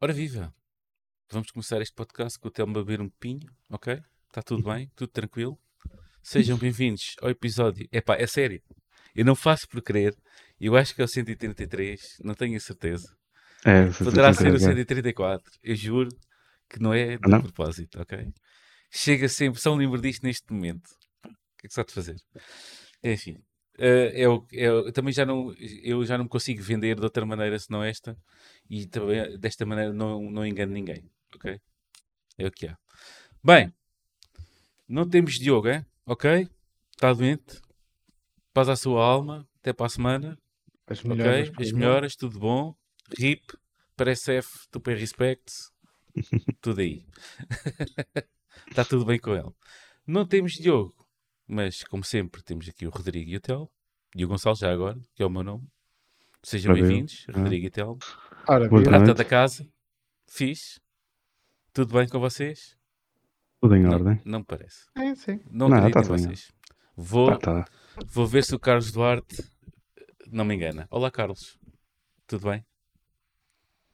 Ora viva! Vamos começar este podcast com o Telmo a beber um pinho, ok? Está tudo bem? Tudo tranquilo? Sejam bem-vindos ao episódio. Epá, é sério. Eu não faço por crer. Eu acho que é o 133, não tenho a certeza. É, Poderá ser o 134. 134. Eu juro que não é de Ah, não? propósito, ok? Chega sempre, só me lembro disto neste momento. O que é que se há de fazer? Enfim, eh, é o- é eu também já não, eu já não me consigo vender de outra maneira senão esta, e também desta maneira não, não engano ninguém, ok? É o que há. Bem, não temos Diogo, é? Ok? Está doente? Paz à sua alma, até para a semana. As melhoras. as melhoras, tudo bom. RIP, parece F, tu pay respect. tudo aí. Está tudo bem com ele. Não temos Diogo, mas como sempre, temos aqui o Rodrigo e o Tel. E o Gonçalo, já agora, que é o meu nome. Sejam bem-vindos, Ah. Rodrigo e Tel. Ora, Boa viva. tarde. Prata da casa, fixe. Tudo bem com vocês? Tudo em Não, ordem. não me parece. É, sim. Não Não, acredito tá em vocês. Vou, Tá, tá. vou ver se o Carlos Duarte não me engana. Olá, Carlos. Tudo bem?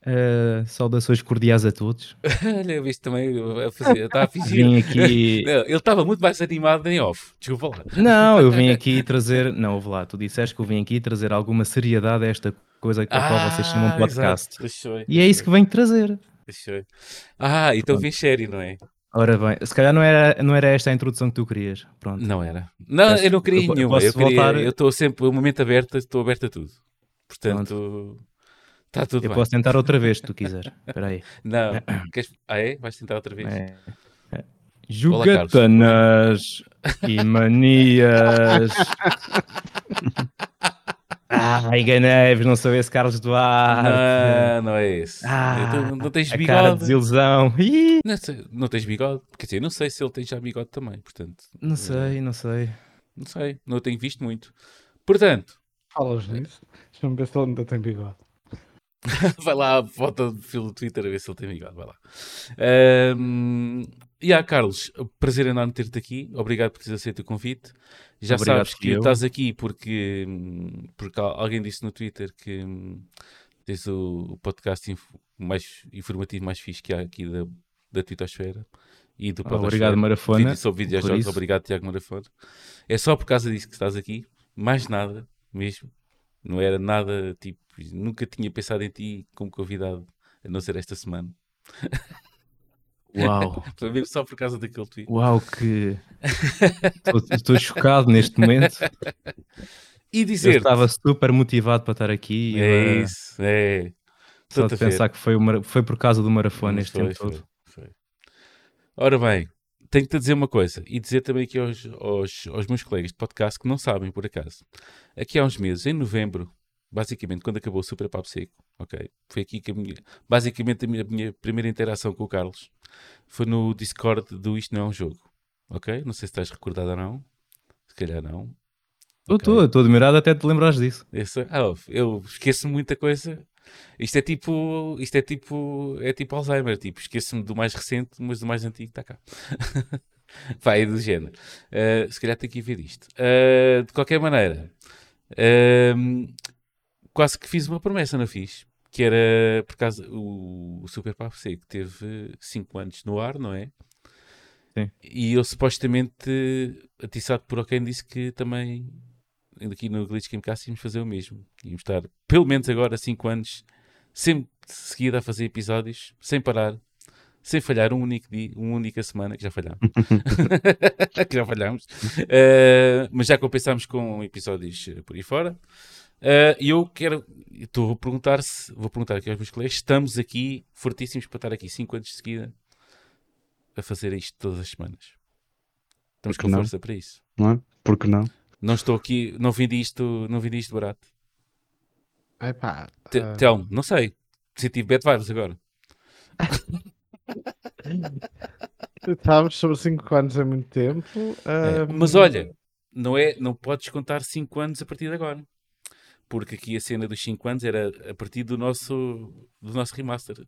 Uh, saudações cordiais a todos. Olha, eu vi também a fazer, está a fingir. Vim aqui. Não, ele estava muito mais animado em off. Desculpa lá. Não, eu vim aqui trazer. Não, ouve lá, tu disseste que eu vim aqui trazer alguma seriedade a esta coisa que a qual vocês chamam podcast. exato. E é isso que venho trazer. deixou. Ah, então Pronto. vem sério, não é? Ora bem, se calhar não era, não era esta a introdução que tu querias. Pronto. Não era. Não, Peço- eu não queria eu nenhuma. Eu queria, voltar- eu estou sempre, o momento aberto, estou aberto a tudo. Portanto, está tudo Eu bem. posso tentar outra vez, se tu quiseres. Espera aí. Não, queres... ah é? Vais tentar outra vez? É. É. Jogatanas e manias. Ah, enganei-vos, não sabia se Carlos Duarte. Não, não é esse. Ah, Então, não tens a cara de bigode. desilusão. Não, sei- não tens bigode? Quer dizer, não sei se ele tem já bigode também, portanto, Não sei, não sei. não sei, não tenho visto muito. Portanto, Falas nisso? Deixa-me ver se ele ainda tem bigode. vai lá a foto do perfil do Twitter a ver se ele tem bigode, vai lá. Ahm, e há, Carlos, prazer enorme ter-te aqui, obrigado por teres aceito o convite. Já Obrigado, sabes que eu. estás aqui porque, porque al- alguém disse no Twitter que hum, tens o, o podcast inf- mais informativo mais fixe que há aqui da, da Twittosfera e do Podosfera. Obrigado, Marafona. Vídeo sobre videojogos, obrigado Tiago Marafona. É só por causa disso que estás aqui, mais nada mesmo. Não era nada tipo, nunca tinha pensado em ti como convidado, a não ser esta semana. Uau, só por causa daquele tweet. uau, que. Estou- chocado neste momento. E Eu dizer estava super motivado para estar aqui. é isso, é. Só de pensar que foi, Mara- foi por causa do Marafona este Foi, tempo foi, todo. foi. Ora bem, tenho-te a dizer uma coisa e dizer também aqui aos, aos, aos meus colegas de podcast que não sabem, por acaso. Aqui há uns meses, em novembro, basicamente, quando acabou o Super Papo Seco, ok? Foi aqui que a minha, basicamente a minha, a minha primeira interação com o Carlos foi no Discord do Isto Não É Um Jogo, ok? Não sei se estás recordado ou não. Se calhar não. Eu Ok. estou estou admirado até te lembrares disso. Esse- ah, eu esqueço muita coisa. Isto é tipo, isto é tipo, é tipo Alzheimer, tipo, esqueço-me do mais recente, mas do mais antigo está cá. Vai, é do género. Uh, se calhar tenho que ir ver isto. Uh, de qualquer maneira, um, quase que fiz uma promessa, não fiz? Que era, por causa, o, o Super Papo Seco teve 5 anos no ar, não é? Sim. E eu supostamente, atiçado por alguém, disse que também aqui no Glitch Gamecast íamos fazer o mesmo. Íamos estar, pelo menos agora, 5 anos, sempre de seguida a fazer episódios, sem parar, sem falhar um único dia, uma única semana, que já falhámos. que já falhámos. Eh, mas já compensámos com episódios por aí fora. Eh, E eu quero, estou a perguntar se, vou perguntar aqui aos meus colegas, estamos aqui fortíssimos para estar aqui 5 anos de seguida a fazer isto todas as semanas. Estamos Por com não? força para isso. Não é? Por que não? Não estou aqui, não vendi isto, não vendi isto barato. Epá, ah, Telmo, não sei. Senti bad vibes agora. Sabes, sobre 5 anos é muito tempo. É, ah, Mas olha, não, é, não podes contar 5 anos a partir de agora. Porque aqui a cena dos 5 anos era a partir do nosso, do nosso remaster.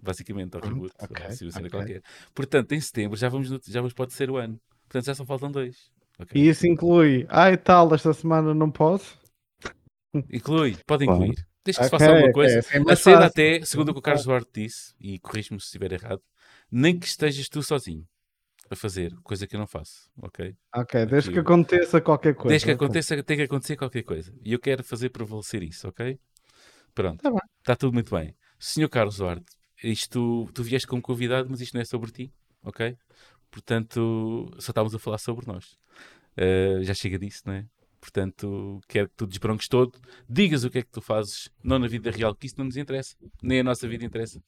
basicamente, ao reboot. ou ok, assim, uma cena ok. qualquer. Portanto, em setembro já vamos, no- já vamos para o terceiro ano. Portanto, já só faltam dois. Ok. E isso inclui, ai tal, esta semana não posso. Inclui, pode incluir. Desde que se Ok, faça alguma coisa. assim é A cena fácil. até, segundo o que o Carlos Duarte disse, e corrijo-me se estiver errado, nem que estejas tu sozinho a fazer, coisa que eu não faço, ok? Ok, desde que Aqui- aconteça qualquer coisa. Desde que aconteça, tem que acontecer qualquer coisa. E eu quero fazer prevalecer isso, ok? Pronto. Tá. Está tudo muito bem. Senhor Carlos Duarte, isto, tu vieste como convidado, mas isto não é sobre ti, ok? Portanto, só estávamos a falar sobre nós. Uh, já chega disso, não é? Portanto, quero que tu desbronques todo, digas o que é que tu fazes, não na vida real, que isso não nos interessa, nem a nossa vida interessa.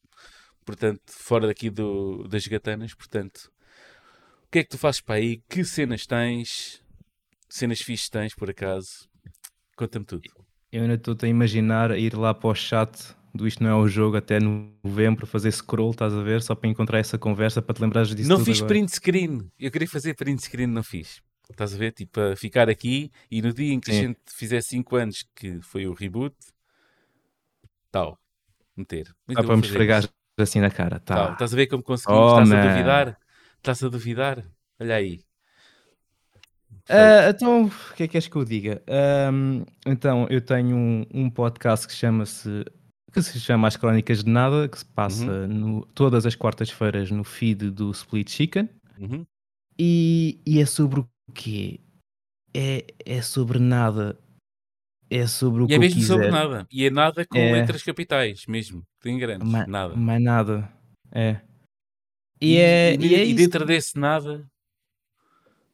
Portanto, fora daqui do, das gatanas, portanto, o que é que tu fazes para aí? Que cenas tens? Cenas fixes tens, por acaso? Conta-me tudo. Eu ainda estou a imaginar ir lá para o chat do Isto Não É o Jogo até novembro, fazer scroll, estás a ver? Só para encontrar essa conversa, para te lembrares disso não fiz agora. print screen. Eu queria fazer print screen, não fiz. Estás a ver? Tipo, a ficar aqui e no dia em que a Sim. gente fizer 5 anos, que foi o reboot, tal, meter. Mas Só eu para me esfregar isto. assim na cara, Tal. tá. Estás a ver como conseguimos? Oh, Estás a man. duvidar? Estás a duvidar? Olha aí. Ah, então, o que é que és que eu diga? Ahm, então, eu tenho um, um podcast que chama-se que se chama As Crónicas de Nada, que se passa Uhum. no- todas as quartas-feiras no feed do Split Chicken. Uhum. E, e é sobre o quê? É, é sobre nada. É sobre o E que é mesmo sobre nada. E é nada com É. letras capitais, mesmo. Tem grandes. Ma- nada. Mais nada. É. E, é, e, é e dentro desse nada,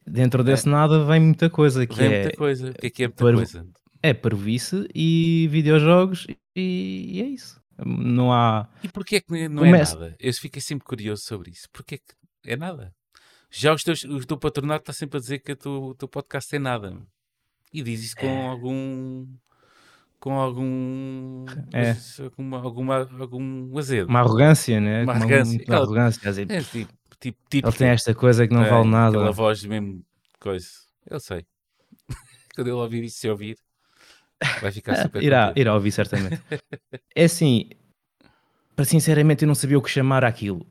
Dentro desse nada vem muita coisa que vem é, muita coisa. O que é que é muita Para- coisa? é parvoíce e videojogos e, e é isso. Não há. E porquê é que não Começa- é nada? Eu fiquei sempre curioso sobre isso. Porquê que é nada? Já os teus, o teu patronato está sempre a dizer que o teu, o teu podcast é nada. E diz isso com É. algum. com algum. É. alguma, alguma, algum azedo. Uma arrogância, né? Uma Uma arrogância. Aquela- arrogância. a dizer, É tipo, tipo, Ele tem esta coisa que não É, vale nada. Aquela voz mesmo. coisa. Eu sei. Quando ele ouvir isso, se ouvir, vai ficar super. irá, irá ouvir certamente. é assim, para sinceramente eu não sabia o que chamar aquilo.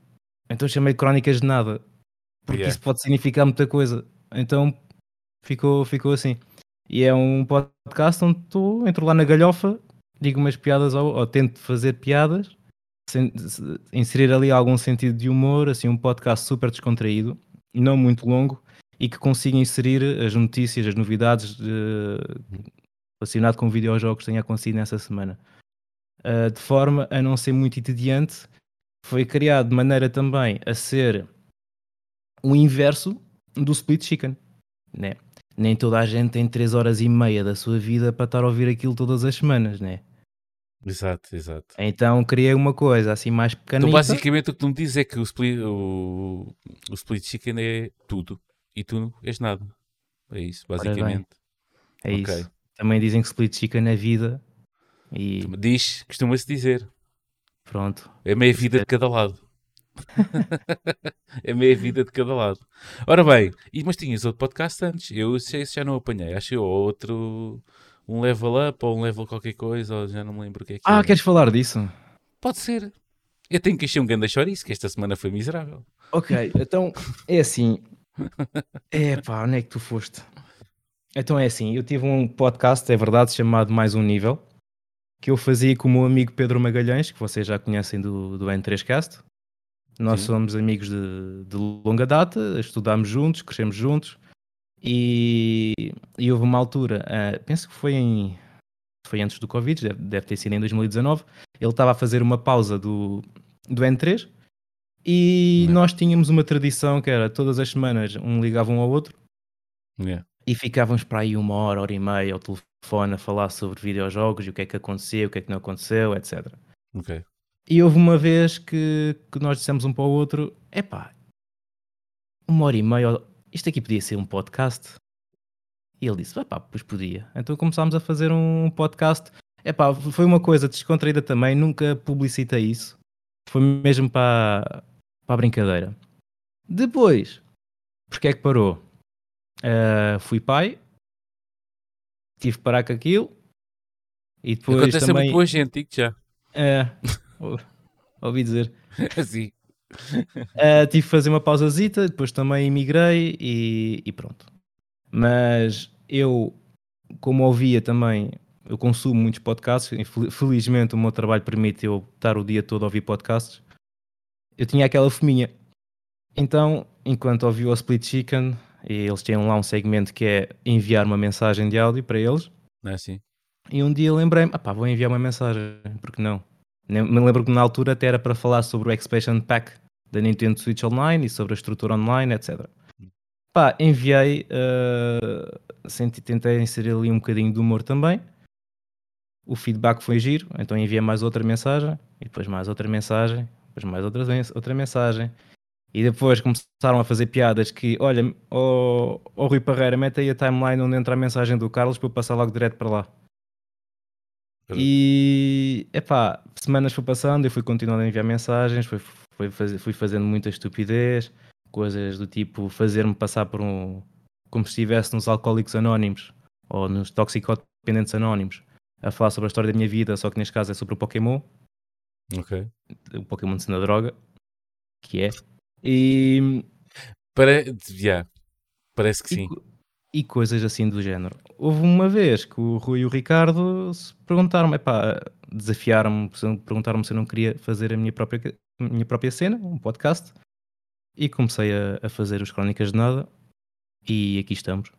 Então chamei de crónicas de nada. Porque Yeah. isso pode significar muita coisa. Então ficou, ficou assim. E é um podcast onde estou, entro lá na galhofa, digo umas piadas ou, ou tento fazer piadas, sen- se- inserir ali algum sentido de humor, assim, um podcast super descontraído, não muito longo, e que consiga inserir as notícias, as novidades eh, relacionado com videojogos tenha acontecido nessa semana. Uh, de forma a não ser muito entediante, foi criado de maneira também a ser o inverso do Split Chicken. Né? Nem toda a gente tem 3 horas e meia da sua vida para estar a ouvir aquilo todas as semanas, né? Exato, exato. Então criei uma coisa assim mais Então, pequenita. basicamente, o que tu me dizes é que o split, o, o split chicken é tudo e tu és nada. É isso, basicamente. é ok. isso. Também dizem que Split Chicken é vida. E Diz, costuma-se dizer. pronto. É meia vida de cada lado. é meia vida de cada lado. Ora bem, e, mas tinhas outro podcast antes. Eu esse já não apanhei. Acho ou outro. Um level up ou um level qualquer coisa. Ou já não me lembro o que é que Ah, era. queres falar disso? Pode ser. Eu tenho que encher um grande chouriço, que esta semana foi miserável. Ok, então é assim. É pá, onde é que tu foste? Então é assim, eu tive um podcast, é verdade, chamado Mais Um Nível, que eu fazia com o meu amigo Pedro Magalhães, que vocês já conhecem do, do N3Cast. Nós Sim. somos amigos de, de longa data, estudámos juntos, crescemos juntos e, e houve uma altura, ah, penso que foi em foi antes do Covid, deve, deve ter sido em 2019. Ele estava a fazer uma pausa do, do N3 e É. nós tínhamos uma tradição que era todas as semanas um ligava um ao outro Yeah. E ficávamos para aí uma hora, hora e meia ao telefone a falar sobre videojogos e o que é que aconteceu, o que é que não aconteceu, etc. Ok. E houve uma vez que, que nós dissemos um para o outro: epá, uma hora e meia, isto aqui podia ser um podcast. E ele disse: pá, pois podia. Então começámos a fazer um podcast. Epá, foi uma coisa descontraída também, nunca publicitei isso. Foi mesmo para, para a brincadeira. Depois, porque é que parou? Ah, fui pai, tive que parar com aquilo. E depois Acontece também... muito boa gente, digo já. É. Ou- ouvi dizer. Assim. Uh, tive que fazer uma pausazita, depois também emigrei e, e pronto. Mas eu, como ouvia também, eu consumo muitos podcasts, fel- felizmente o meu trabalho permite eu estar o dia todo a ouvir podcasts. Eu tinha aquela fominha. Então, enquanto ouvi o Split Chicken, e eles tinham lá um segmento que é enviar uma mensagem de áudio para eles, é assim? e um dia lembrei-me, ah pá, vou enviar uma mensagem, porque não? Me lembro que na altura até era para falar sobre o Expansion Pack da Nintendo Switch Online e sobre a estrutura online, etc. Pá, enviei, eh, senti, tentei inserir ali um bocadinho de humor também. O feedback foi giro, então enviei mais outra mensagem, e depois mais outra mensagem, depois mais outra, outra mensagem. E depois começaram a fazer piadas que, olha, o oh, Rui Parreira, mete aí a timeline onde entra a mensagem do Carlos para eu passar logo direto para lá. E epá, semanas foi passando, eu fui continuando a enviar mensagens, fui, fui, faz- fui fazendo muita estupidez, coisas do tipo fazer-me passar por um. como se estivesse nos Alcoólicos Anónimos ou nos Toxicodependentes Anónimos a falar sobre a história da minha vida, só que neste caso é sobre o Pokémon, Ok. o Pokémon de na droga, que é. E, Para... Yeah. Parece que e sim. e coisas assim do género. Houve uma vez que o Rui e o Ricardo se perguntaram-me, epá, desafiaram-me, perguntaram-me se eu não queria fazer a minha própria, a minha própria cena, um podcast, e comecei a, a fazer os Crónicas de Nada, e aqui estamos.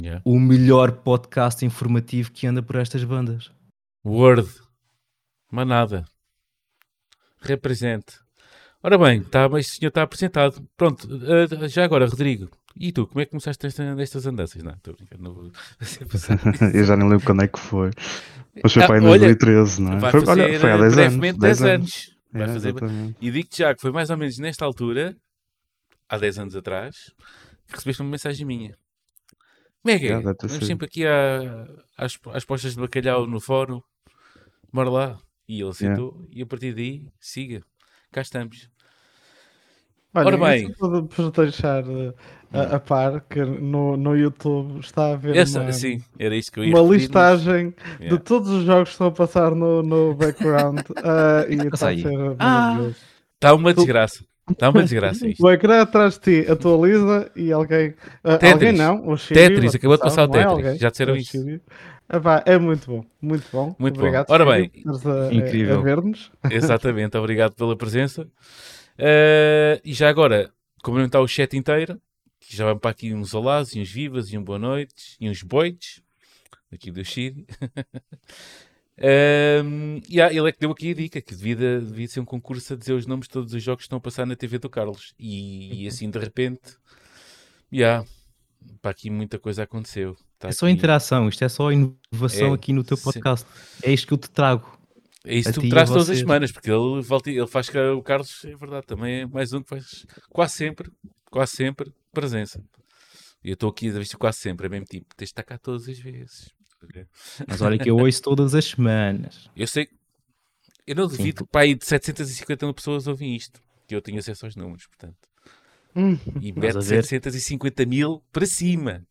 Yeah. O melhor podcast informativo que anda por estas bandas. Word. Mas nada. Represente. Ora bem, tá, mas o senhor está apresentado. Pronto, eh, já agora, Rodrigo. E tu, como é que começaste esta, nestas andanças? Não, estou a brincar, não vou. Eu já nem lembro quando é que foi. Mas foi Ah, para em olha, 2013, não é? Vai Foi, fazer olha, foi há eh, 10 anos. brevemente 10 10 anos. Vai É, fazer... E digo-te já que foi mais ou menos nesta altura, há 10 anos atrás, que recebeste uma mensagem minha. Como é que é? Vamos sempre aqui à- às, às postas de bacalhau no fórum. Bora lá. E ele aceitou. E a partir daí, siga. Cá estamos. Olha, Ora bem. isso por deixar eh, a, a par que no, no YouTube está a haver Essa, uma, sim, era isto que eu ia uma referir, mas- listagem Yeah. de todos os jogos que estão a passar no, no background eh, e está a ser Ah. maravilhoso. Está uma desgraça. Está uma desgraça isto. O ecrã atrás de ti atualiza e alguém. ah, Tetris. alguém não, o Shiryu, Tetris, acabou de passar o é Tetris. alguém, Já disseram é isso. Epá, é muito bom, muito bom. Muito bom. Obrigado, Ora Shiryu, bem. a- Incrível. a ver-nos. Exatamente, obrigado pela presença. Eh, e já agora, cumprimentar o chat inteiro, que já vamos para aqui uns olás e uns vivas e um boa noite e uns boites, aqui do Chile. Ehm, e ah, ele é que deu aqui a dica que devia, devia ser um concurso a dizer os nomes de todos os jogos que estão a passar na TV do Carlos. E, e assim de repente, já, para aqui muita coisa aconteceu. Está É só aqui- interação, isto é só inovação É, aqui no teu sim. podcast. É isto que eu te trago. É isso que tu me traz todas as semanas, porque ele, volta, ele faz que o Carlos, é verdade, também é mais um que faz quase sempre, quase sempre presença. E eu estou aqui a ver isto quase sempre, é mesmo tipo, tens de estar cá todas as vezes. Mas olha que eu ouço todas as semanas. Eu sei, eu não Sim. duvido que para aí de 750 mil pessoas ouvem isto, que eu tenho acesso aos números, portanto. Hum, E mete a ver? 750 mil para cima,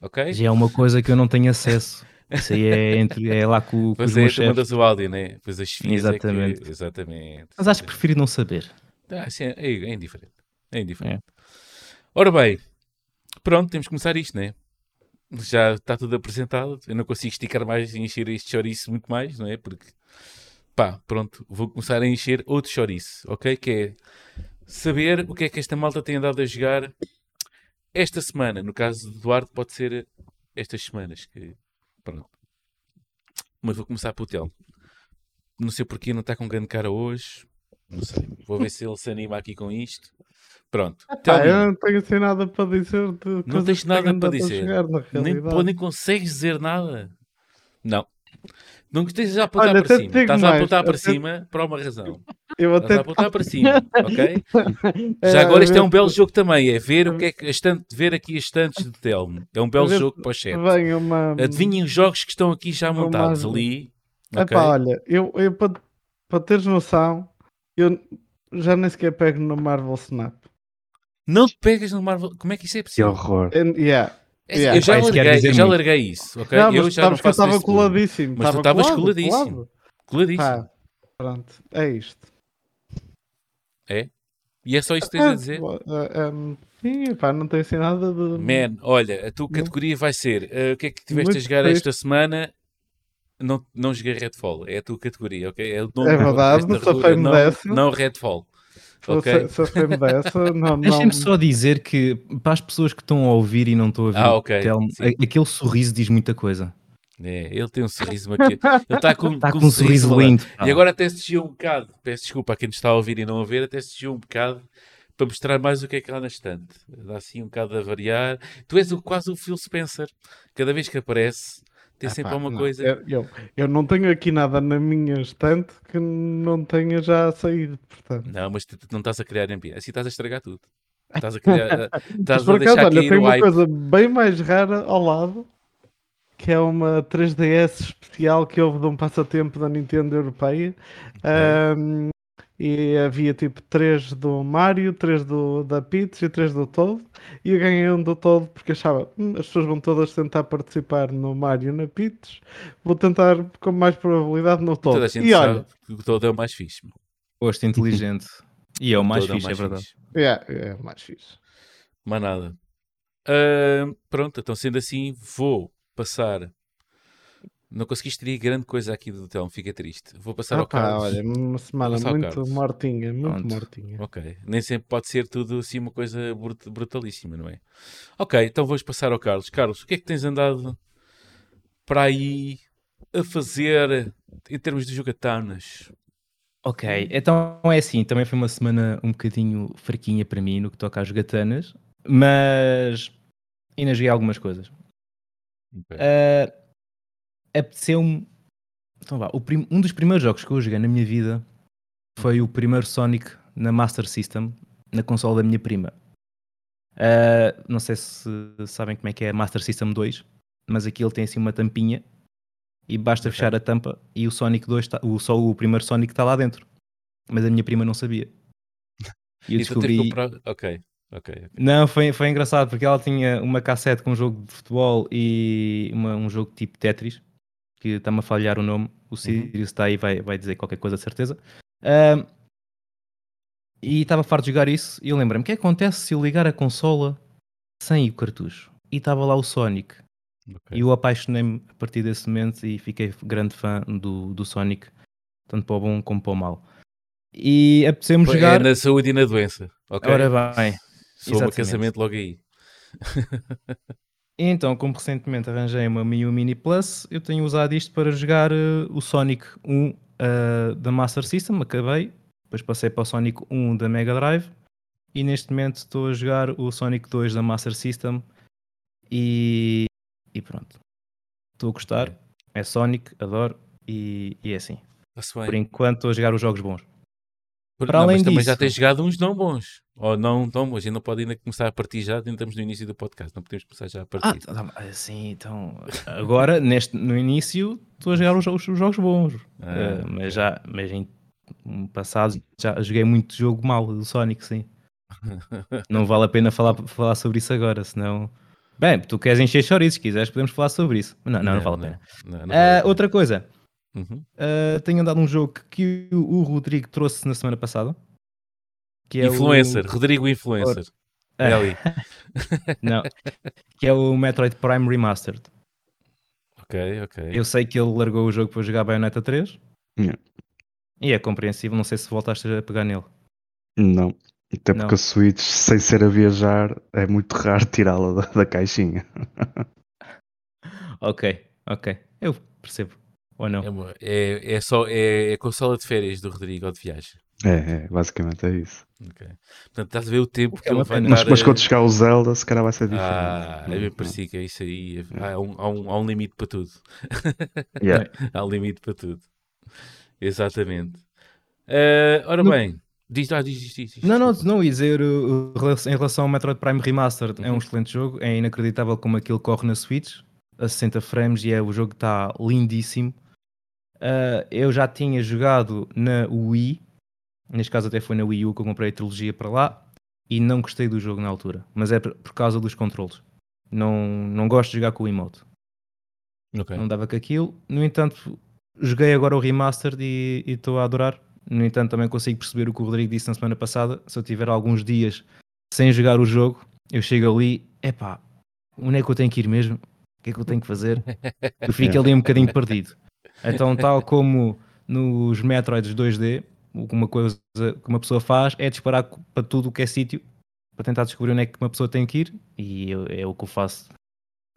ok? Já é uma coisa que eu não tenho acesso. Isso aí é, entre, é lá com, com os é, meus chefes. mandas o áudio, né? Pois as filhas é que- Exatamente. exatamente. Mas acho que prefiro não saber. Ah, sim, é, é indiferente. É indiferente. Ora bem, pronto, temos que começar isto, né? Já está tudo apresentado. Eu não consigo esticar mais e encher este chouriço muito mais, não é? Porque, pá, pronto, vou começar a encher outro chouriço, ok? Que é saber o que é que esta malta tem andado a jogar esta semana. No caso do Eduardo, pode ser estas semanas. Que, pronto. Mas vou começar pelo Telmo. Não sei porque não está com grande cara hoje. Não sei. Vou ver se ele se anima aqui com isto. Pronto. Telmo, eu não tenho assim nada para dizer coisas tens nada para dizer. na nem, pô, nem consegues dizer nada. Não. Não estejas a apontar Olha, para cima. Estás a mais, apontar para até- cima por uma razão. Eu Estás a até apontar para cima, ok? É, Já agora este é um belo jogo também. É ver o que é que a estante, ver aqui as estantes de Telmo. É um belo ver jogo para o chat. Vem uma. Adivinhem os jogos que estão aqui já Uma montados imagem. ali. Epá, ok? olha, eu, eu para, para teres noção, eu já nem sequer pego no Marvel Snap. Não te pegas no Marvel. Como é que isso é Que possível? horror. And, yeah. É, Yeah. Eu já quer larguei, eu já larguei isso, ok? Não, eu mas já não sabes que eu faço estava coladíssimo. Mas tu estava estavas coladíssimo. colado. Coladíssimo. Pá, pronto, é isto. E é só isto que tens a dizer? Ah, ah, sim, pá, não tem assim nada de. Man, olha, a tua categoria vai ser uh, o que é que tiveste Muito a jogar triste. esta semana? Não, não joguei Redfall, é a tua categoria, ok? É, o nome É verdade, só foi-me não, não Redfall. Se eu Ok? sei- se eu sei-me dessa, não, não. Deixem-me só dizer que para as pessoas que estão a ouvir e não estão a ouvir, Ah, ok, o Telmo, sim. a- aquele sorriso diz muita coisa. É, ele tem um sorriso aqui. Ele está com, Está com com um sorriso malandro. lindo. pá. E agora até desviou um bocado. Peço desculpa a quem está a ouvir e não a ver, até desviou um bocado para mostrar mais o que é que há na estante. Dá assim um bocado a variar. Tu és o, quase o Phil Spencer. Cada vez que aparece, tem Ah, sempre pá, alguma não, coisa. Eu, eu, eu não tenho aqui nada na minha estante que não tenha já saído, portanto. Não, mas tu, tu não estás a criar ambiente. Assim estás a estragar tudo. Estás a criar. Mas estás por a acaso, deixar olha, tem uma coisa bem mais rara ao lado, que é uma 3DS especial que houve de um passatempo da Nintendo Europeia. Ahm, e havia tipo 3 do Mario, 3 do, da Peach e 3 do Toad. E eu ganhei um do Toad porque achava "Hum, as pessoas vão todas tentar participar no Mario e na Peach. Vou tentar com mais probabilidade no Toda a Toad. gente E olha, sabe que o todo é o mais fixe. Foste inteligente. E é o mais Todo fixe, é verdade. fixe. é, é mais fixe. Mais nada. Ah, pronto, então sendo assim, vou passar. Não conseguiste ter grande coisa aqui do Telmo, fica triste. Vou passar Ah, ao pá, Carlos. olha, uma semana Vou muito Carlos. mortinha, muito Pronto. mortinha. Ok, nem sempre pode ser tudo assim uma coisa brut- brutalíssima, não é? Ok, então vamos passar ao Carlos. Carlos, o que é que tens andado para aí a fazer em termos de jogatanas? Ok, então é assim, também foi uma semana um bocadinho fraquinha para mim no que toca às gatanas, mas ainda joguei algumas coisas. Ok. Ah, Apeteceu-me. Então vá, prim- um dos primeiros jogos que eu joguei na minha vida foi o primeiro Sonic na Master System, na console da minha prima. Ah, não sei se sabem como é que é a Master System 2, mas aquilo tem assim uma tampinha e basta Ok. fechar a tampa e o Sonic 2 tá, o, só o primeiro Sonic está lá dentro. Mas a minha prima não sabia. E eu E que descobri. comprar- Ok, ok. ok. Não, foi, foi engraçado porque ela tinha uma cassete com um jogo de futebol e uma- um jogo tipo Tetris, que está-me a falhar o nome. O Sirius está aí, vai, vai dizer qualquer coisa, de certeza. E estava farto de jogar isso. E eu lembro-me: o que acontece se eu ligar a consola sem o cartucho? E estava lá o Sonic. ok. E eu apaixonei-me a partir desse momento e fiquei grande fã do, do Sonic, tanto para o bom como para o mal. E apeteceu-me Foi- jogar. É na saúde e na doença. Ok. Ora bem. Sou um exatamente. casamento logo aí. E então, como recentemente arranjei uma Miu Mini Plus, eu tenho usado isto para jogar eh, o Sonic 1 eh, da Master System, acabei, depois passei para o Sonic 1 da Mega Drive e neste momento estou a jogar o Sonic 2 da Master System e, e pronto. Estou a gostar, é Sonic, adoro e, e é assim. Por enquanto estou a jogar os jogos bons. Para não, além mas também já disso- tens jogado uns não bons. Ou não tão bons. Gente não pode ainda começar a partir já. Estamos no início do podcast. Não podemos começar já a Ah, partir. tá- assim, então agora neste, no início estou a jogar os, os- os jogos bons. Ah, Eh, mas já mas em passado já joguei muito jogo mau do Sonic, sim. Não vale a pena falar, falar sobre isso agora, senão. Bem, tu queres encher chouriços, se quiseres podemos falar sobre isso. Não, não, não, vale a pena. Não, não Ah, vale a pena. outra coisa, Uhum. ah, tenho andado um jogo que o, o Rodrigo trouxe na semana passada. Que é o- Influencer. Rodrigo Influencer. Ah. É ali. Não, que é o Metroid Prime Remastered. Ok, ok. Eu sei que ele largou o jogo para jogar Bayonetta 3. Yeah. E é compreensível, não sei se voltaste a pegar nele. Não. Até porque Não. a Switch, sem ser a viajar, é muito raro tirá-la da, da caixinha. Ok, ok. Eu percebo. Ou não? É, uma- é, é só é, é consola de férias do Rodrigo ou de viagem. É, é, basicamente é isso. Ok. Portanto, estás a ver o tempo que que é ele vai. Mas, mas a- quando chegar o Zelda, se calhar vai ser diferente. Ah, me parecia que é isso aí. Há um, há um, há um limite para tudo. Yeah. Há um limite para tudo. Exatamente. Eh, ora No- bem, diz, ah, diz, diz, diz, diz. Não, não, não ia dizer uh, uh, em relação ao Metroid Prime Remastered, é Uhum. um excelente jogo, é inacreditável como aquilo corre na Switch, a 60 frames e é, o jogo está lindíssimo. Uh, eu já tinha jogado na Wii, neste caso até foi na Wii U que eu comprei a trilogia para lá, e não gostei do jogo na altura, mas é por, causa dos controles. Não, não gosto de jogar com o emote. Ok. não dava com aquilo. No entanto, joguei agora o remastered e e estou a adorar. No entanto, também consigo perceber o que o Rodrigo disse na semana passada. Se eu tiver alguns dias sem jogar o jogo, eu chego ali, epá, onde é que eu tenho que ir mesmo? O que é que eu tenho que fazer? Eu fico ali um bocadinho perdido. Então, tal como nos Metroids 2D, uma coisa que uma pessoa faz é disparar para tudo o que é sítio para tentar descobrir onde é que uma pessoa tem que ir e eu, é o que eu faço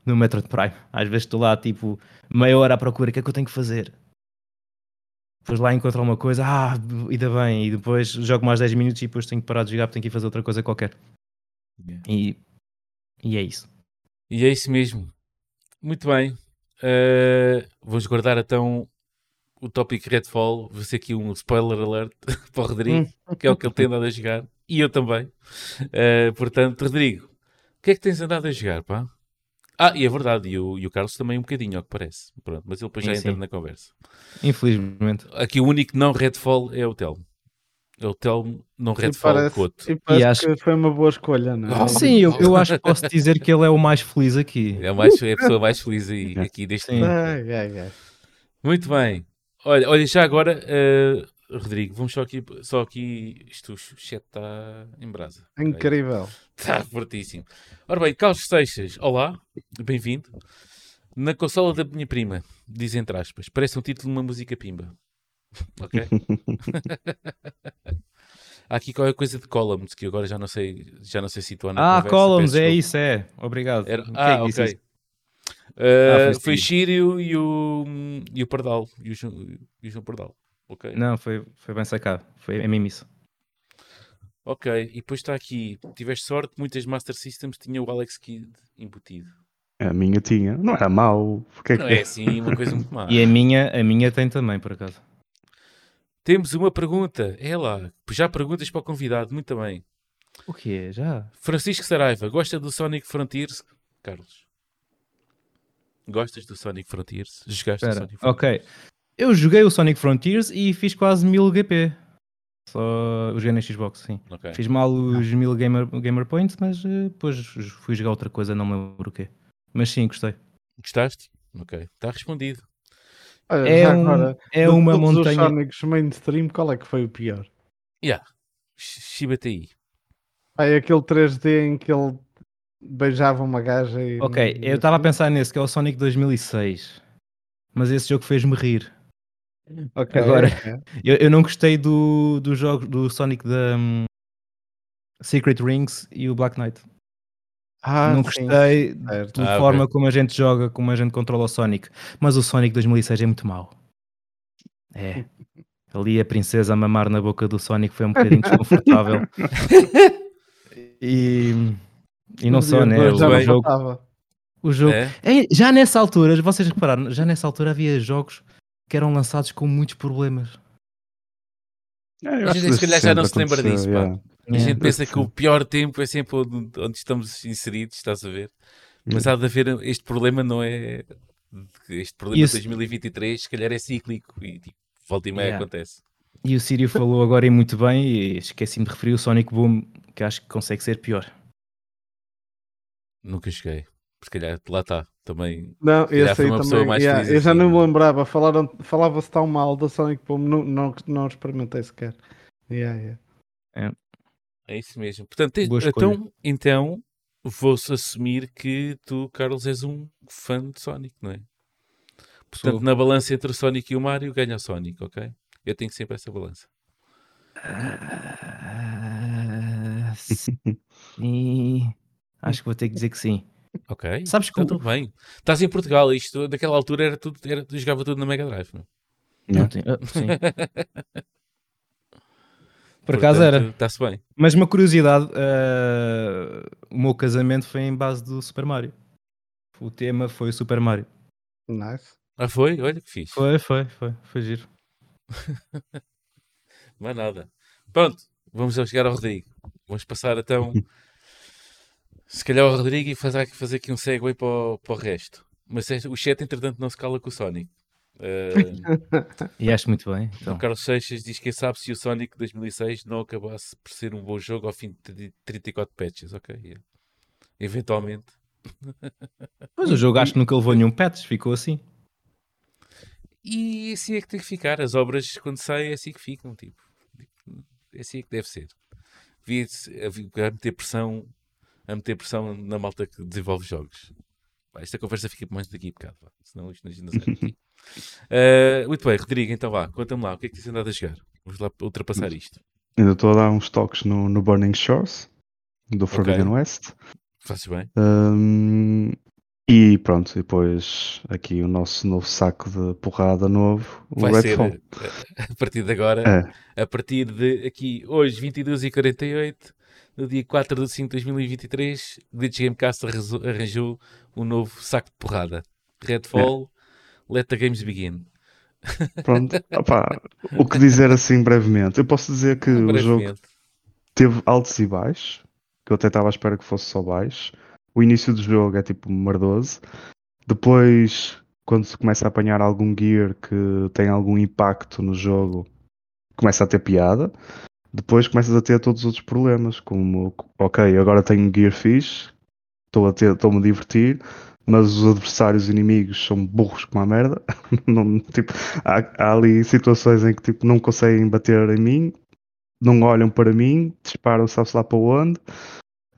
no Metroid Prime. Às vezes estou lá tipo meia hora à procura, o que é que eu tenho que fazer? Depois lá encontro alguma coisa, ah, ainda bem, e depois jogo mais 10 minutos e depois tenho que parar de jogar porque tenho que ir fazer outra coisa qualquer. Yeah. E, e é isso. E é isso mesmo. Muito bem. Uh, vamos guardar então o tópico Redfall. Vou ser aqui um spoiler alert para o Rodrigo, que é o que ele tem andado a jogar. E eu também. Uh, portanto, Rodrigo, o que é que tens andado a jogar, pá? Ah, e é verdade, e o, e o Carlos também um bocadinho, ao que parece. Pronto, mas ele depois já Sim, entra sim. na conversa. Infelizmente. Aqui o único não Redfall é o Telmo. O Telmo não E Redfall parece, com o outro. e parece acho- que foi uma boa escolha, não é? Oh, Sim, eu, eu acho que posso dizer que ele é o mais feliz aqui. É, o mais, é a pessoa mais feliz aí, aqui deste Sim. mundo. Ai, ai, ai. Muito bem. Olha, olha já agora, eh, Rodrigo, vamos só aqui, só aqui, isto o chat está em brasa. Incrível. Está fortíssimo. Ora bem, Carlos Seixas, olá, bem-vindo. Na consola da minha prima, diz entre aspas, parece um título de uma música pimba. Ok? Há aqui qualquer coisa de Columns, que agora já não sei, já não sei situar na Ah, conversa, Columns, é isso, é. Obrigado. Era- Quem Ah, disse ok. Uh, Ah, foi Sírio. E o, e o Pardal. E o, João, e o João Pardal. Ok. Não, foi, foi bem sacado. Foi, é mesmo isso. Ok. E depois está aqui. Tiveste sorte, muitas Master Systems tinham o Alex Kidd embutido. A minha tinha. Não era mau. Porque é que Não é assim uma coisa muito má. E a minha, a minha tem também, por acaso. Temos uma pergunta. É lá. Já perguntas para o convidado. Muito bem. O quê? Já? Francisco Saraiva. Gosta do Sonic Frontiers? Carlos. Gostas do Sonic Frontiers? Jogaste o Espera. Sonic Frontiers? Ok. Eu joguei o Sonic Frontiers e fiz quase 1000 GP. Só o joguei na Xbox, sim. Ok. Fiz mal os 1000 gamer, gamer Points, mas eh, depois fui jogar outra coisa, não me lembro o quê. Mas sim, gostei. Gostaste? Ok. Está respondido. É, já um- agora, é de uma todos os montanha. Sonics mainstream, qual é que foi o pior? Yeah. Shibataí. Ah, é aquele 3D em que ele beijava uma gaja e... Ok, eu estava a pensar nesse, que é o Sonic 2006. Mas esse jogo fez-me rir. Ok, Agora- ok. Eu, eu não gostei do, do jogo do Sonic da hum, Secret Rings e o Black Knight. Ah, não gostei certo. da Ah, forma como a gente joga, como a gente controla o Sonic. Mas o Sonic 2006 é muito mau. É. Ali a princesa a mamar na boca do Sonic foi um bocadinho desconfortável. e, e não só, né? Já O jogo, faltava. o jogo É? É, já nessa altura, vocês repararam, já nessa altura havia jogos que eram lançados com muitos problemas. É, eu A acho gente, que se calhar, já não se lembra disso, pá. A gente Yeah. pensa que o pior tempo é sempre onde, onde estamos inseridos, estás a ver? Mas há de haver este problema, não é? Este problema de 2023, se calhar é cíclico e tipo, volta e meia Yeah. acontece. E o Sírio falou agora e muito bem, e esqueci-me de referir o Sonic Boom, que acho que consegue ser pior. Nunca cheguei. Se calhar lá está, também. Não, esse foi aí uma pessoa também. mais yeah, eu já assim. não me lembrava. Falaram, Falava-se tão mal do Sonic Boom, não, não, não experimentei sequer. Yeah, yeah. É isso mesmo. Portanto, então, então vou-se assumir que tu, Carlos, és um fã de Sonic, não é? Portanto, Sou. na balança entre o Sonic e o Mario, ganha o Sonic, ok? Eu tenho sempre essa balança. Ah, sim. Acho que vou ter que dizer que sim. Ok. Sabes que Então, o- tudo bem. Estás em Portugal, isto naquela altura era tudo, era, jogava tudo na Mega Drive. Não? Não tem- ah, sim. Por acaso era. Está-se bem. Mas uma curiosidade, ah, o meu casamento foi em base do Super Mario. O tema foi o Super Mario. Nice. Ah, foi? Olha que fixe. Foi, foi, foi, foi giro. Mais nada. Pronto, vamos já chegar ao Rodrigo. Vamos passar então, se calhar ao Rodrigo e fazer, fazer aqui um segue para o, para o resto. Mas este- o chat, entretanto, não se cala com o Sonic. Uh, E acho muito bem. Então. o Carlos Seixas diz que sabe se o Sonic 2006 não acabasse por ser um bom jogo ao fim de 34 patches. Ok, yeah. eventualmente. Mas o jogo acho que nunca levou nenhum patch, ficou assim. E assim é que tem que ficar. As obras, quando saem, é assim que ficam. Tipo, é assim é que deve ser. Devia-se a meter pressão, a meter pressão na malta que desenvolve jogos. Esta conversa fica mais daqui a bocado, senão isto não sai daqui. Uh, muito bem, Rodrigo, então vá, conta-me lá, o que é que tens andado a jogar? Vamos lá ultrapassar isto. Ainda estou a dar uns toques no, no Burning Shores do Forbidden okay. West. Fazes bem. Um, e pronto, depois aqui o nosso novo saco de porrada novo, o Vai Redfall. ser a partir de agora, é. a partir de aqui, hoje, 22h48, no dia 4 de 5 de 2023, Glitch Gamecast arranjou um novo saco de porrada. Redfall. Let the games begin. Pronto, Opa, o que dizer assim brevemente? Eu posso dizer que o jogo teve altos e baixos, que eu até estava à espera que fosse só baixo o início do jogo é tipo merdoso. Depois, quando se começa a apanhar algum gear que tem algum impacto no jogo, começa a ter piada. Depois começas a ter todos os outros problemas, como ok, agora tenho gear fixe, estou a ter, estou-me a divertir, mas os adversários inimigos são burros como a merda. não, tipo, há, há, ali situações em que tipo, não conseguem bater em mim, não olham para mim, disparam sabe-se lá para onde,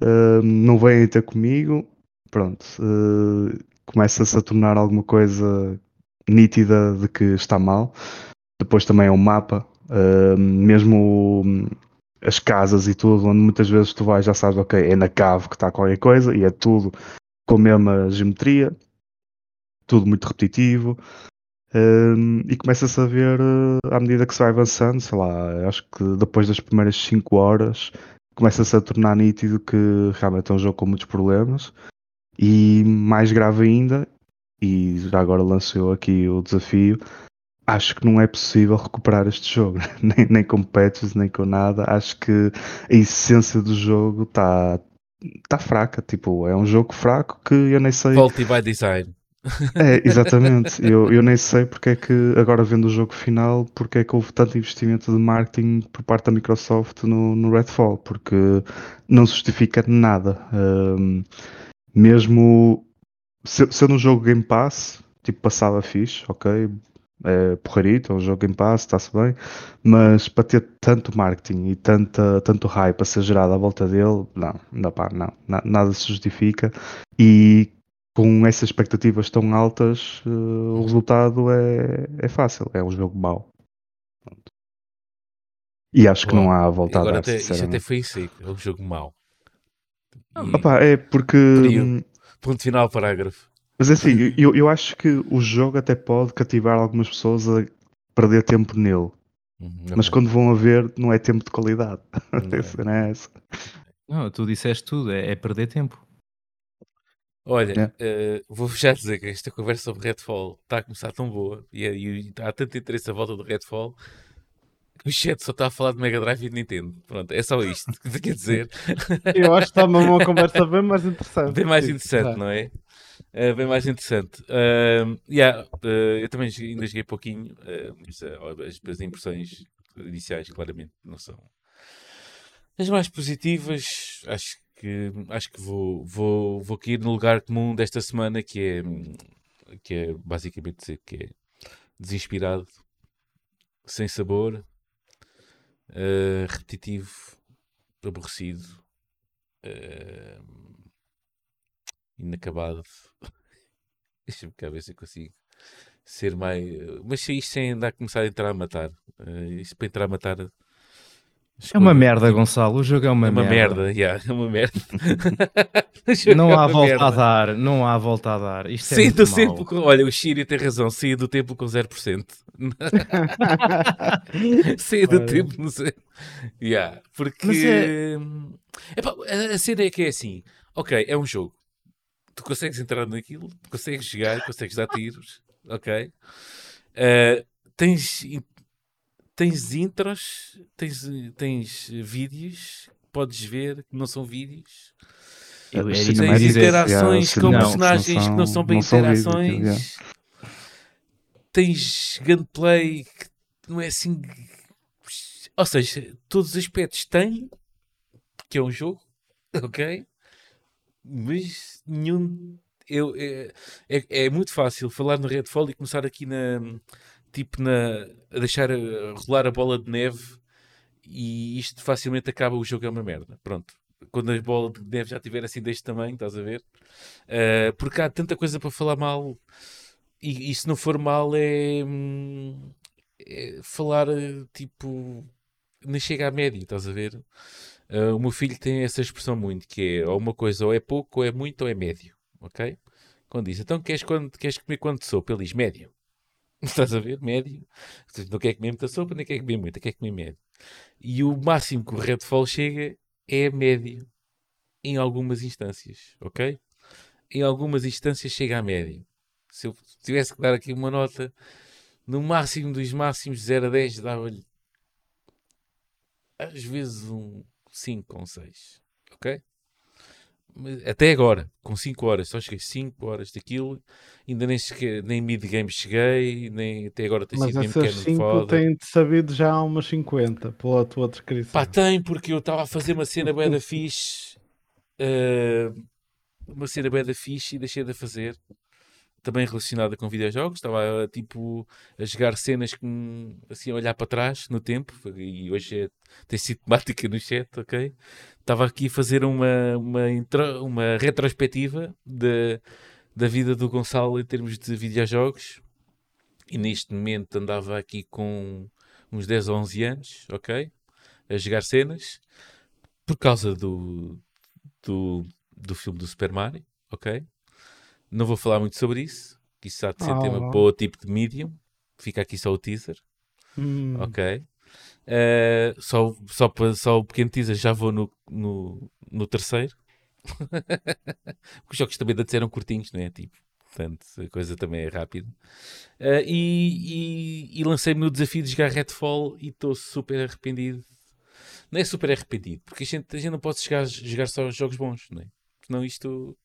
uh, não vêm ter comigo, pronto, uh, começa-se a tornar alguma coisa nítida de que está mal. Depois também é um mapa, uh, mesmo as casas e tudo, onde muitas vezes tu vais já sabes, ok, é na cave que está qualquer coisa e é tudo com a mesma geometria, tudo muito repetitivo. Um, e começa-se a ver uh, à medida que se vai avançando, sei lá, acho que depois das primeiras 5 horas começa-se a tornar nítido que realmente é um jogo com muitos problemas e mais grave ainda, e já agora lançou aqui o desafio, acho que não é possível recuperar este jogo, nem, nem com patches, nem com nada. Acho que a essência do jogo está tá fraca. Tipo, é um jogo fraco que eu nem sei. Faulty by design. É, exatamente. eu, eu nem sei porque é que, agora vendo o jogo final, porque é que houve tanto investimento de marketing por parte da Microsoft no, no Redfall, porque não justifica nada. Um, mesmo se, sendo um jogo Game Pass, tipo, passava fixe, ok, é porrarito, é um jogo Game Pass, está-se bem, mas para ter tanto marketing e tanta, tanto hype a ser gerado à volta dele, não, não, pá, não, nada se justifica. E com essas expectativas tão altas, uh, o resultado é, é fácil, é um jogo mau. Pronto. E acho Bom, que não há a volta a dar, até, Isto até foi isso, é um jogo mau. E... Opa, é porque... Hum, ponto final, parágrafo. Mas assim, eu, eu acho que o jogo até pode cativar algumas pessoas a perder tempo nele. Uhum, mas quando vão a ver, não é tempo de qualidade. Não é. é essa. Não, tu disseste tudo, é, é perder tempo. Olha, uh, vou já dizer que esta conversa sobre Redfall está a começar tão boa e, é, e, há tanto interesse à volta do Redfall que o chat só está a falar de Mega Drive e de Nintendo. Pronto, é só isto que quer dizer. Eu acho que está uma conversa bem mais interessante. Bem mais interessante, Sim. não é? Uh, bem mais interessante. Uh, yeah, uh, eu também ainda joguei pouquinho, mas, as, as impressões iniciais claramente não são as mais positivas. Acho que acho que vou, vou, vou cair no lugar comum desta semana que é, que é basicamente dizer que é desinspirado, sem sabor, repetitivo, aborrecido, uh, inacabado. Deixa-me cá ver se eu consigo ser mais. Mas isto sem andar a começar a entrar a matar. Uh, isso para entrar a matar é uma merda, Gonçalo. O jogo é uma, é uma merda. merda, yeah, é uma merda. não há é volta merda. a dar, não há volta a dar. Isto é do tempo com... Olha, o Shiri tem razão, saí do tempo com 0%. saí do tempo no zero. Yeah, porque é... Epá, a cena é que é assim: ok, é um jogo. Tu consegues entrar naquilo, consegues chegar, consegues dar tiros, ok? Uh, tens tens intros, tens, tens vídeos, podes ver que não são vídeos. Eu, tens interações com não, personagens são, que não são bem não interações. Vídeos, tens gameplay que não é assim. Ou seja, todos os aspectos têm, que é um jogo, ok? Mas nenhum. Eu, é, é, é muito fácil falar no Redfall e começar aqui na, tipo na, a deixar a rolar a bola de neve e isto facilmente acaba o jogo é uma merda. Pronto. Quando a bola de neve já estiver assim deste tamanho, estás a ver? Uh, porque há tanta coisa para falar mal e, e se não for mal é, hum, é falar tipo nem chega à média, estás a ver? Uh, o meu filho tem essa expressão muito, que é ou uma coisa ou é pouco, ou é muito, ou é médio, ok? Quando diz, então queres, quando, queres comer quanto sopa? Ele diz médio. Estás a ver? Médio. Não quer comer muita sopa, nem quer comer muita, quer comer médio. E o máximo que o Redfall chega é médio. Em algumas instâncias, ok? Em algumas instâncias chega a médio. Se eu tivesse que dar aqui uma nota, no máximo dos máximos, 0 a 10, dava-lhe às vezes um 5 ou um 6, ok? até agora, com 5 horas, só cheguei 5 horas daquilo, ainda nem, cheguei, nem mid-game cheguei, nem até agora tem Mas sido game é foda. tem sabido já há umas 50 pela tua descrição. Pá, tem, porque eu estava a fazer uma cena bem da fixe, uh, uma cena bem da fixe e deixei de fazer também relacionada com videojogos. Estava tipo a jogar cenas com, assim a olhar para trás no tempo e hoje é, tem sido temática no chat, ok? Estava aqui a fazer uma, uma, intro, uma retrospectiva de, da vida do Gonçalo em termos de videojogos e neste momento andava aqui com uns 10 ou 11 anos, ok? A jogar cenas por causa do, do, do filme do Super Mario, ok? Não vou falar muito sobre isso, que isso há de ser oh. tema para o tipo de medium. Fica aqui só o teaser. Hum. Ok. Uh, só, só, só o pequeno teaser já vou no, no, no terceiro. Os jogos também antes eram curtinhos, não é? Tipo, portanto, a coisa também é rápida. Uh, e, e, e lancei-me no desafio de jogar Redfall e estou super arrependido. Não é super arrependido, porque a gente, a gente não pode chegar, jogar só jogos bons, não é? Senão isto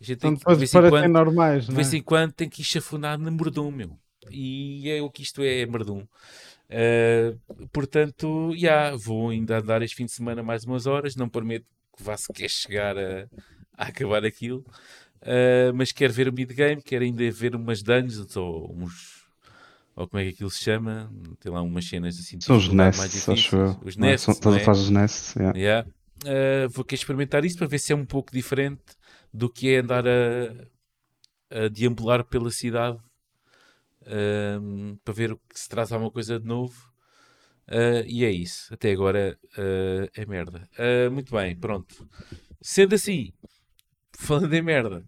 a gente tem que, de vez, em quando, normais, de vez em quando tem que ir chafundar na merdum, meu. E é o que isto é, é merdum. Uh, portanto, já yeah, vou ainda dar este fim de semana mais umas horas. Não prometo que vá sequer chegar a, a acabar aquilo. Uh, mas quero ver o mid-game, quero ainda ver umas dungeons ou uns. Ou como é que aquilo se chama? Tem lá umas cenas assim. São os nests, acho eu. Os nests. Estás a fazer os nests, yeah. yeah. Uh, vou querer experimentar isso para ver se é um pouco diferente do que é andar a, a deambular pela cidade um, para ver o que se traz alguma coisa de novo. Uh, e é isso. Até agora uh, é merda. Uh, muito bem, pronto. Sendo assim, falando em merda,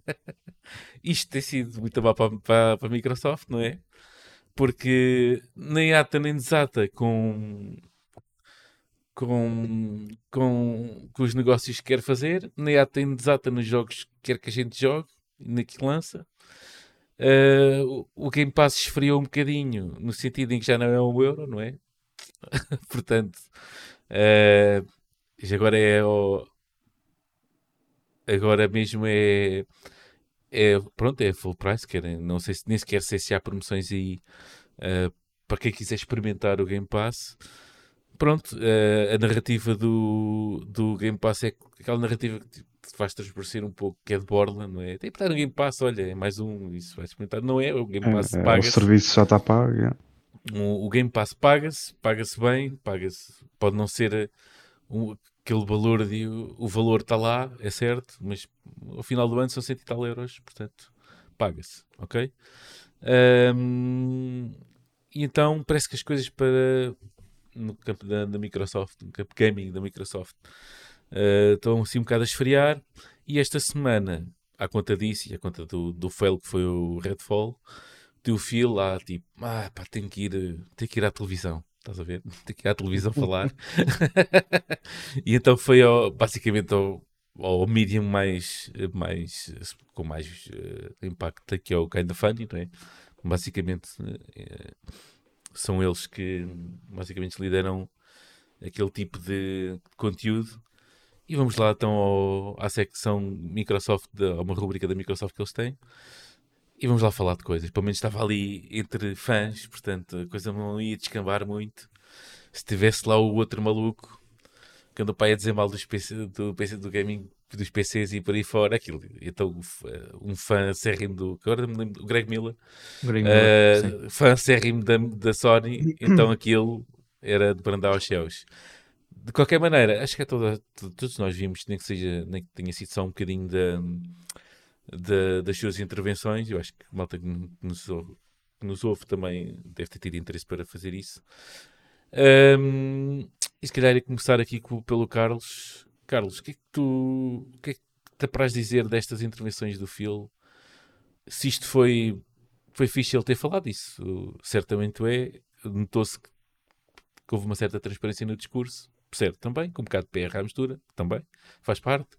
isto tem sido muito mal para, para, para a Microsoft, não é? Porque nem ata nem desata com com, com, com os negócios que quer fazer, nem há tem desata nos jogos que quer que a gente jogue, na que lança. Uh, o, Game Pass esfriou um bocadinho, no sentido em que já não é um euro, não é? Portanto, uh, agora é o, agora mesmo é, é pronto, é full price, quer, não sei se nem sequer sei se há promoções aí uh, para quem quiser experimentar o Game Pass pronto, uh, a narrativa do, do Game Pass é aquela narrativa que te faz transparecer um pouco que é de Borla, não é? Tem que estar no Game Pass, olha, é mais um, isso vai experimentar. Não é, o Game Pass é, paga. É, o serviço já está pago. É. O, o, Game Pass paga-se, paga-se bem, paga-se, pode não ser eh, um, aquele valor de o valor está lá, é certo, mas ao final do ano são 100 e tal euros, portanto, paga-se, ok? Um, e então parece que as coisas para no campo da, da Microsoft, no campo gaming da Microsoft, uh, estão assim um bocado a esfriar. E esta semana, à conta disso e à conta do, do fail que foi o Redfall, o Phil lá, tipo, ah, pá, tenho que ir, tenho que ir à televisão. Estás a ver? Tenho que ir à televisão falar. e então foi ao, basicamente ao, ao medium mais, mais com mais uh, impacto que é o Kind of Funny, não é? Basicamente uh, são eles que basicamente lideram aquele tipo de conteúdo. E vamos lá então ao, à secção Microsoft, a uma rubrica da Microsoft que eles têm. E vamos lá falar de coisas. Pelo menos estava ali entre fãs, portanto a coisa não ia descambar muito. Se tivesse lá o outro maluco que anda para a dizer mal do PC, do PC do gaming dos PCs e por aí fora, aquilo. Então, um fã acérrimo do. Agora me lembro, o Greg Miller. Greg Miller uh, fã acérrimo da, da Sony, então aquilo era de brandar aos céus. De qualquer maneira, acho que é toda, todos nós vimos, nem que, seja, nem que tenha sido só um bocadinho da, da, das suas intervenções. Eu acho que a malta que nos, ouve, que nos ouve também deve ter tido interesse para fazer isso. Um, e se calhar ia começar aqui pelo Carlos. Carlos, o que é que tu o que é que te apraz dizer destas intervenções do Phil? Se isto foi, foi fixe ele ter falado isso, certamente é. Notou-se que, que houve uma certa transparência no discurso, certo, também, com um bocado de PR à mistura, também, faz parte.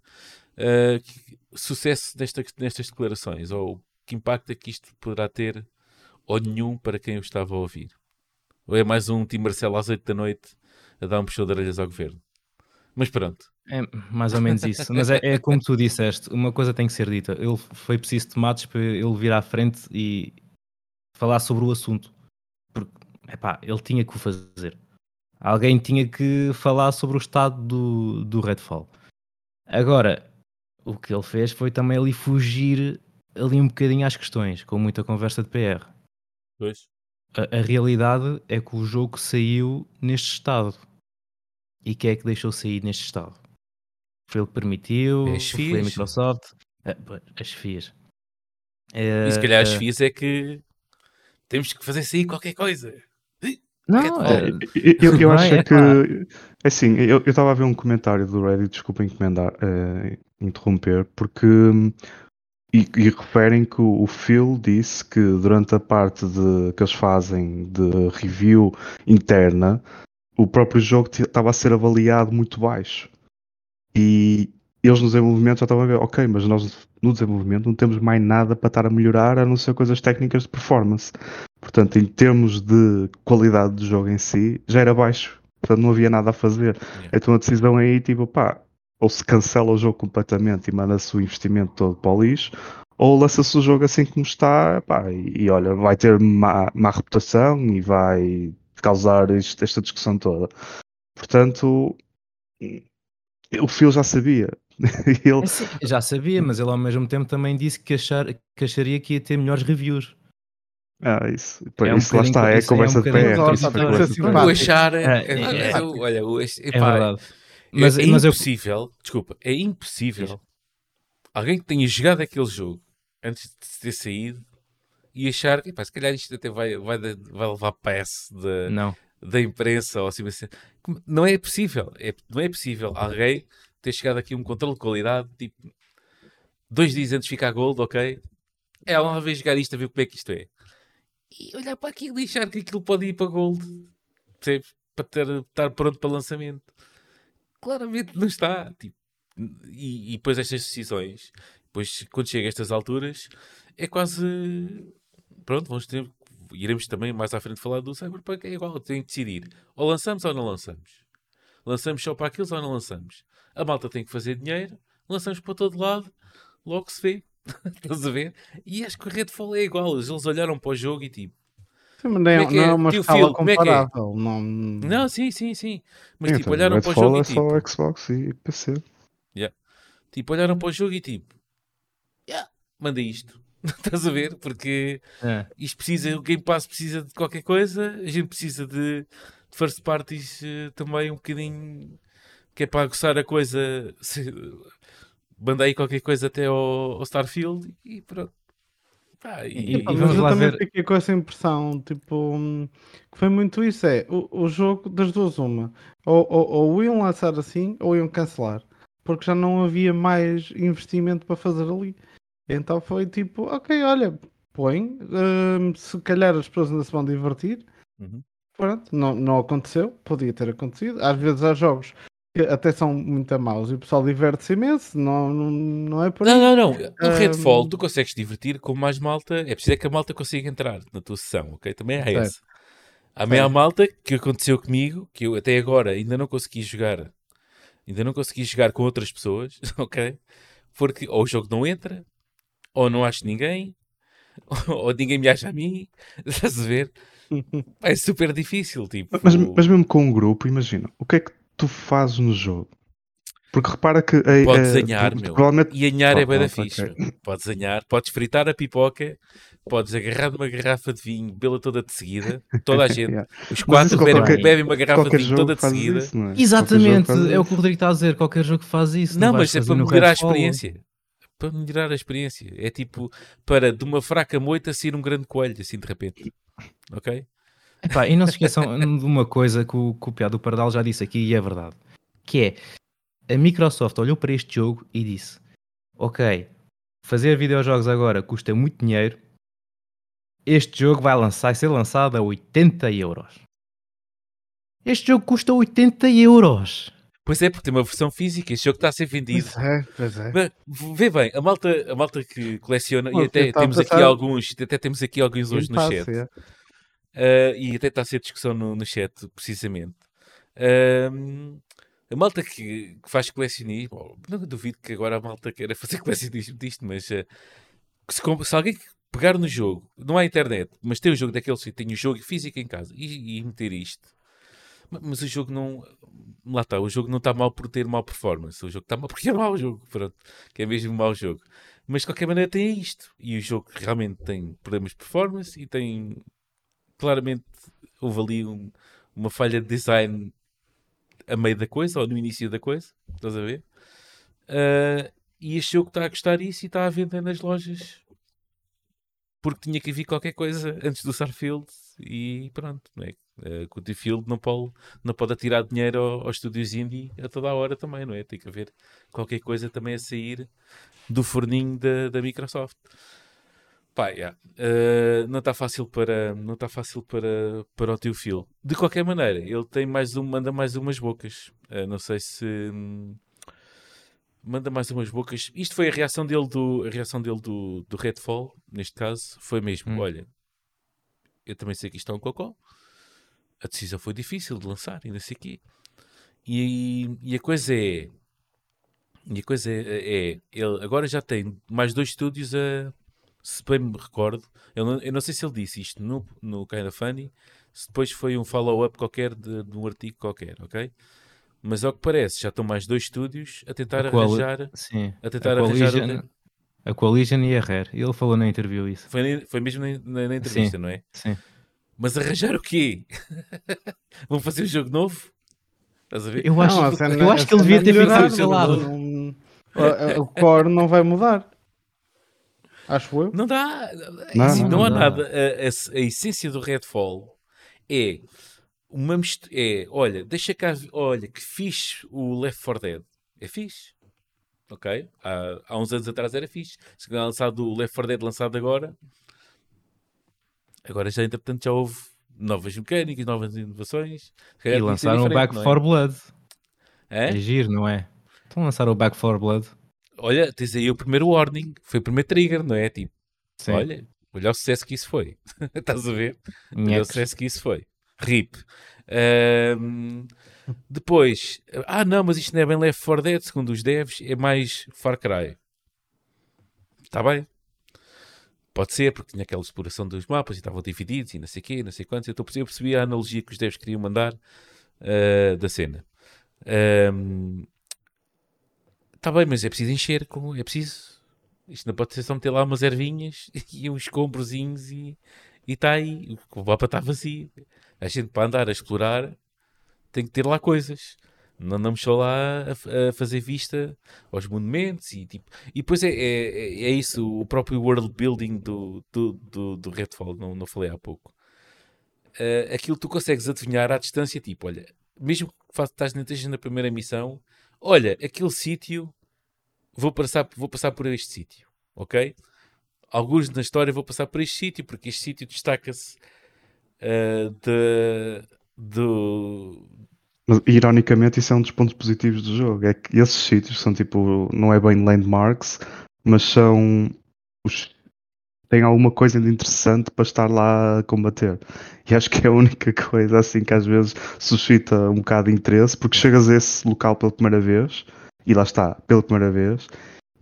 Uh, que, sucesso nesta, nestas declarações, ou que impacto é que isto poderá ter, ou nenhum, para quem o estava a ouvir? Ou é mais um Tim Marcelo às 8 da noite a dar um puxão de orelhas ao governo? Mas pronto. É mais ou menos isso. Mas é, é, como tu disseste, uma coisa tem que ser dita. Ele foi preciso tomates para ele vir à frente e falar sobre o assunto. Porque, epá, ele tinha que o fazer. Alguém tinha que falar sobre o estado do, do Redfall. Agora, o que ele fez foi também ali fugir ali um bocadinho às questões, com muita conversa de PR. Pois. A, a realidade é que o jogo saiu neste estado. E quem é que deixou sair neste estado? Foi ele que permitiu? As FIAs. Foi a Microsoft? Ah, as FIAs. e se calhar as ah, FIAs é que temos que fazer sair qualquer coisa. Não, é, eu, eu, acho é, que é assim, eu estava a ver um comentário do Reddit, desculpa encomendar, uh, interromper, porque e, e, referem que o Phil disse que durante a parte de, que eles fazem de review interna, o próprio jogo estava a ser avaliado muito baixo. E eles no desenvolvimento já estavam a ver, ok, mas nós no desenvolvimento não temos mais nada para estar a melhorar a não ser coisas técnicas de performance. Portanto, em termos de qualidade do jogo em si, já era baixo. Portanto, não havia nada a fazer. Yeah. Então a decisão aí, tipo, pá, ou se cancela o jogo completamente e manda-se o investimento todo para o lixo, ou lança-se o jogo assim como está, pá, e, e olha, vai ter má, má reputação e vai causar isto, esta discussão toda. Portanto, o Phil já sabia. ele... É sim, já sabia, mas ele ao mesmo tempo também disse que, achar, que acharia que ia ter melhores reviews. Ah, isso, é um isso lá está, é a conversa é um de PR. O achar, é, é, é, é, olha, o, é verdade. Mas, é, mas impossível, eu... desculpa, é impossível alguém que tenha jogado aquele jogo antes de ter saído e achar que, pá, se calhar isto até vai, vai, vai levar pass de, não. Da imprensa ou assim, assim. Não é possível. É, não é possível alguém ter chegado aqui um controle de qualidade, tipo, dois dias antes ficar gold, ok? É, uma vez jogar isto a ver como é que isto é. E olhar para aquilo e achar que aquilo pode ir para gold, percebes? Para ter, estar pronto para lançamento. Claramente não está. Tipo, e, e depois estas decisões, depois quando chega a estas alturas, é quase pronto, vamos ter, iremos também mais à frente falar do Cyberpunk, é igual, tem que decidir. Ou lançamos ou não lançamos. Lançamos só para aquilo ou não lançamos. A malta tem que fazer dinheiro, lançamos para todo lado, logo se vê. Estás a ver? E acho que o Redfall é igual. Eles olharam para o jogo e tipo. Sim, mas não, é, não é, é uma Tio escala Phil, comparável. É é? Não... não, sim, sim, sim. Mas sim, tipo, olharam para o jogo é e tipo. É só Xbox e PC. Yeah. Tipo, olharam para o jogo e tipo. Yeah, manda isto. Estás a ver? Porque é. isto precisa, o Game Pass precisa de qualquer coisa, a gente precisa de, de first parties uh, também um bocadinho que é para aguçar a coisa. Se, manda aí qualquer coisa até ao, ao Starfield e pronto. Pá, e, e, vamos eu também ver... fiquei com essa impressão, tipo, que foi muito isso, é, o, o jogo das duas uma, ou, ou, ou iam lançar assim, ou iam cancelar, porque já não havia mais investimento para fazer ali. Então foi tipo, ok, olha, põe, hum, se calhar as pessoas ainda se vão divertir. Uhum. Pronto, não, não aconteceu, podia ter acontecido. Às vezes há jogos que até são muito maus e o pessoal diverte-se imenso, não, não, não é por. Não, não, não. No um... Redfall tu consegues divertir com mais malta, é preciso é que a malta consiga entrar na tua sessão, ok? Também é essa. A meia malta que aconteceu comigo, que eu até agora ainda não consegui jogar, ainda não consegui jogar com outras pessoas, ok? Porque ou o jogo não entra, ou não acho ninguém, ou ninguém me acha a mim, estás a ver? É super difícil, tipo. Mas, mas mesmo com um grupo, imagina, o que é que tu fazes no jogo? Porque repara que. Pode desenhar, meu. Provavelmente... E anhar é bem da fixe. Okay. Podes desenhar, podes fritar a pipoca, podes agarrar uma garrafa de vinho, bê-la toda de seguida. Toda a gente. yeah. Os quatro bebem, qualquer, bebem uma garrafa de vinho toda de seguida. Isso, é? Exatamente, é o que o Rodrigo está a dizer. Qualquer jogo faz isso. Não, não mas é para melhorar a experiência. Para melhorar a experiência. É tipo para de uma fraca moita sair um grande coelho, assim de repente. Ok? E não se esqueçam de uma coisa que o, que o Piado Pardal já disse aqui e é verdade. Que é, a Microsoft olhou para este jogo e disse, ok, fazer videojogos agora custa muito dinheiro, este jogo vai lançar, ser lançado a 80 euros. Este jogo custa 80 euros. Pois é, porque tem uma versão física, este jogo está a ser vendido. Pois é, pois é. Mas, vê bem, a malta, a malta que coleciona, e até temos aqui alguns, até temos aqui alguns hoje no chat. É. Uh, e até está a ser discussão no, no chat, precisamente. Uh, a malta que, que faz colecionismo, não duvido que agora a malta queira fazer colecionismo disto, mas uh, se, se, alguém pegar no jogo, não há internet, mas tem o jogo daqueles que tem o jogo físico em casa e, e meter isto, mas o jogo não. Lá está, o jogo não está mal por ter mau performance. O jogo está mal porque é mau jogo. Pronto, que é mesmo mau jogo. Mas de qualquer maneira tem isto. E o jogo realmente tem problemas de performance e tem claramente houve ali um, uma falha de design a meio da coisa, ou no início da coisa, estás a ver? Uh, e este jogo está a gostar isso e está a vender nas lojas porque tinha que vir qualquer coisa antes do Starfield e pronto, não é? Uh, o Field não pode, não pode atirar dinheiro aos estúdios indie a toda a hora também, não é? Tem que haver qualquer coisa também a sair do forninho da, da Microsoft. Pá, yeah. uh, não está fácil para não está fácil para, para o tio Phil. De qualquer maneira, ele tem mais um, manda mais umas bocas. Uh, não sei se hum, manda mais umas bocas. Isto foi a reação dele do a reação dele do, do Redfall, neste caso, foi mesmo, hum. olha, eu também sei que isto é um cocó. A decisão foi difícil de lançar e não sei o quê. E, e a coisa é e a coisa é, é, ele agora já tem mais dois estúdios a se bem me recordo, eu não, eu não sei se ele disse isto no, no Kinda Funny, se depois foi um follow-up qualquer de, de, um artigo qualquer, ok? Mas ao que parece, já estão mais dois estúdios a tentar a arranjar. Sim, a tentar a arranjar. A Collision e a Rare. Ele falou na interview isso. Foi, foi mesmo na, na, na entrevista, sim, não é? Sim. Mas arranjar o quê? Vão fazer um jogo novo? Estás a ver? Eu acho, não, eu acho que ele devia ter ficado calado. O core não vai mudar. Acho eu. Não dá. Não, assim, não, não há dá. nada. A, a, a, essência do Redfall é uma é, olha, deixa cá, olha, que fixe o Left 4 Dead. É fixe. Ok? Há, há uns anos atrás era fixe. Se calhar lançado o Left 4 Dead lançado agora. Agora já, entretanto, já houve novas mecânicas, novas inovações. E lançaram o Back 4 é? Blood. É? é giro, não é? Estão a lançar o Back 4 Blood olha, tens aí o primeiro warning, foi o primeiro trigger, não é? Tipo, Sim. olha, olha o sucesso que isso foi. Estás a ver? Olha o sucesso que isso foi. RIP. Um, depois, ah não, mas isto não é bem Left 4 Dead, segundo os devs, é mais Far Cry. Está bem. Pode ser, porque tinha aquela exploração dos mapas e estavam divididos e não sei quê, não sei quantos. Então eu percebi a analogia que os devs queriam mandar uh, da cena. Um, Está bem, mas é preciso encher, com, é preciso. Isto não pode ser só meter lá umas ervinhas e uns escombrozinhos e está aí. O mapa está vazio. A gente para andar a explorar tem que ter lá coisas. Não andamos só lá a, a fazer vista aos monumentos e tipo. E depois é, é, é isso, o próprio world building do, do, do, do Redfall, não, não falei há pouco. Uh, aquilo tu consegues adivinhar à distância, tipo, olha, mesmo que estás na primeira missão, olha, aquele sítio, vou passar, vou passar por este sítio, ok? Alguns na história vou passar por este sítio, porque este sítio destaca-se uh, de, do... Mas, ironicamente, isso é um dos pontos positivos do jogo. É que esses sítios são tipo, não é bem landmarks, mas são os tem alguma coisa de interessante para estar lá a combater. E acho que é a única coisa assim que às vezes suscita um bocado de interesse, porque chegas a esse local pela primeira vez, e lá está, pela primeira vez,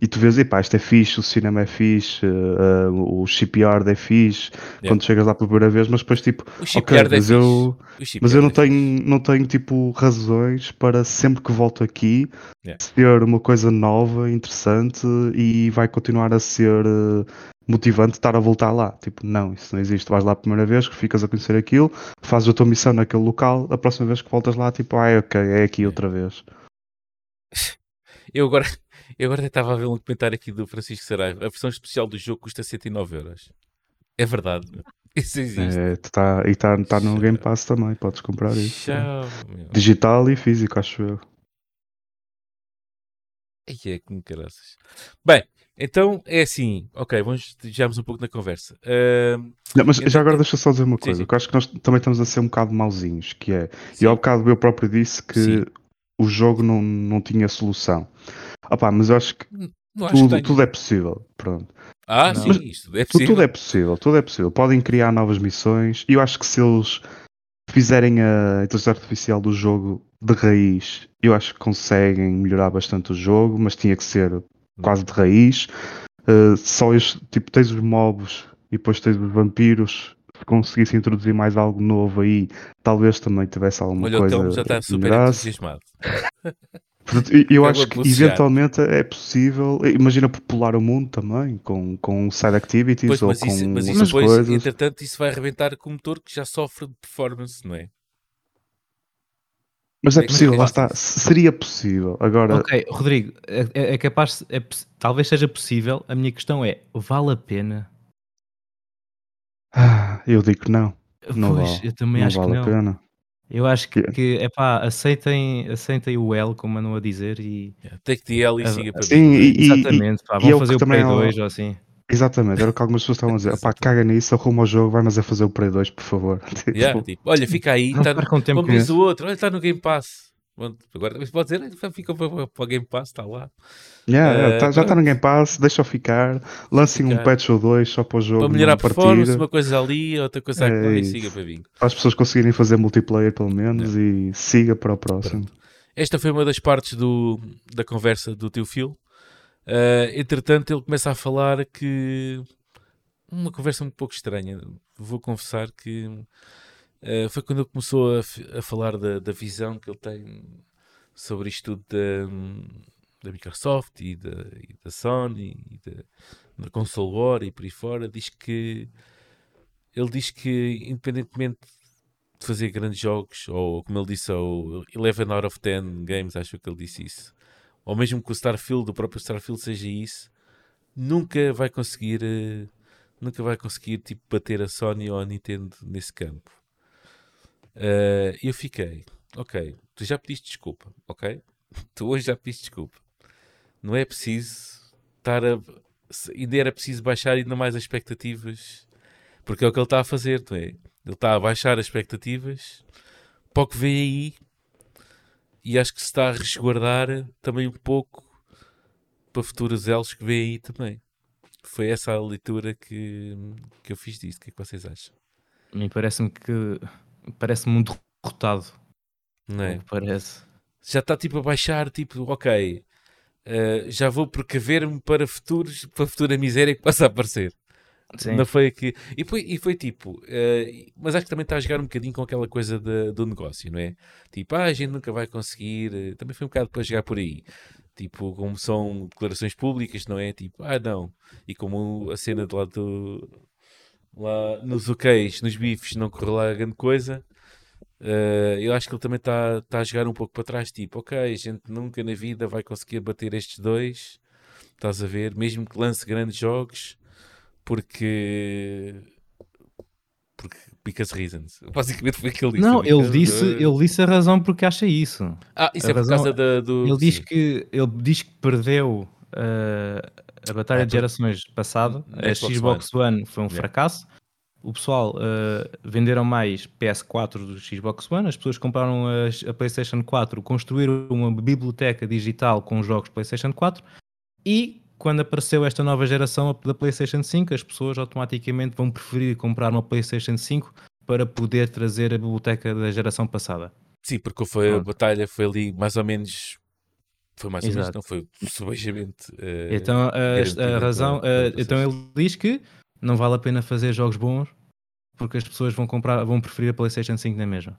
e tu vês, epá, isto é fixe, o cinema é fixe, uh, o shipyard é fixe, yeah. quando chegas lá pela primeira vez, mas depois tipo, ok, é mas, eu, mas eu não é tenho, não tenho tipo razões para sempre que volto aqui yeah. ser uma coisa nova, interessante e vai continuar a ser uh, motivante estar a voltar lá. Tipo, não, isso não existe. Vais lá a primeira vez, que ficas a conhecer aquilo, fazes a tua missão naquele local, a próxima vez que voltas lá, tipo, ah, ok, é aqui outra vez. Eu agora eu agora estava a ver um comentário aqui do Francisco Saraiva. A versão especial do jogo custa 109 euros. É verdade. Isso existe. É, tá, e está tá no Game Pass também. Podes comprar isso. Digital e físico, acho eu. Aí é que me caraças. Bem, então é assim. Ok, vamos já um pouco na conversa. Uh, Não, mas então, já agora deixa só dizer uma coisa. Sim, sim. Que eu acho que nós também estamos a ser um bocado mauzinhos. Que é, sim. e ao bocado eu próprio disse que. O jogo não, não tinha solução. Opa, mas eu acho que tudo, que tudo, é possível. Pronto. Ah, não. sim, isto é possível. Tudo é possível, tudo é possível. Podem criar novas missões e eu acho que se eles fizerem a inteligência artificial do jogo de raiz, eu acho que conseguem melhorar bastante o jogo, mas tinha que ser quase de raiz. Uh, só este, tipo, tens os mobs e depois tens os vampiros. Se conseguisse introduzir mais algo novo aí, talvez também tivesse alguma Olha, coisa. Olha, o já está super entusiasmado. Portanto, eu acho que eventualmente é possível, imagina popular o mundo também, com, com side activities pois, ou mas com isso, mas isso depois, coisas. entretanto, isso vai arrebentar com o motor que já sofre de performance, não é? Mas é, é possível, lá está. Seria possível. Agora... Ok, Rodrigo, é, é, é capaz, é, talvez seja possível. A minha questão é, vale a pena? Ah, eu digo que não. Não pois, vale, eu também não acho vale que não. A pena. Eu acho que, que é pá, aceitem, aceitem o L, como andam a dizer, e. Yeah, take the L e siga para Sim. E, Exatamente, pá, vão fazer o Play 2 ou assim. Exatamente, era o que algumas pessoas estavam a dizer. Pá, caga nisso, arruma o jogo, vai mas é fazer o Play 2, por favor. Yeah, tipo, olha, fica aí, tá, como diz o outro, olha, está no Game Pass. Agora pode dizer, fica para, para o Game Pass, está lá. Yeah, uh, tá, já está no Game Pass, deixa ficar. Lancem um patch ou dois só para o jogo. Para melhorar a performance, uma coisa ali, outra coisa é aqui, e siga para vir. Para as pessoas conseguirem fazer multiplayer pelo menos e siga para o próximo. Pronto. Esta foi uma das partes do, da conversa do teu Phil. Uh, entretanto, ele começa a falar que. Uma conversa um pouco estranha. Vou confessar que uh, foi quando ele começou a, a falar da, da, visão que ele tem sobre isto tudo da, da Microsoft e da, e da Sony e da, da console war e por aí fora. Diz que ele diz que, independentemente de fazer grandes jogos, ou como ele disse, ou 11 out of 10 games, acho que ele disse isso, ou mesmo que o Starfield, o próprio Starfield seja isso, nunca vai conseguir, uh, nunca vai conseguir tipo, bater a Sony ou a Nintendo nesse campo. Uh, eu fiquei, ok, tu já pediste desculpa, ok? Tu hoje já pediste desculpa. Não é preciso estar a. Ainda era preciso baixar ainda mais as expectativas, porque é o que ele está a fazer, não é? Ele está a baixar as expectativas para o que vem aí e acho que se está a resguardar também um pouco para futuros elos que vêm aí também. Foi essa a leitura que, que eu fiz disso. O que é que vocês acham? A mim parece-me que parece-me um derrotado. Não é? Parece. Já está tipo a baixar, tipo, ok, uh, já vou precaver-me para futuros, para a futura miséria que possa aparecer. Sim. Não foi aqui. E foi, e foi tipo, uh, mas acho que também está a jogar um bocadinho com aquela coisa de, do negócio, não é? Tipo, ah, a gente nunca vai conseguir. Uh, também foi um bocado para jogar por aí. Tipo, como são declarações públicas, não é? Tipo, ah, não. E como a cena de lá do. Lá nos OKs, nos bifes, não correu lá grande coisa. Uh, eu acho que ele também está tá a jogar um pouco para trás, tipo, ok, a gente nunca na vida vai conseguir bater estes dois, estás a ver, mesmo que lance grandes jogos, porque porque because reasons. Basicamente foi o que ele disse. Não, ele disse, ele disse a razão porque acha isso. Ah, isso a é por causa da, do. Ele diz, que, ele diz que perdeu uh, a batalha ah, de gerações passada. A Xbox One, One foi um yeah. fracasso o pessoal uh, venderam mais PS4 do Xbox One, as pessoas compraram a, a, PlayStation 4, construíram uma biblioteca digital com jogos PlayStation 4 e quando apareceu esta nova geração da PlayStation 5, as pessoas automaticamente vão preferir comprar uma PlayStation 5 para poder trazer a biblioteca da geração passada. Sim, porque foi, a batalha foi ali mais ou menos Foi mais ou menos, não foi subejamente. Uh, então, a, a razão. Uh, então, ele diz que não vale a pena fazer jogos bons porque as pessoas vão comprar, vão preferir a PlayStation 5 na mesma.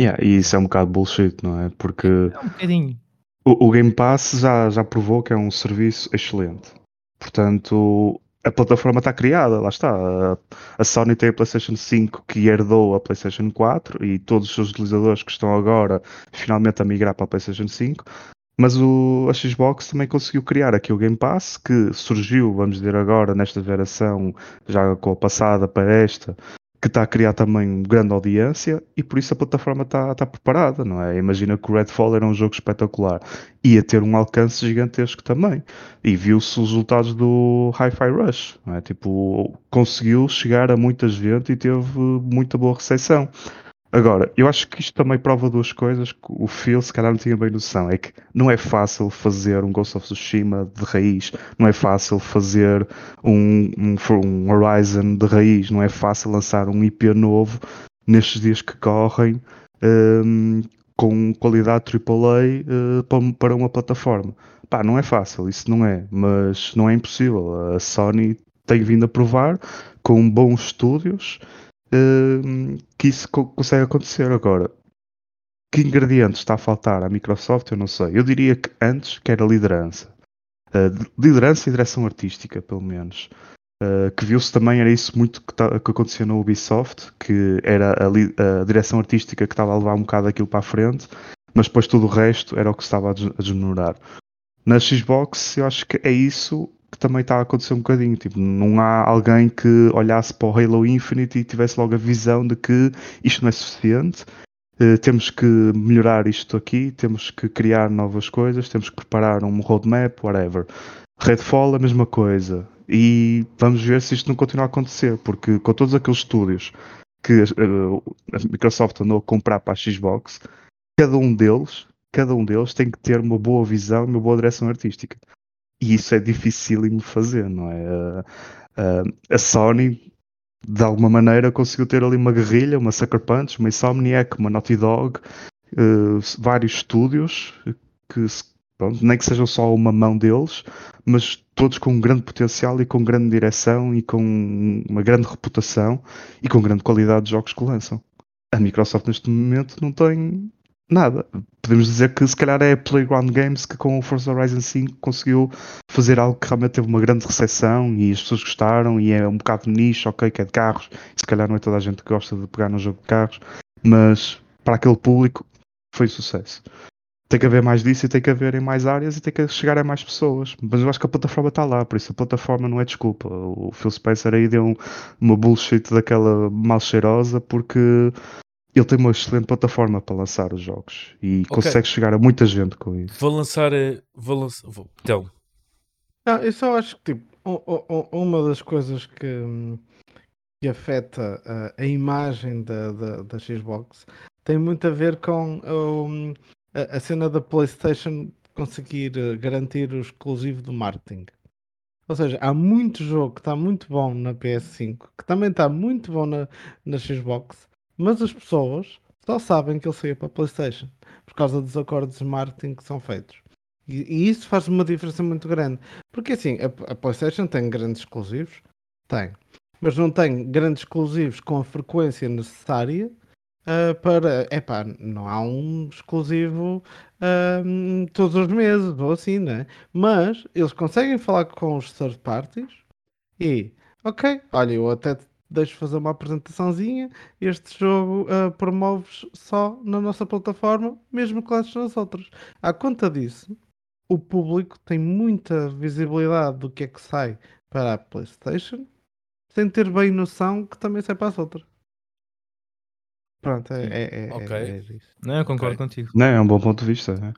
Yeah, e isso é um bocado bullshit, não é? Porque. É um bocadinho. O, o Game Pass já, já provou que é um serviço excelente. Portanto, a plataforma está criada, lá está. A, Sony tem a PlayStation 5 que herdou a PlayStation 4 e todos os seus utilizadores que estão agora finalmente a migrar para a PlayStation 5. Mas o, a Xbox também conseguiu criar aqui o Game Pass, que surgiu, vamos dizer agora, nesta geração, já com a passada para esta, que está a criar também grande audiência e por isso a plataforma está, está preparada, não é? Imagina que o Redfall era um jogo espetacular, ia ter um alcance gigantesco também e viu-se os resultados do Hi-Fi Rush, não é? Tipo, conseguiu chegar a muita gente e teve muita boa recepção. Agora, eu acho que isto também prova duas coisas que o Phil se calhar não tinha bem noção. É que não é fácil fazer um Ghost of Tsushima de raiz, não é fácil fazer um, um, um Horizon de raiz, não é fácil lançar um IP novo nestes dias que correm um, com qualidade AAA uh, para uma plataforma. Pá, não é fácil, isso não é, mas não é impossível. A Sony tem vindo a provar com bons estúdios Que isso co consegue acontecer. Agora, que ingredientes está a faltar à Microsoft, eu não sei. Eu diria que antes que era liderança. Uh, liderança e direção artística, pelo menos. Uh, que viu-se também, era isso muito que, que acontecia na Ubisoft, que era a, a, direção artística que estava a levar um bocado aquilo para a frente, mas depois tudo o resto era o que estava a desmenorar. Na Xbox, eu acho que é isso que também está a acontecer um bocadinho. Tipo, não há alguém que olhasse para o Halo Infinite e tivesse logo a visão de que isto não é suficiente. Uh, temos que melhorar isto aqui, temos que criar novas coisas, temos que preparar um roadmap, whatever. Redfall, a mesma coisa. E vamos ver se isto não continua a acontecer, porque com todos aqueles estúdios que uh, a Microsoft andou a comprar para a Xbox, cada um deles, cada um deles tem que ter uma boa visão, uma boa direção artística. E isso é dificílimo fazer, não é? a Sony, de alguma maneira, conseguiu ter ali uma guerrilha, uma Sucker Punch, uma Insomniac, uma Naughty Dog, uh, vários estúdios que pronto, nem que sejam só uma mão deles, mas todos com um grande potencial e com grande direção e com uma grande reputação e com grande qualidade de jogos que lançam. A Microsoft neste momento não tem nada. Podemos dizer que se calhar é a Playground Games que com o Forza Horizon 5 conseguiu fazer algo que realmente teve uma grande recepção e as pessoas gostaram e é um bocado nicho, ok, que é de carros, se calhar não é toda a gente que gosta de pegar no jogo de carros, mas para aquele público foi um sucesso. Tem que haver mais disso e tem que haver em mais áreas e tem que chegar a mais pessoas. Mas eu acho que a plataforma está lá, por isso a plataforma não é desculpa. O Phil Spencer aí deu uma bullshit daquela mal cheirosa porque ele tem uma excelente plataforma para lançar os jogos e okay. consegue chegar a muita gente com isso. Vou lançar. Eh, vou lançar. Vou, então. Não, eu só acho que tipo, uma das coisas que, que afeta a, a imagem da, da, da, Xbox tem muito a ver com um, a, a, cena da PlayStation conseguir eh, garantir o exclusivo do marketing. Ou seja, há muito jogo que está muito bom na PS5, que também está muito bom na, na Xbox, mas as pessoas só sabem que ele saiu para a PlayStation por causa dos acordos de marketing que são feitos. E, e isso faz uma diferença muito grande. Porque assim, a, a, PlayStation tem grandes exclusivos, tem, mas não tem grandes exclusivos com a frequência necessária uh, para. Epá, não há um exclusivo uh, todos os meses ou assim, né? Mas eles conseguem falar com os third parties e, ok, olha, eu até deixo fazer uma apresentaçãozinha. Este jogo uh, promoves só na nossa plataforma, mesmo que lances nas outras. À conta disso, o público tem muita visibilidade do que é que sai para a PlayStation, sem ter bem noção que também sai para as outras. Pronto, é, é, é, okay. é, isso. Não, eu concordo okay. contigo. Não, é um bom ponto de vista. É.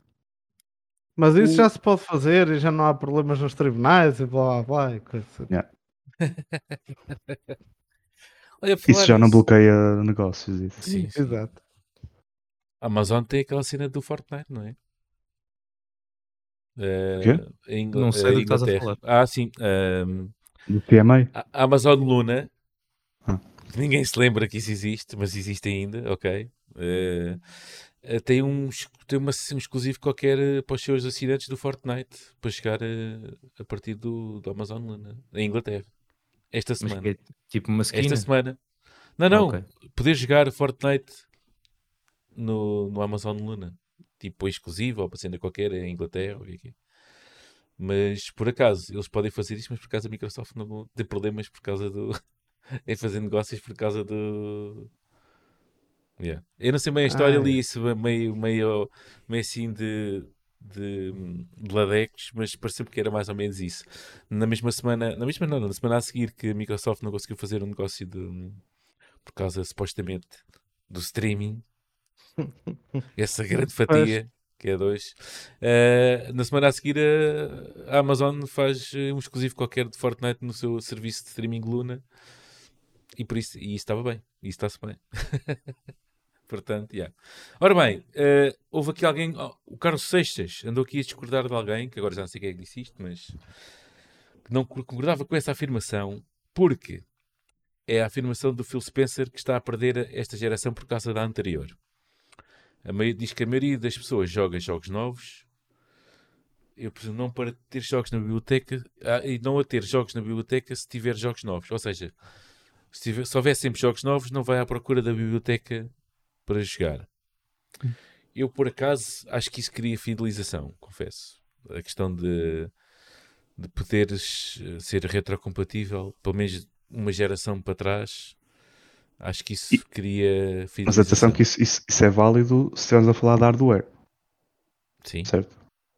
Mas isso o... já se pode fazer e já não há problemas nos tribunais e blá blá blá. E coisa. Assim. Yeah. Olha, isso já não bloqueia negócios. Isso. Sim, sim, exato. A Amazon tem aquela cena do Fortnite, não é? Uh, Ingl... Não sei do que estás a falar. Ah, sim. Um... Do PMA? A Amazon Luna. Ah. Ninguém se lembra que isso existe, mas existe ainda, ok. Uh, Uh, tem um, tem uma, um exclusivo qualquer para os seus assinantes do Fortnite para chegar uh, a partir do, do Amazon Luna, em Inglaterra. Esta semana. É, tipo uma skin? Esta semana. Não, não. Okay. Poder jogar Fortnite no, no Amazon Luna. Tipo exclusivo ou para cena qualquer em Inglaterra. Ou aqui. Mas por acaso eles podem fazer isso, mas por acaso a Microsoft não tem problemas por causa do. em fazer negócios por causa do. Yeah. Eu não sei bem a história, ah, li isso meio, meio, meio assim de, de, de ladecos, mas pareceu que era mais ou menos isso. Na mesma semana, na mesma não, na semana a seguir que a Microsoft não conseguiu fazer um negócio de, por causa supostamente do streaming, essa grande fatia que é dois. Uh, na semana a seguir, a Amazon faz um exclusivo qualquer de Fortnite no seu serviço de streaming Luna e por isso, e isso estava bem, isso está-se bem. Portanto, yeah. Ora bem, uh, houve aqui alguém, oh, o Carlos Seixas andou aqui a discordar de alguém, que agora já não sei quem é que disse isto, mas que não concordava com essa afirmação, porque é a afirmação do Phil Spencer que está a perder esta geração por causa da anterior. A maioria, diz que a maioria das pessoas joga jogos novos. Eu presumo não para ter jogos na biblioteca ah, e não a ter jogos na biblioteca se tiver jogos novos. Ou seja, se, tiver, se houver sempre jogos novos, não vai à procura da biblioteca para jogar. Eu, por acaso, acho que isso cria fidelização, confesso. A questão de, de poderes eh, ser retrocompatível, pelo menos uma geração para trás, Acho que isso e, cria Mas atenção que isso, isso, isso, é válido se estivermos a falar de hardware. Sim. Certo?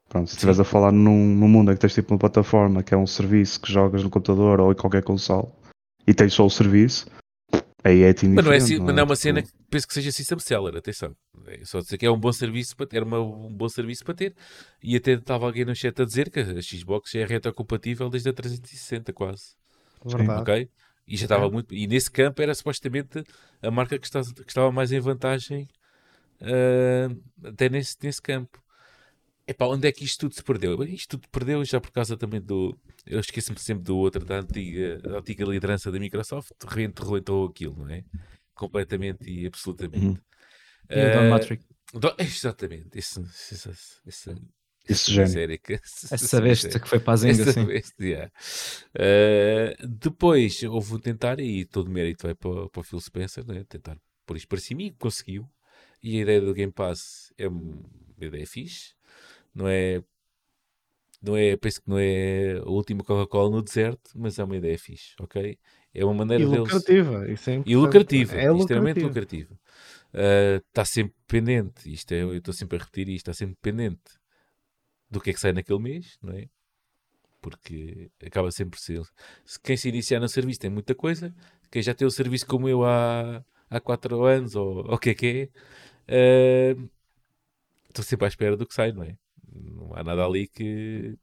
Pronto, se estiveres a falar num, num mundo em que tens tipo uma plataforma que é um serviço que jogas no computador ou em qualquer console e tens só o serviço, aí é mas não é, assim, não é, não é uma tipo... cena que penso que seja assim subseller, atenção. É só dizer que é um bom serviço para ter, uma, um bom serviço para ter. E até estava alguém no chat a dizer que a Xbox é retrocompatível desde a 360 quase. Verdade. Ok? E já estava é. muito. E nesse campo era supostamente a marca que, está, que estava mais em vantagem uh, até nesse, nesse campo. Epá, onde é que isto tudo se perdeu? Isto tudo perdeu já por causa também do. Eu esqueço-me sempre do outro, da antiga, da antiga liderança da Microsoft, reenterrou aquilo, não é? Completamente e absolutamente. Uhum. E o Don Matrick. exatamente. Esse, esse, esse, esse gênio. Essa besta que foi para a Zenga, sim. Besta, yeah. uh, depois houve um tentar, e todo o mérito vai para, para o Phil Spencer, né? tentar pôr isto para cima e conseguiu. E a ideia do Game Pass é uma ideia fixe, não é? Não é, penso que não é a última Coca-Cola no deserto, mas é uma ideia fixe, ok? É uma maneira e deles. Lucrativa, isso é e lucrativa, é extremamente lucrativa. Está uh, sempre pendente, isto é, eu estou sempre a repetir isto, está sempre pendente do que é que sai naquele mês, não é? Porque acaba sempre por ser. Quem se iniciar no serviço tem muita coisa, quem já tem o serviço como eu há, há 4 anos, ou o que é que é, estou sempre à espera do que sai, não é? Não há nada ali que,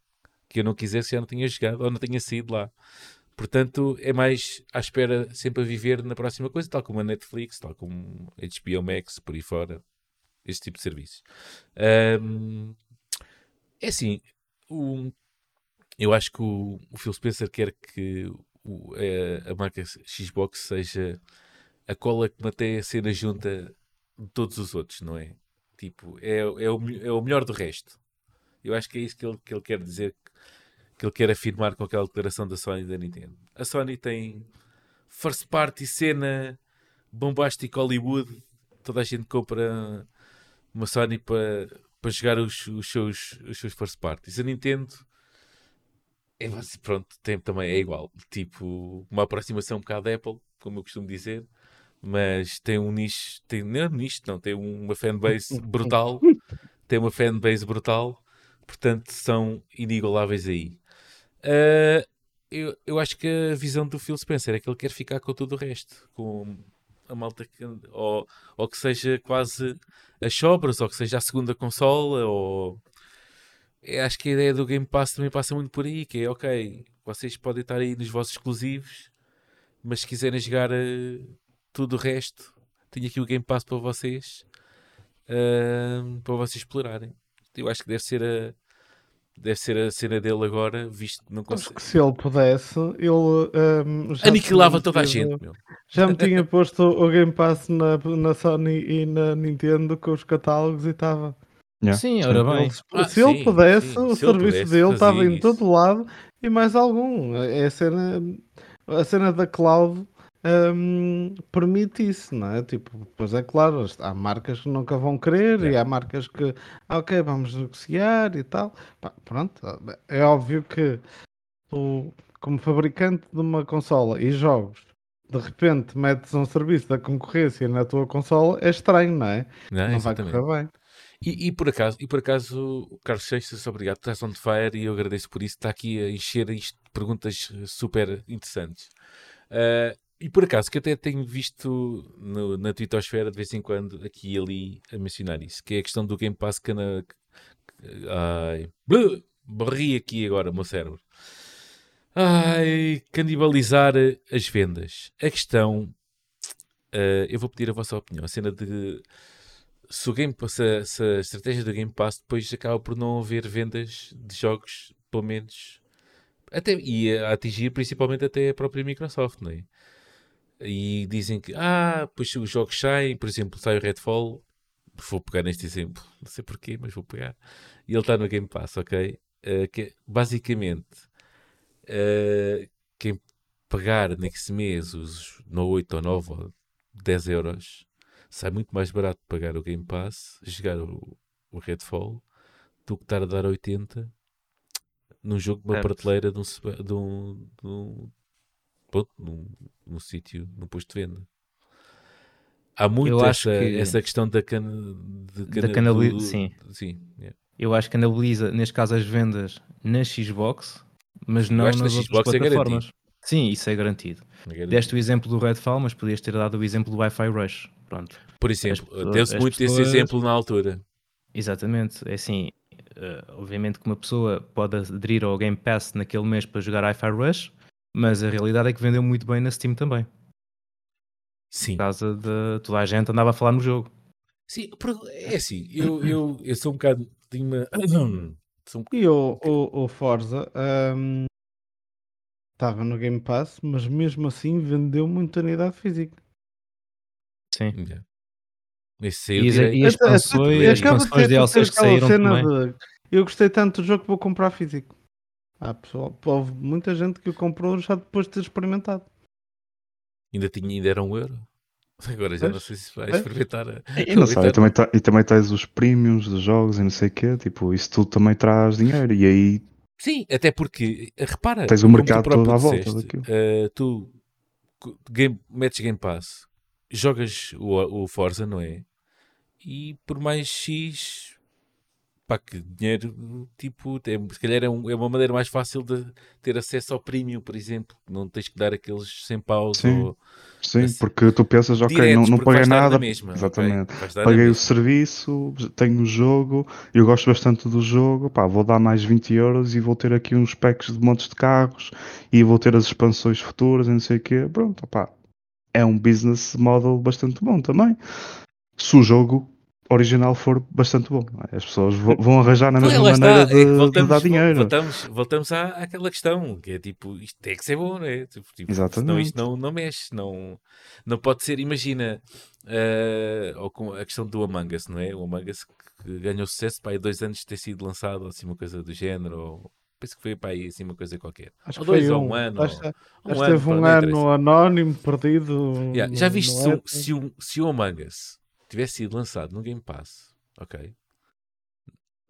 que eu não quisesse já não tinha jogado ou não tinha saído lá. Portanto, é mais à espera sempre a viver na próxima coisa, tal como a Netflix, tal como a HBO Max, por aí fora. Este tipo de serviços. Um, é assim, o, eu acho que o, o Phil Spencer quer que o, a, é, a, marca Xbox seja a cola que mantém a cena junta de todos os outros, não é? Tipo, é, é, o, é o melhor do resto. Eu acho que é isso que ele, que ele quer dizer, que ele quer afirmar com aquela declaração da Sony e da Nintendo. A Sony tem first party, cena bombástica Hollywood, toda a gente compra uma Sony para para jogar os, os, seus, os seus first parties. A Nintendo é, pronto, tem, também é igual. Tipo, uma aproximação um bocado da Apple, como eu costumo dizer, mas tem um nicho, tem, não é um nicho, não, tem uma fanbase brutal, tem uma fanbase brutal, portanto são inigualáveis aí. Uh, eu, eu acho que a visão do Phil Spencer é que ele quer ficar com todo o resto, com a malta que, ou, ou que seja quase as sobras, ou que seja a segunda consola, ou eu acho que a ideia do Game Pass também passa muito por aí, que é ok, vocês podem estar aí nos vossos exclusivos, mas se quiserem jogar uh, tudo o resto, tenho aqui o Game Pass para vocês, uh, para vocês explorarem. Eu acho que deve ser a, deve ser a cena dele agora, visto que não consegue. se ele pudesse, ele um, aniquilava toda a gente. Meu. Já me tinha posto o Game Pass na, na Sony e na Nintendo com os catálogos e estava. Yeah. Sim, ora bem. se ah, ele sim, pudesse, sim. o se serviço pudesse, dele estava em todo lado e mais algum. É a cena, a cena da cloud um, permite isso, não é? Tipo, pois é claro, há marcas que nunca vão querer é. e há marcas que, ah, ok, vamos negociar e tal. Pá, pronto, é óbvio que tu, como fabricante de uma consola e jogos, de repente metes um serviço da concorrência na tua consola, é estranho, não é? Não, não vai correr bem. E, e, por acaso, e por acaso, Carlos Seixas, obrigado, estás on fire e eu agradeço por isso, está aqui a encher isto de perguntas super interessantes. Uh, e por acaso, que até tenho visto no, na Twittosfera de vez em quando, aqui e ali, a mencionar isso, que é a questão do Game Pass que na. Ai. Barri aqui agora o meu cérebro. Ai, canibalizar as vendas. A questão. Uh, eu vou pedir a vossa opinião. A cena de. Se, o Game, se, se a estratégia do Game Pass depois acaba por não haver vendas de jogos, pelo menos. Até, e a atingir principalmente até a própria Microsoft, não é? E dizem que, ah, pois os jogos saem, por exemplo, sai o Redfall, vou pegar neste exemplo, não sei porquê, mas vou pegar, e ele está no Game Pass, ok? Uh, que, basicamente, uh, quem pagar neste mês os no 8 ou 9 ou 10 euros, sai muito mais barato pagar o Game Pass, jogar o, o Redfall, do que estar a dar 80 num jogo de uma prateleira de um, de um, de um pronto, num, num sítio, num posto de venda. Há muito essa, que... essa questão da, can... de da canalização. Sim. sim yeah. Eu acho que canaliza, neste caso, as vendas na Xbox, mas não nas outras Xbox é plataformas. É sim, isso é garantido. é garantido. Deste o exemplo do Redfall, mas podias ter dado o exemplo do Wi-Fi Rush. Pronto. Por exemplo, deu-se muito pessoas... esse exemplo na altura. Exatamente. É assim, uh, obviamente que uma pessoa pode aderir ao Game Pass naquele mês para jogar Wi-Fi Rush, mas a realidade é que vendeu muito bem na Steam também. Sim. Por causa de toda a gente andava a falar no jogo. Sim, é assim, eu, eu, eu sou um bocado. Tenho uma... um... E o, o, o Forza um, estava no Game Pass, mas mesmo assim vendeu muita unidade física. Sim. Yeah. Esse e, e as expansões, as expansões DLCs que saíram também. De, eu gostei tanto do jogo que vou comprar físico. Há pessoal, houve muita gente que o comprou já depois de ter experimentado. Ainda, tinha, ainda era um euro. Agora já não sei se vai experimentar. E, não sei, e, também, e também tens os premiums dos jogos e não sei o quê. Tipo, isso tudo também traz dinheiro. E aí. Sim, até porque, repara. Tens o mercado todo à volta Uh, tu game, metes Game Pass, jogas o, o Forza, não é? E por mais X pá, que dinheiro, tipo, é, se calhar é, um, é, uma maneira mais fácil de ter acesso ao premium, por exemplo. Não tens que dar aqueles 100 paus. Sim, ou, sim assim, porque tu pensas, ok, Diretos, não, não paguei nada. Mesma, exatamente. Okay? Paguei o serviço, tenho o jogo, eu gosto bastante do jogo, pá, vou dar mais 20 euros e vou ter aqui uns packs de montes de carros e vou ter as expansões futuras e não sei o quê. Pronto, pá. É um business model bastante bom também. Se o jogo original for bastante bom. É? As pessoas vão arranjar na mesma maneira de, é voltamos, de, dar dinheiro. Voltamos, voltamos à, àquela questão, que é tipo, isto tem que ser bom, não é? Tipo, tipo Exatamente. Senão isto não, não mexe, não, não pode ser, imagina, uh, ou com a questão do Among Us, não é? O Among Us que ganhou sucesso para aí dois anos de ter sido lançado, ou assim, uma coisa do género, ou penso que foi para aí assim uma coisa qualquer. Acho ou dois, ou um, ano. Acho, um teve um ano anónimo, perdido. Yeah, já viste se, se, um, se o Among Us tivesse sido lançado no Game Pass, ok?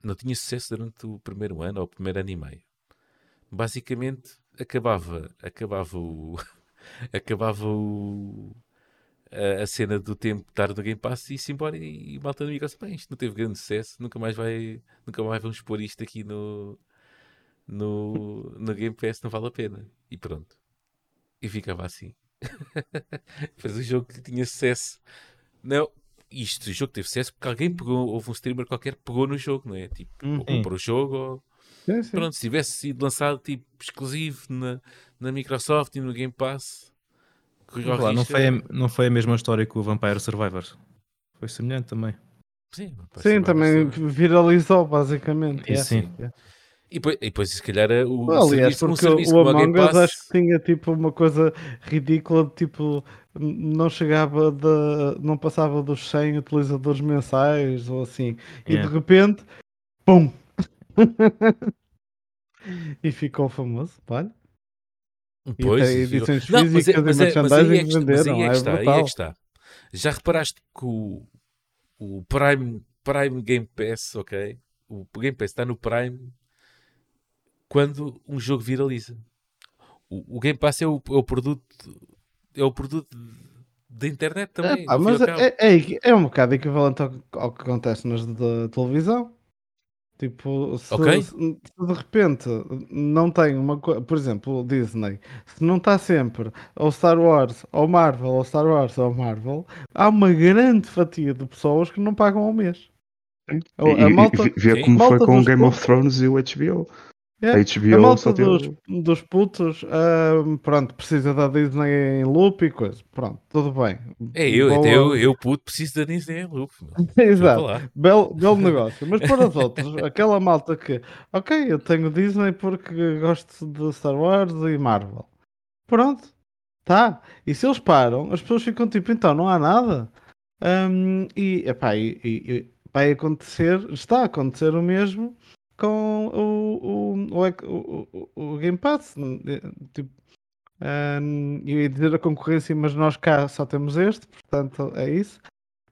Não tinha sucesso durante o primeiro ano ou o primeiro ano e meio. Basicamente, acabava, acabava o. acabava o. A, a, cena do tempo de estar no Game Pass e se embora e, e malta amigo assim, bem, isto não teve grande sucesso, nunca mais vai, nunca mais vamos pôr isto aqui no, no, no Game Pass, não vale a pena. E pronto. E ficava assim. Depois o jogo que tinha sucesso. Não, isto, o jogo teve sucesso porque alguém pegou, houve um streamer qualquer que pegou no jogo, não é? Tipo, hum, ou comprou o jogo, ou... Sim, sim. Pronto, se tivesse sido lançado tipo exclusivo na, na Microsoft e no Game Pass, Lá, não, foi a, não foi a mesma história que o Vampire Survivors. Foi semelhante também. Sim, sim também viralizou basicamente. É, sim. E depois, e depois se calhar, o Aliás, porque um serviço o Among Us acho que tinha tipo uma coisa ridícula, tipo, não chegava de, não passava dos 100 utilizadores mensais ou assim, yeah. e de repente, pum! e ficou famoso, olha. Pois, e tem edições não, mas, é, mas, é, mas, aí é que, mas aí é que está, aí é que está. Já reparaste que o, o Prime, Prime Game Pass, ok? O Game Pass está no Prime quando um jogo viraliza. O, o Game Pass é o, é o, produto é o produto da internet também. Ah, mas é, é, é, um bocado equivalente ao, ao que acontece nas da televisão. Tipo, se, okay. se, se, de repente não tem uma coisa, por exemplo, o Disney, se não está sempre ou Star Wars ou Marvel, ou Star Wars ou Marvel, há uma grande fatia de pessoas que não pagam ao mês. E, a malta, vê como foi com o Game of Thrones e o HBO. É, a HBO a malta dos, dos putos, uh, pronto, precisa da Disney em loop e coisa. Pronto, tudo bem. É, eu, Boa... eu, eu puto, preciso da Disney em loop. Exato, belo, belo negócio. Mas para os outros, aquela malta que, ok, eu tenho Disney porque gosto de Star Wars e Marvel. Pronto, tá. E se eles param, as pessoas ficam tipo, então não há nada. Um, e, epá, e, e vai acontecer, está a acontecer o mesmo com o, o, o, o, Game Pass. Tipo, um, eu ia dizer a concorrência, mas nós cá só temos este, portanto é isso.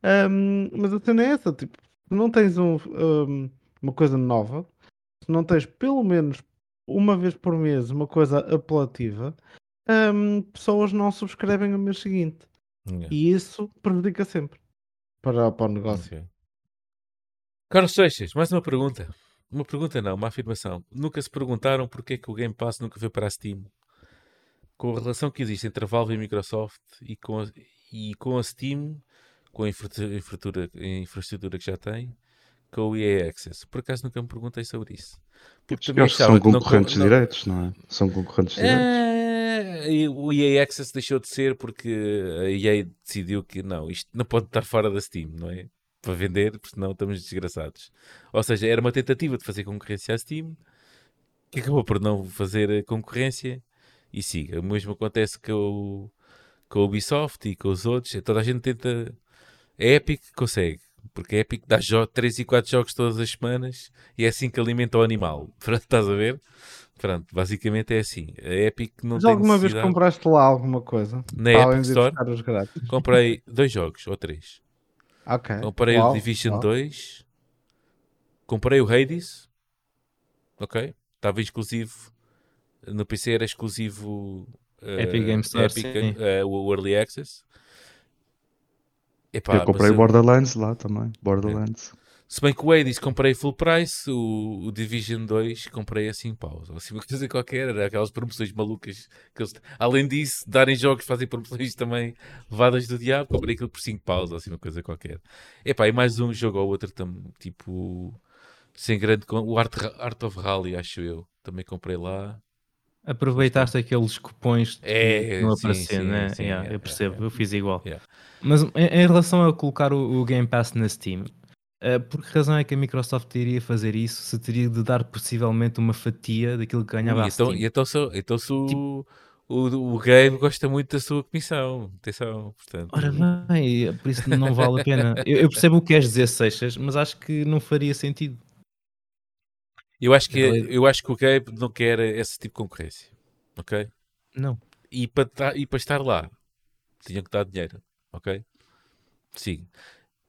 Um, mas a cena é essa: tipo, se não tens um, um, uma coisa nova, se não tens pelo menos uma vez por mês uma coisa apelativa, pessoas não subscrevem o mês seguinte. Yeah. E isso prejudica sempre para, para o negócio. Okay. Carlos Seixas, mais uma pergunta. Uma pergunta não, uma afirmação. Nunca se perguntaram porque é que o Game Pass nunca veio para a Steam? Com a relação que existe entre a Valve e a Microsoft e com a, e com a Steam, com a infraestrutura, a infraestrutura que já tem, com o EA Access. Por acaso nunca me perguntei sobre isso. Porque também são concorrentes não, diretos, não é? São concorrentes é, diretos. O EA Access deixou de ser porque a EA decidiu que não, isto não pode estar fora da Steam, não é? Para vender, porque senão estamos desgraçados. Ou seja, era uma tentativa de fazer concorrência à Steam, que acabou por não fazer concorrência e siga. O mesmo acontece com, o, com a Ubisoft e com os outros. Toda a gente tenta. A Epic consegue, porque a Epic dá 3 e 4 jogos todas as semanas e é assim que alimenta o animal. Pronto, estás a ver? Pronto, basicamente é assim. A Epic não Mas tem alguma vez compraste lá alguma coisa? Na Epic Store? Comprei dois jogos ou três. Ok. Comprei Uau. o Division Uau. 2. Comprei o Hades. Ok. Estava exclusivo. No PC era exclusivo. Uh, Epic Games Store. Epic, uh, o Early Access. Epá, eu comprei mas, Borderlands lá também. Borderlands. Se bem que o Hades comprei full price, o, o Division 2 comprei assim pausa. Assim, uma coisa qualquer, era aquelas promoções malucas. Que eles, além disso, darem jogos, fazem promoções também levadas do diabo. Comprei aquilo por 5 paus, assim, uma coisa qualquer. Epá, e mais um jogo ou outro, tam, tipo, sem grande. O Art, Art of Rally, acho eu. Também comprei lá. Aproveitaste aqueles cupons que é, não apareciam, né? Sim, yeah, é, eu percebo, é, eu fiz igual. Mas em, em, relação a colocar o, o Game Pass na Steam, por que razão é que a Microsoft iria fazer isso se teria de dar possivelmente uma fatia daquilo que ganhava e então, E então, se, então se o, tipo... o, o game gosta muito da sua comissão, atenção, portanto... Ora bem, por isso não vale a pena. eu, eu, percebo o que queres dizer, Seixas, mas acho que não faria sentido. Eu acho que, eu acho que o Gabe não quer esse tipo de concorrência, ok? Não. E para, e para estar lá, tinham que dar dinheiro, ok? Sim.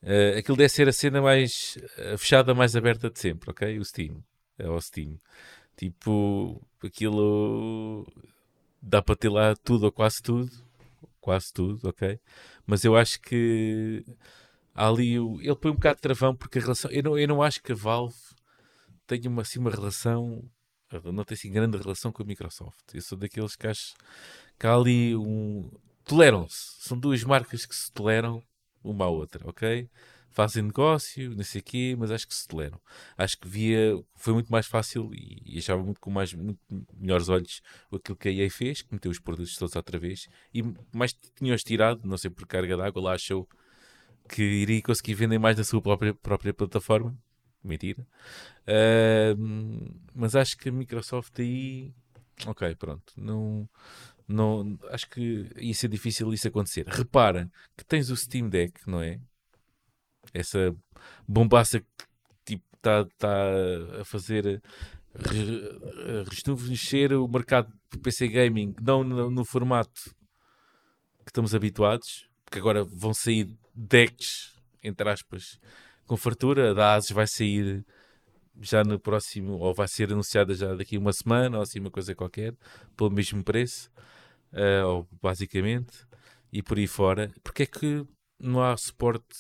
Uh, aquilo deve ser a cena mais uh, fechada, mais aberta de sempre, ok? O Steam. É o Steam. Tipo, aquilo dá para ter lá tudo ou quase tudo. Quase tudo, ok? Mas eu acho que ali. Ele põe um bocado de travão porque a relação. Eu não, eu não acho que a Valve tenha uma, assim, uma relação. Não tem assim grande relação com a Microsoft. Eu sou daqueles que acho que há ali um. Toleram-se. São duas marcas que se toleram uma à outra, ok? Fazem negócio, não sei o quê, mas acho que se toleram. Acho que via, foi muito mais fácil e, achava muito com mais, muito melhores olhos aquilo que a EA fez, que meteu os produtos todos outra vez e mais tinham-os tirado, não sei por carga d'água, lá achou que iria conseguir vender mais na sua própria, própria plataforma mentira. Uh, mas acho que a Microsoft aí, ok, pronto, não, não, acho que ia ser difícil isso acontecer. Repara que tens o Steam Deck, não é? Essa bombaça que tipo, está tá a fazer rejuvenescer o mercado de PC Gaming, não no, no, formato que estamos habituados, porque agora vão sair decks, entre aspas, com fartura. Da Asus vai sair já no próximo, ou vai ser anunciada já daqui uma semana, ou assim uma coisa qualquer, pelo mesmo preço, uh, ou basicamente, e por aí fora. Porque é que não há suporte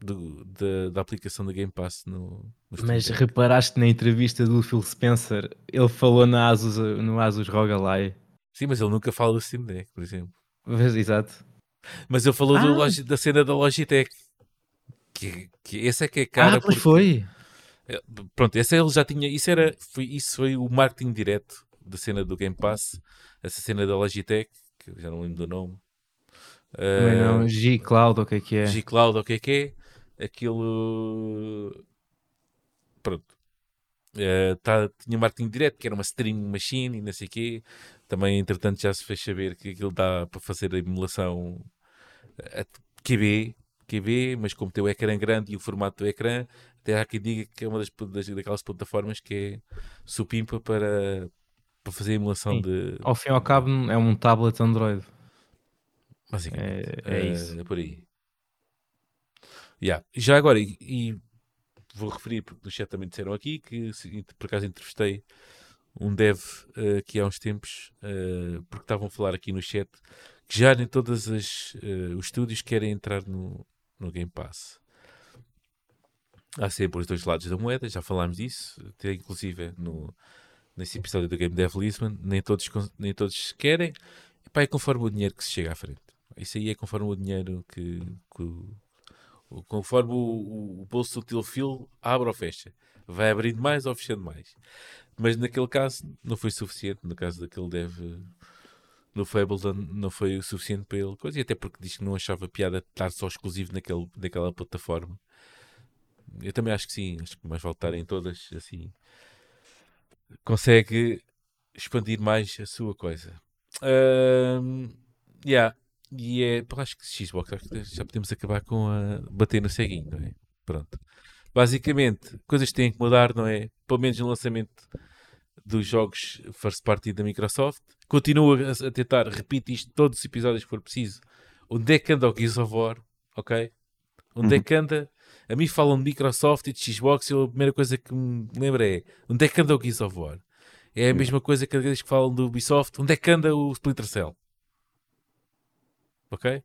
do, da, da aplicação da Game Pass no, no Mas reparaste na entrevista do Phil Spencer, ele falou na Asus, no Asus ROG Ally. Sim, mas ele nunca fala do Steam Deck, por exemplo. Exato. Mas ele falou ah. da cena da Logitech. Que, que esse é que é cara. Ah, porque... foi. É, pronto, esse ele já tinha. Isso, era, foi, isso foi o marketing direto da cena do Game Pass. Essa cena da Logitech, que eu já não lembro do nome. Uh, não, G-Cloud, o que é que é? G-Cloud, o que é que é? Aquilo. Pronto. Uh, tá, tinha marketing direto, que era uma stream machine e não sei o quê. Também, entretanto, já se fez saber que aquilo dá para fazer a emulação a QB, QB, mas como tem o ecrã grande e o formato do ecrã, até há quem diga que é uma das, das daquelas plataformas que é supimpa para, para fazer a emulação Sim. de. Ao fim e ao cabo, é um tablet Android. Basicamente. É, é, isso. É por aí. Yeah. Já agora, e, e, vou referir, porque no chat também disseram aqui que por acaso entrevistei um dev uh, aqui há uns tempos, uh, porque estavam a falar aqui no chat que já nem todos uh, os estúdios querem entrar no, no Game Pass há sempre os dois lados da moeda, já falámos disso, até inclusive no, nesse episódio do Game Dev Lisbon, nem todos, nem todos querem, e pá, é conforme o dinheiro que se chega à frente. Isso aí é conforme o dinheiro que, que conforme o, o, bolso do teu filho abre ou fecha. Vai abrindo mais ou fechando mais. Mas naquele caso não foi suficiente, no caso daquele dev no Fableton não foi o suficiente para ele, coisa, e até porque diz que não achava piada estar só exclusivo naquele, naquela plataforma eu também acho que sim, acho que mais vale estar em todas assim. Consegue expandir mais a sua coisa. Um, yeah. E é, acho que Xbox acho que já podemos acabar com a bater no ceguinho, não é? Pronto. Basicamente, coisas têm que mudar, não é? Pelo menos no lançamento dos jogos first party da Microsoft. Continua a, tentar, repito isto todos os episódios que for preciso. Onde é que anda o Gears of War? Ok? Onde é que anda a mim falam de Microsoft e de Xbox e a primeira coisa que me lembro é onde é que anda o Gears of War? É a mesma coisa cada vez que falam do Ubisoft, onde é que anda o Splinter Cell? Ok?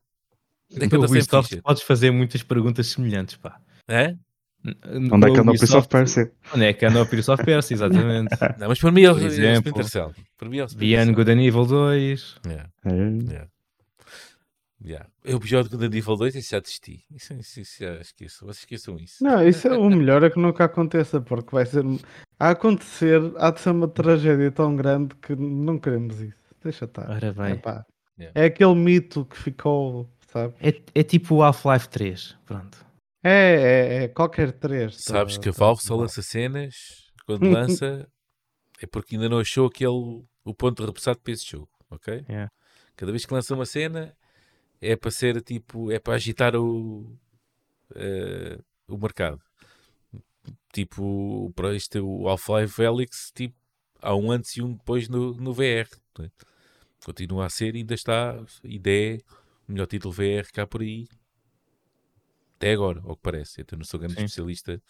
Onde é que anda o Ubisoft podes fazer muitas perguntas semelhantes, pá. É? Onde é que anda o Ubisoft Percy? Onde é que anda o Ubisoft Percy, exatamente. Não, mas para mim é o Splinter Cell. Para mim é o Splinter Beyond Good and Evil 2. Yeah. É. Yeah. Yeah. Eu o pior do Evil 2 isso já desisti. Isso, isso, isso já esqueço. Vocês esqueçam isso. Não, isso é o melhor é que nunca aconteça, porque vai ser. A acontecer, há de ser uma tragédia tão grande que não queremos isso. Deixa estar. Ora bem. Yeah. É aquele mito que ficou, sabe? É, é tipo o Half-Life 3. Pronto. É, é, é qualquer 3. Sabes tá, que a Valve só lança cenas quando lança é porque ainda não achou aquele o ponto repousado para esse jogo, ok? Yeah. Cada vez que lança uma cena é para ser tipo, é para agitar o, uh, o mercado. Tipo, para este o Half-Life Felix, tipo, há um antes e um depois no, no VR. Né? Continua a ser, ainda está, ideia, o melhor título VR cá por aí. Até agora, ao que parece. Eu não sou grande Sim. especialista,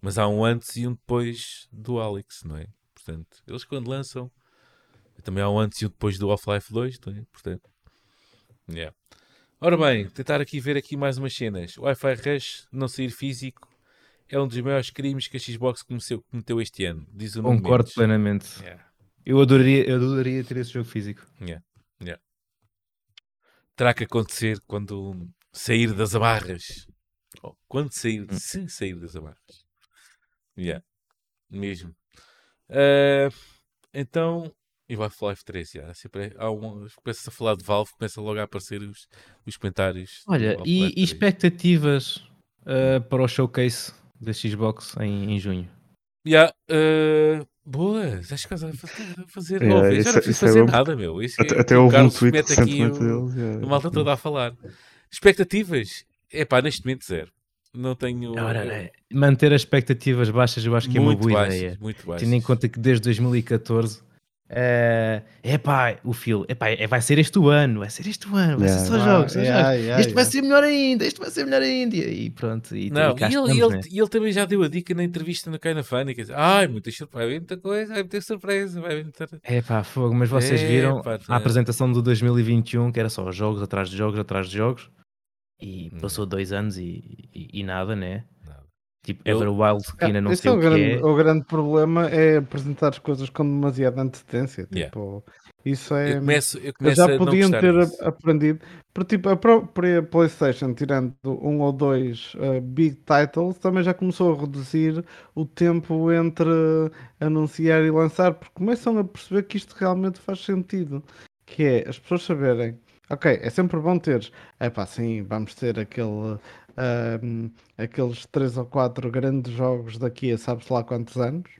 mas há um antes e um depois do Alex, não é? Portanto, eles quando lançam, também há um antes e um depois do Half-Life 2, não é? Portanto, yeah. Ora bem, tentar aqui ver aqui mais umas cenas. O Wi-Fi Rush não sair físico é um dos maiores crimes que a Xbox cometeu, cometeu este ano. Diz o Concordo plenamente. Yeah. Eu, adoraria, eu adoraria ter esse jogo físico. Yeah. Yeah. Terá que acontecer quando sair das amarras. Oh, quando sair, hum. se sair das amarras. Yeah. Mesmo. Uh, então, e vai Half-Life 3, já. Sempre é, há um, começa a falar de Valve, começa logo a aparecer os, os comentários. Olha, e, e, expectativas uh, para o showcase da Xbox em, em junho. Yeah, uh, boa, acho que estás a fazer. Yeah, isso, já não preciso é fazer é nada, meu. Isso até, é, até houve um tweet recentemente deles. Yeah. malta toda a falar. Expectativas? É pá, neste momento zero. Não tenho. Ora, né? Manter as expectativas baixas eu acho que é uma boa baixas, ideia. Muito baixas. Tendo em conta que desde 2014 é uh, pá, o Phil, epá, é, vai ser este o ano, vai ser este o ano, vai yeah, ser só jogos, só yeah, jogos. Yeah, este vai ser melhor ainda, este vai ser melhor ainda, e pronto. E, não, e, ele, estamos, ele, né? ele, também já deu a dica na entrevista no Kinda Funny, que ai, muita surpresa, vai muita coisa, vai muita surpresa, vai muita... É pá, fogo, mas vocês viram a apresentação do 2021, que era só jogos atrás de jogos atrás de jogos, e hum. passou dois anos e, e, e nada, né? Tipo, eu... Everwild que ainda não sei é o, o grande, é. O grande problema é apresentar as coisas com demasiada antecedência. Tipo, yeah. isso é. Eu, começo, eu, começo já podiam ter disso. aprendido. Porque, tipo, a própria PlayStation, tirando um ou dois uh, big titles, também já começou a reduzir o tempo entre anunciar e lançar, porque começam a perceber que isto realmente faz sentido. Que é as pessoas saberem Ok, é sempre bom teres. É pá, sim, vamos ter aquele um, aqueles 3 ou 4 grandes jogos daqui a sabe-se lá quantos anos.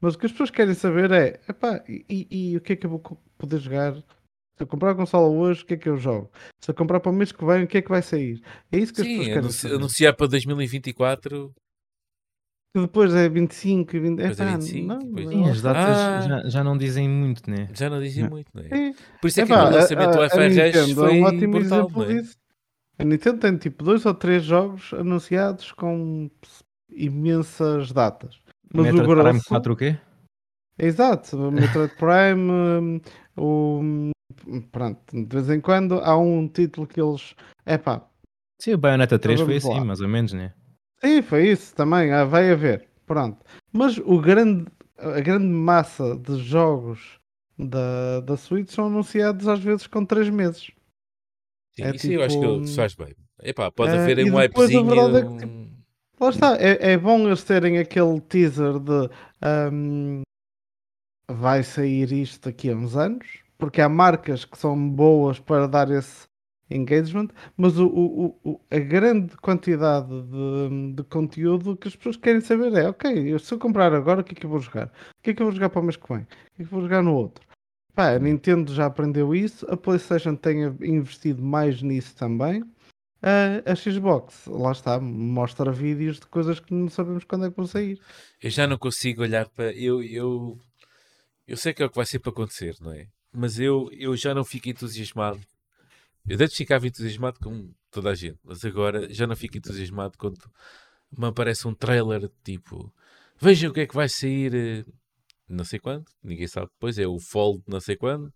Mas o que as pessoas querem saber é, epá, e, e, o que é que eu vou poder jogar? Se eu comprar a consola hoje, o que é que eu jogo? Se eu comprar para o mês que vem, o que é que vai sair? É isso que as pessoas querem saber. anunciar para 2024 que depois é 25 e 20. É, pá, é 25, não, Sim, as datas ah, já, já, não dizem muito, né? Já não dizem muito, né? É. Por isso é, é que pá, o lançamento do FRS foi é um ótimo brutal, exemplo é? disso. A Nintendo tem tipo dois ou três jogos anunciados com imensas datas. Mas Metroid o grosso... Prime 4 o quê? Exato, o Metroid Prime, o... pronto, de vez em quando há um título que eles. É pá. Sim, o Bayonetta 3 foi assim, mais ou menos, né? Sim, foi isso também, ah, vai haver. Pronto. Mas o grande, a grande massa de jogos da, da Switch são anunciados às vezes com 3 meses. Sim, é isso tipo... eu acho que tipo faz bem. Epá, pode haver uh, um wipezinho. É que, tipo, lá está, é, é bom eles terem aquele teaser de um, vai sair isto daqui a uns anos, porque há marcas que são boas para dar esse engagement, mas o, o, o, a grande quantidade de, de, conteúdo que as pessoas querem saber é ok, se eu comprar agora, o que é que eu vou jogar? O que é que eu vou jogar para o mês que vem? O que é que eu vou jogar no outro? Pá, a Nintendo já aprendeu isso, a PlayStation tem investido mais nisso também. A Xbox, lá está, mostra vídeos de coisas que não sabemos quando é que vão sair. Eu já não consigo olhar para. Eu, eu, eu sei que é o que vai ser para acontecer, não é? Mas eu, eu já não fico entusiasmado. Eu antes ficava entusiasmado com toda a gente, mas agora já não fico entusiasmado quando me aparece um trailer tipo vejam o que é que vai sair eh, não sei quando, ninguém sabe depois, é o fall de não sei quando,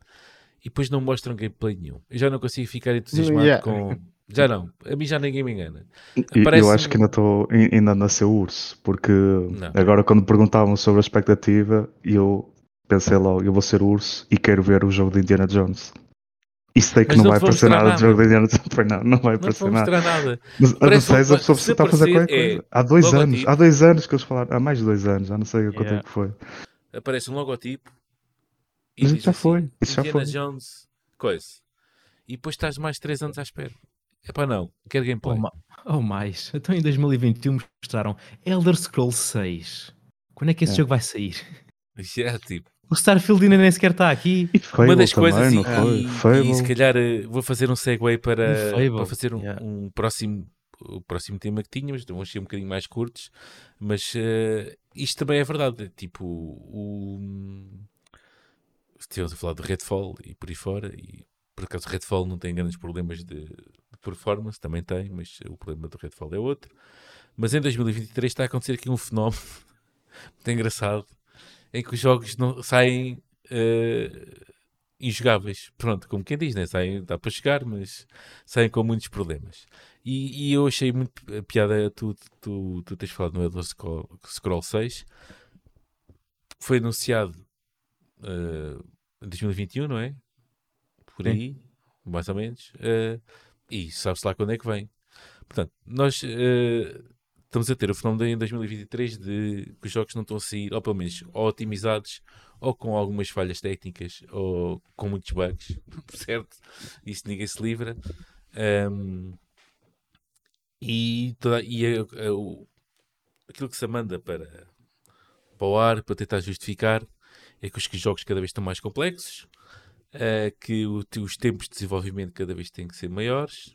e depois não mostram gameplay nenhum. Eu já não consigo ficar entusiasmado yeah. com. Já não, a mim já ninguém me engana. Eu acho que ainda estou ainda nasceu urso, porque não. agora quando perguntavam sobre a expectativa, eu pensei logo, eu vou ser urso e quero ver o jogo de Indiana Jones. Isso sei que não, não vai aparecer nada, nada do jogo de Indiana Jones. Não, não vai aparecer não nada. nada. Mas a não a pessoa está a fazer qualquer coisa. É há dois anos, há dois anos que eles falaram, há mais de dois anos, já não sei yeah. quanto tempo foi aparece um logotipo. E Mas já assim, foi. Isso já foi. Jones, coisa. E depois estás mais 3 anos à espera. É para não, quero gameplay. Ou, mais. Então em 2021 mostraram Elder Scrolls 6. Quando é que esse é. jogo vai sair? É, tipo. O Starfield ainda nem sequer está aqui. Uma das coisas, e, e, e, se calhar eh, vou fazer um segue para, para fazer um, yeah. um próximo o próximo tema que tínhamos, vão ser um bocadinho mais curtos, mas uh, isto também é verdade. Tipo, o. Estivemos a falar de Redfall e por aí fora, e por acaso Redfall não tem grandes problemas de, de performance, também tem, mas o problema do Redfall é outro. Mas em 2023 está a acontecer aqui um fenómeno muito engraçado em que os jogos não, saem uh, injogáveis. Pronto, como quem diz, né? saem, dá para chegar, mas saem com muitos problemas. E, e, eu achei muito a piada tu, tu, tu tens falado no Elder Scroll 6 foi anunciado uh, em 2021, não é? Por aí, Sim. mais ou menos. Uh, e sabe-se lá quando é que vem. Portanto, nós uh, estamos a ter o fenómeno em 2023 de que os jogos não estão a sair, ou pelo menos ou otimizados, ou com algumas falhas técnicas, ou com muitos bugs, certo? Isso ninguém se livra. Um, e, toda, e a, aquilo que se manda para, para o ar, para tentar justificar, é que os jogos cada vez estão mais complexos, uh, que o, os tempos de desenvolvimento cada vez têm que ser maiores,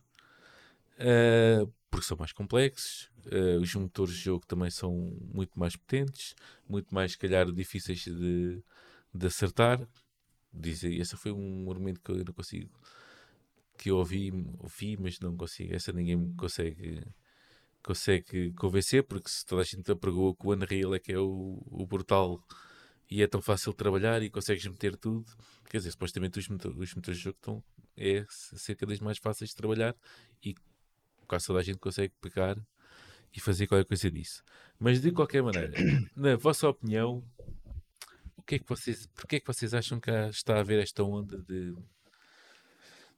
uh, porque são mais complexos, uh, os motores de jogo também são muito mais potentes, muito mais, se calhar, difíceis de, de acertar. Dizem, esse foi um argumento que eu não consigo, que eu ouvi, ouvi, mas não consigo, essa ninguém me consegue consegue convencer, porque se toda a gente apregou que o Unreal é que é o, o brutal e é tão fácil de trabalhar e consegues meter tudo, quer dizer, supostamente os, os motores de jogo estão é ser cada vez mais fáceis de trabalhar e quase toda a gente consegue pegar e fazer qualquer coisa disso. Mas de qualquer maneira, na vossa opinião, o que é que vocês, porque é que vocês acham que está a haver esta onda de,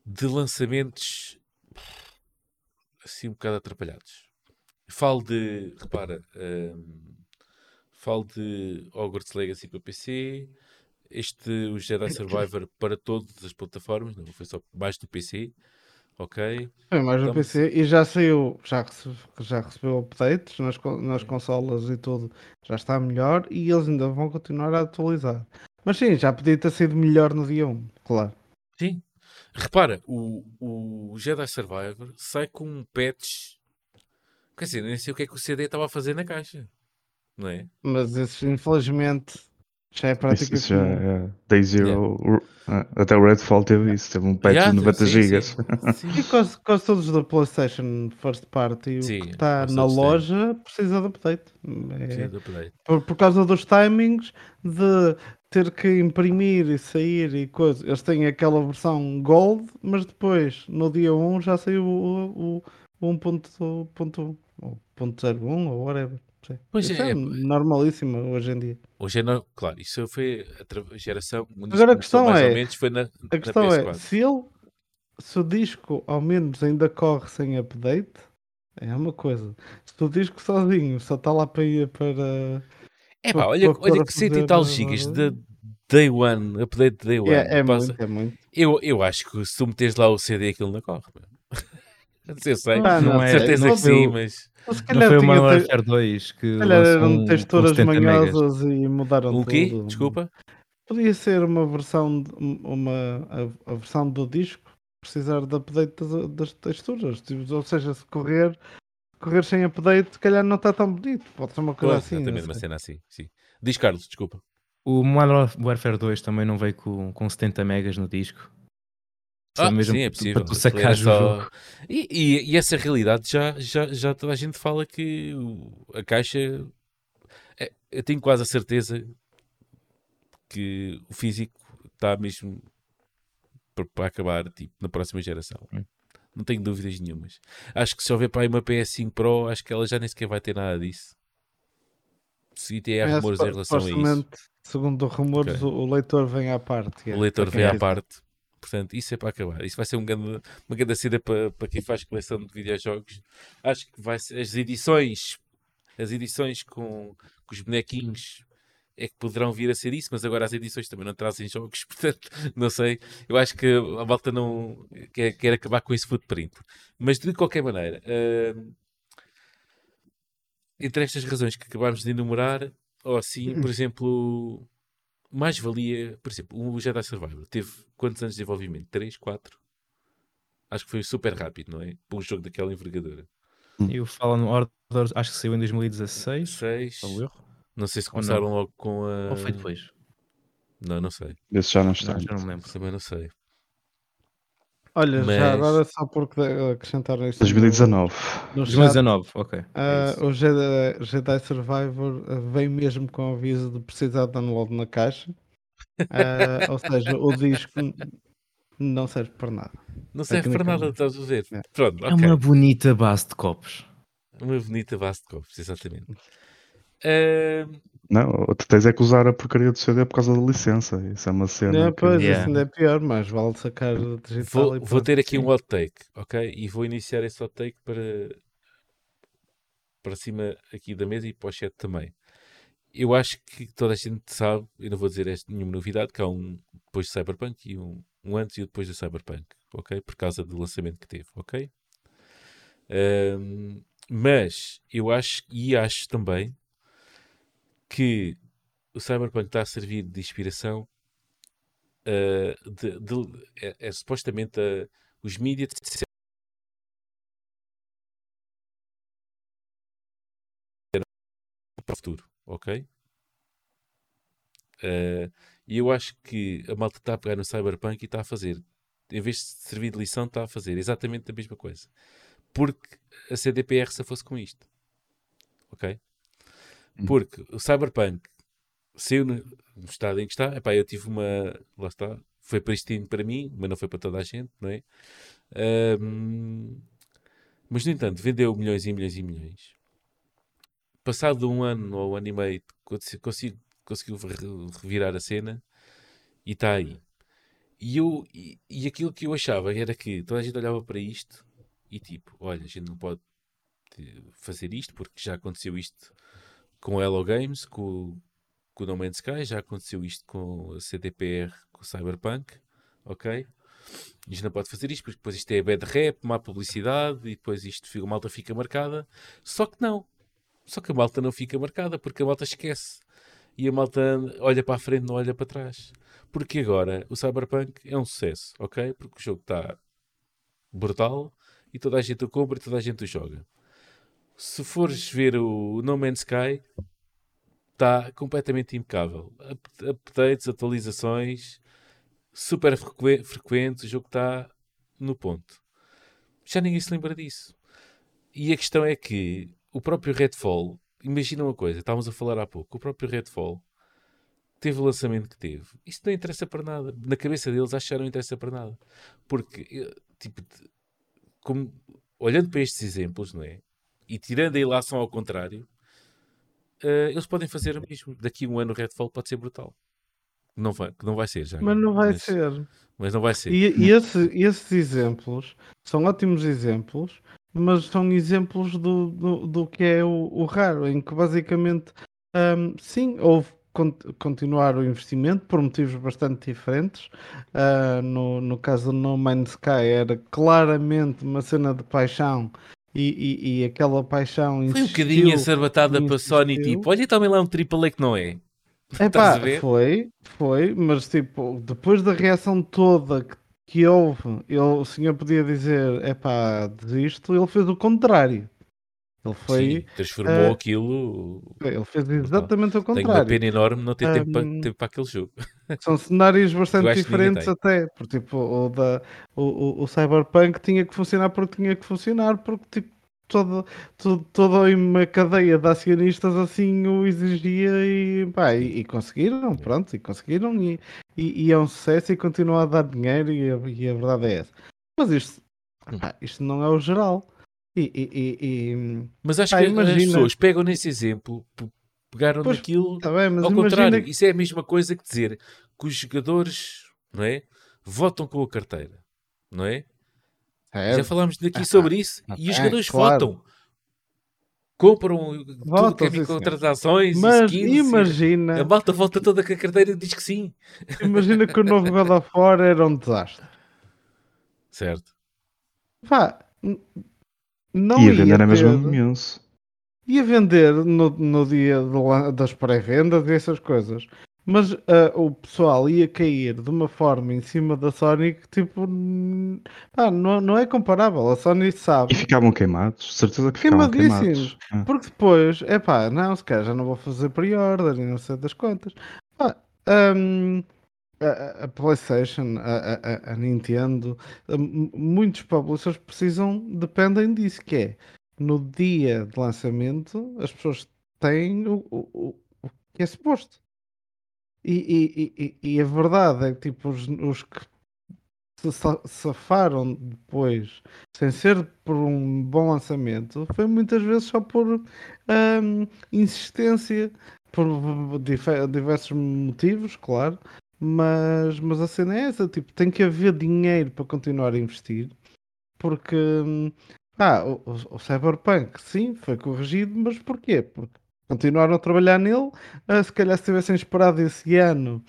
de lançamentos assim um bocado atrapalhados? Falo de, repara, um, falo de Hogwarts Legacy para PC, este, o Jedi Survivor para todas as plataformas, não foi só mais do PC, ok? Foi mais no PC e já saiu, já, recebe, já recebeu updates nas, nas consolas e tudo, já está melhor e eles ainda vão continuar a atualizar. Mas sim, já podia ter sido melhor no dia 1, claro. Sim. Repara, o, o Jedi Survivor sai com um patch Quer dizer, nem sei o que é que o CD estava a fazer na caixa. Não é? Mas isso, infelizmente, já é prática. Isso, já é Day Zero. Yeah. Até o Redfall teve isso. Teve um patch yeah, de 90 GB. E quase, quase todos da PlayStation First Party, sim, o que está na loja, precisa de update. É, de update. Por, por causa dos timings de ter que imprimir e sair e coisas. Eles têm aquela versão Gold, mas depois, no dia 1, já saiu o, o 1.1 ou 0.01 ou whatever. Pois isso é, é, normalíssimo hoje em dia. Hoje é, no, claro, isso foi a geração. Agora a questão é, na, a questão é, se ele, se o disco ao menos ainda corre sem update, é uma coisa. Se o disco sozinho só está lá para ir para. É pá, olha, olha que 100 e tal gigas de Day One, update de Day One. É, é muito, é muito. Eu, eu acho que se tu meteres lá o CD, aquilo não corre. Eu sei, ah, não, não é, certeza não que sim, mas. Não foi o Modern Warfare 2 que. eram um, texturas manhosas e mudaram o quê? Tudo. Desculpa? Podia ser uma versão, uma, a, a versão do disco precisar de update das, das texturas. Tipo, ou seja, se correr, correr sem update, se calhar não está tão bonito. Pode ser uma coisa assim. Exatamente, uma cena assim. Sim. Diz Carlos, desculpa. O Modern Warfare 2 também não veio com, com 70 megas no disco. Ah, mesmo sim, é possível. Para tu sacar só... e, e, e, essa realidade já, já, já toda a gente fala que a caixa. É, eu tenho quase a certeza que o físico está mesmo para acabar tipo, na próxima geração. Hum. Não tenho dúvidas nenhumas. Acho que se houver para aí uma PS5 Pro, acho que ela já nem sequer vai ter nada disso. Se tem é, rumores em relação a isso. Segundo rumores, okay. o leitor vem à parte. O leitor vem à parte Portanto, isso é para acabar. Isso vai ser um grande, uma grande cena para, para quem faz coleção de videojogos. Acho que vai ser, as edições, as edições com, com os bonequinhos é que poderão vir a ser isso, mas agora as edições também não trazem jogos, portanto, não sei. Eu acho que a malta não quer, quer acabar com esse footprint. Mas de qualquer maneira, uh, entre estas razões que acabámos de enumerar, ou assim, por exemplo, mais valia, por exemplo, o Jedi Survivor teve quantos anos de desenvolvimento? 3, 4? Acho que foi super rápido, não é? Para um jogo daquela envergadura. E o Fallen Order, acho que saiu em 2016. 6. Não sei se começaram logo com a. Ou foi depois? Não, não sei. Esse já não está. Não, já não me lembro. Também não sei. Olha, Mas... já agora só porque acrescentar isso. 2019. No 2019, ok. Uh, é o Jedi, Jedi, Survivor ah, vem mesmo com aviso de precisar de download na caixa. Uh, ou seja, o disco não serve para nada. Não serve para nada, estás a ver? É. Pronto, okay. é uma bonita base de copos. Uma bonita base de copos, exatamente. Uh, não, tu tens é que usar a porcaria do CD por causa da licença. Isso é uma cena. Não, pois, yeah. isso ainda é pior, mas vale sacar digital. Vou, vou ter aqui um hot take, ok? E vou iniciar esse hot take para, para cima aqui da mesa e para o chat também. Eu acho que toda a gente sabe, e não vou dizer esta, nenhuma novidade, que há um depois do Cyberpunk e um, um antes e um depois do Cyberpunk, ok? Por causa do lançamento que teve, ok? Um, mas eu acho e acho também que o Cyberpunk está a servir de inspiração uh, de, de, é, é, supostamente uh, os mídias para o futuro, ok? Uh, e eu acho que a malta está a pegar no Cyberpunk e está a fazer, em vez de servir de lição, está a fazer exatamente a mesma coisa. Porque a CDPR se fosse com isto, ok? Hum. Porque o Cyberpunk saiu no, estado em que está. Epá, eu tive uma. Lá está. Foi pristino para mim, mas não foi para toda a gente, não é? Um, mas, no entanto, vendeu milhões e milhões e milhões. Passado um ano ou um ano e meio, consigo, conseguiu revirar a cena e está aí. E, eu, e, e, aquilo que eu achava era que toda a gente olhava para isto e tipo, olha, a gente não pode fazer isto porque já aconteceu isto com o Hello Games, com, com o No Man's Sky, já aconteceu isto com a CDPR, com o Cyberpunk, ok? Isto não pode fazer isto, porque depois isto é bad rap, má publicidade, e depois isto, a malta fica marcada. Só que não. Só que a malta não fica marcada, porque a malta esquece. E a malta olha para a frente, não olha para trás. Porque agora o Cyberpunk é um sucesso, ok? Porque o jogo está brutal e toda a gente o compra e toda a gente o joga. Se fores ver o No Man's Sky, está completamente impecável. Updates, atualizações, super frequentes, o jogo está no ponto. Já ninguém se lembra disso. E a questão é que o próprio Redfall, imagina uma coisa, estávamos a falar há pouco, o próprio Redfall teve o lançamento que teve. Isso não interessa para nada. Na cabeça deles acho que não interessa para nada. Porque, eh, tipo, como, olhando para estes exemplos, não é? E tirando a ilação ao contrário, uh, eles podem fazer o mesmo. Daqui a um ano o Redfall pode ser brutal. Não vai, não vai ser já. Mas não vai mas, ser. Mas não vai ser. E, e esse, esses exemplos são ótimos exemplos, mas são exemplos do, do, do que é o, o raro, em que basicamente um, sim, houve continuar o investimento por motivos bastante diferentes. Uh, no, no caso do No Man's Sky era claramente uma cena de paixão e, e, e aquela paixão Foi um bocadinho acerbatada para a Sony, tipo, olha também lá um AAA que não é. É pá, foi, foi, mas tipo, depois da reação toda que, que houve, ele, o senhor podia dizer, é pá, desisto, ele fez o contrário. Ele foi. Sim, transformou uh, aquilo. Ele fez exatamente o contrário. Tenho uma pena enorme não ter um, tempo, para, tempo para aquele jogo. São cenários bastante diferentes, até. Porque, tipo, o, da, o, o, o, Cyberpunk tinha que funcionar porque tinha que funcionar, porque, tipo, toda, toda, toda uma cadeia de acionistas assim o exigia e, pá, e, e conseguiram, pronto, e conseguiram. E, e, e, é um sucesso e continua a dar dinheiro, e a, e a verdade é essa. Mas isto, pá, isto não é o geral. E, e, e, mas acho que imagina... as pessoas pegam nesse exemplo, pegaram pois, naquilo tá bem, ao contrário. Que... Isso é a mesma coisa que dizer que os jogadores não é, votam com a carteira, não é? é. Já falámos daqui ah, sobre isso ah, e os jogadores claro. votam. Compram votam, tudo que é microtransações Mas skins, imagina... A malta volta toda com a carteira e diz que sim. Imagina que o novo God of War era um desastre. Certo. Pá, não ia vender ia a mesma imenso. Ia vender no, no dia das pré-vendas e essas coisas. Mas uh, o pessoal ia cair de uma forma em cima da Sony que tipo pá, não, não é comparável. A Sony sabe. E ficavam queimados, certeza que ficavam queimados. Ah. Porque depois, é pá, não, se calhar já não vou fazer pre-order e não sei das contas. Pá, um, a, PlayStation, a, a, a, Nintendo, muitos publishers precisam, dependem disso, que é no dia de lançamento as pessoas têm o, o, o que é suposto. E, e, e, e, a verdade é que tipo, os, os que se safaram depois sem ser por um bom lançamento foi muitas vezes só por um, insistência por diversos motivos, claro, mas, mas a cena é essa, tipo, tem que haver dinheiro para continuar a investir, porque ah, o, o Cyberpunk sim, foi corrigido, mas porquê? Porque continuaram a trabalhar nele, uh, se calhar se tivessem esperado esse ano,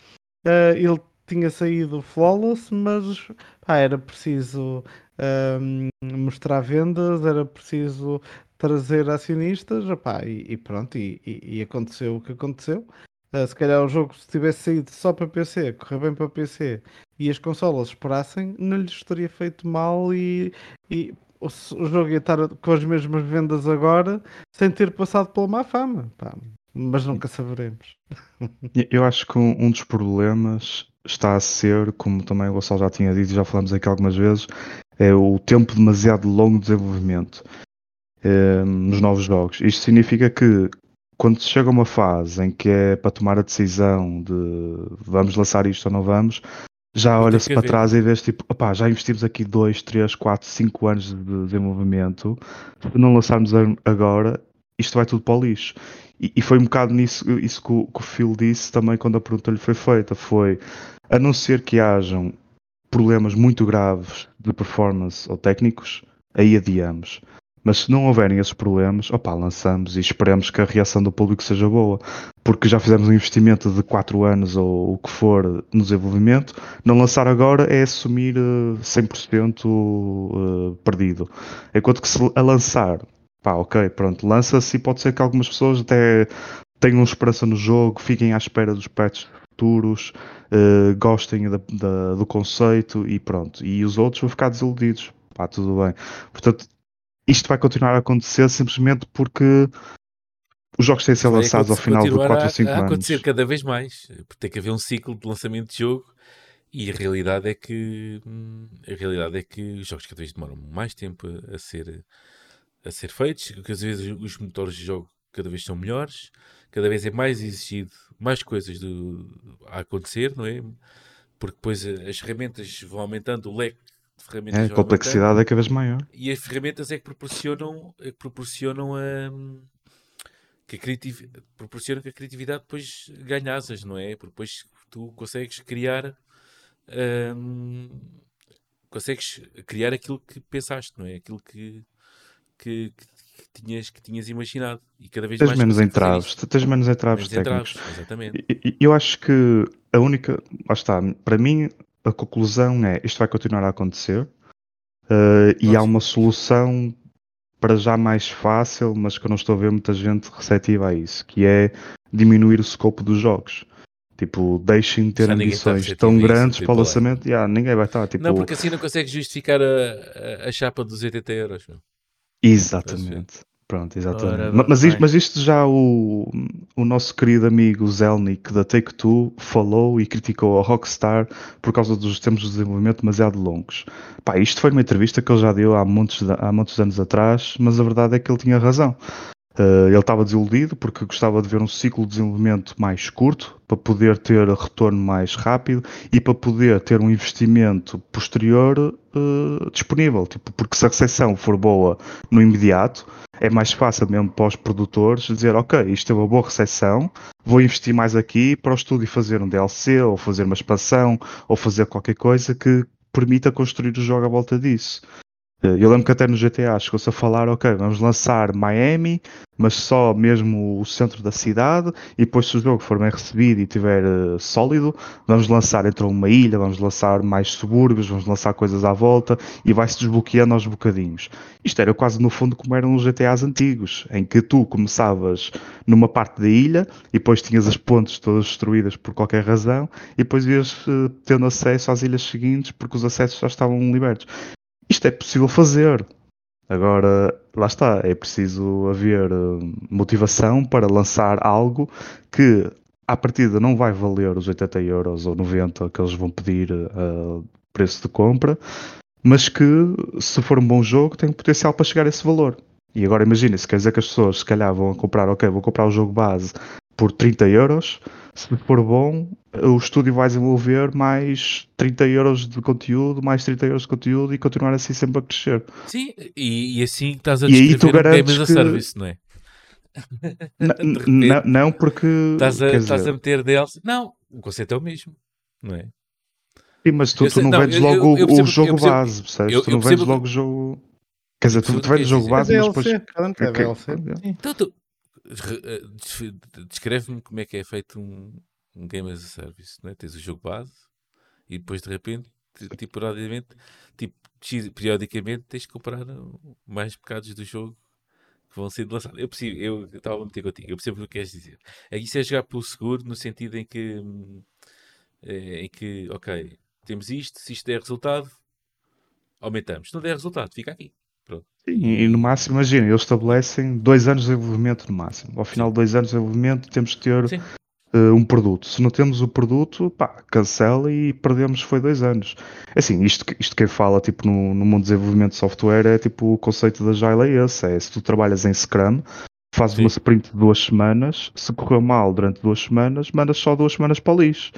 uh, ele tinha saído flawless, mas era preciso uh, mostrar vendas, era preciso trazer acionistas, opá, e, e pronto, e, e, e, aconteceu o que aconteceu. Uh, se calhar o jogo, se tivesse saído só para PC, correr bem para PC e as consolas esperassem, não lhes teria feito mal e, e o, o jogo ia estar com as mesmas vendas agora sem ter passado pela má fama. Pá. Mas nunca saberemos. Eu acho que um, um dos problemas está a ser, como também o Gonçalo já tinha dito e já falamos aqui algumas vezes, é o tempo demasiado longo de desenvolvimento eh, nos novos jogos. Isto significa que quando se chega a uma fase em que é para tomar a decisão de vamos lançar isto ou não vamos, já olha-se para trás e vês tipo, opá, já investimos aqui 2, 3, 4, 5 anos de desenvolvimento, se não lançarmos agora, isto vai tudo para o lixo. E, e foi um bocado nisso isso que o, que o Phil disse também quando a pergunta lhe foi feita, foi a não ser que hajam problemas muito graves de performance ou técnicos, aí adiamos. Mas se não houverem esses problemas, opá, lançamos e esperamos que a reação do público seja boa. Porque já fizemos um investimento de 4 anos ou o que for no desenvolvimento. Não lançar agora é assumir 100% uh, perdido. Enquanto que se a lançar, pá, ok, pronto, lança-se e pode ser que algumas pessoas até tenham esperança no jogo, fiquem à espera dos patches futuros, uh, gostem da, da, do conceito e pronto. E os outros vão ficar desiludidos. Pá, tudo bem. Portanto, isto vai continuar a acontecer simplesmente porque os jogos têm de ser lançados ao final de 4 ou 5 anos. a acontecer cada vez mais, porque tem que haver um ciclo de lançamento de jogo e a realidade é que hum, a realidade é que os jogos cada vez demoram mais tempo a, a ser a ser feitos, que às vezes os motores de jogo cada vez são melhores, cada vez é mais exigido mais coisas do, a acontecer, não é? Porque depois as ferramentas vão aumentando, o leque de ferramentas é, a complexidade é cada vez maior. E as ferramentas é que proporcionam, é que proporcionam a. Que a criativ... proporcionam que a criatividade depois ganhe asas, não é? Porque depois tu consegues criar. Hum, consegues criar aquilo que pensaste, não é? Aquilo que, que, que tinhas, que tinhas imaginado. E cada vez tens mais menos entraves, tens menos entraves menos técnicos. Entraves, exatamente. Eu acho que a única, lá está, para mim a conclusão é isto vai continuar a acontecer uh, e há uma solução para já mais fácil, mas que eu não estou a ver muita gente receptiva a isso, que é diminuir o escopo dos jogos. Tipo, deixem de ter ambições tão grandes tipo, para o lançamento. Yeah, ninguém vai estar. Tipo... Não, porque assim não consegues justificar a, a, a chapa dos 80 euros. Exatamente. Pronto, exatamente. Ora, mas, isto, mas, isto, já o, o nosso querido amigo Zelnick da Take-Two falou e criticou a Rockstar por causa dos tempos de desenvolvimento demasiado longos. Pá, isto foi uma entrevista que ele já deu há muitos, há muitos anos atrás, mas a verdade é que ele tinha razão. Uh, ele estava desiludido porque gostava de ver um ciclo de desenvolvimento mais curto, para poder ter retorno mais rápido e para poder ter um investimento posterior uh, disponível. Tipo, porque se a recepção for boa no imediato, é mais fácil mesmo para os produtores dizer: Ok, isto é uma boa recepção, vou investir mais aqui para o estúdio fazer um DLC, ou fazer uma expansão, ou fazer qualquer coisa que permita construir o jogo à volta disso. Eh, eu lembro que até no GTA chegou-se a falar, ok, vamos lançar Miami, mas só mesmo o centro da cidade, e depois se o jogo for bem recebido e estiver uh, sólido, vamos lançar entre uma ilha, vamos lançar mais subúrbios, vamos lançar coisas à volta, e vai-se desbloqueando aos bocadinhos. Isto era quase no fundo como eram os GTAs antigos, em que tu começavas numa parte da ilha, e depois tinhas as pontes todas destruídas por qualquer razão, e depois ias uh, tendo acesso às ilhas seguintes, porque os acessos já estavam libertos. Isto é possível fazer. Agora, lá está, é preciso haver uh, motivação para lançar algo que à partida não vai valer os 80 euros ou 90 que eles vão pedir uh, preço de compra, mas que se for um bom jogo tem potencial para chegar a esse valor. E agora imagina, se quer dizer que as pessoas se calhar vão comprar, ok, vou comprar o jogo base por 30 euros, se for bom, o estúdio vai desenvolver mais 30 euros de conteúdo, mais 30 euros de conteúdo e continuar assim sempre a crescer. Sim, e, e assim estás a descrever um game as a service, não é? não, não, porque estás a, estás a meter DLC. Não, o conceito é o mesmo, não é? Sim, mas tu, tu não, não vendes logo eu, eu, o jogo percebo, base, percebes? tu não vendes logo o jogo. Quer dizer, tu, tu vendes o jogo base, mas depois. É. Então, tu, descreve-me como é que é feito um, um game as a service, não é? Tens o jogo base e depois de repente, tipo, periodicamente, tipo, periodicamente tens que comprar mais bocados do jogo que vão ser lançados. Eu percebo, eu estava a meter contigo, eu percebo o que queres dizer. Isso é jogar pelo seguro, no sentido em que, eh, em que, ok, temos isto, se isto der resultado, aumentamos. Se não der resultado, fica aqui. Pronto. Sim, e no máximo, imagina, eles estabelecem dois anos de desenvolvimento no máximo. Ao final de dois anos de desenvolvimento temos que ter uh, um produto. Se não temos o produto, pá, cancela e perdemos, foi dois anos. Assim, isto, isto quem fala tipo, no, no mundo de desenvolvimento de software é tipo o conceito da Agile é esse, é se tu trabalhas em Scrum, fazes Sim. uma sprint de duas semanas, se correu mal durante duas semanas, mandas só duas semanas para o lixo.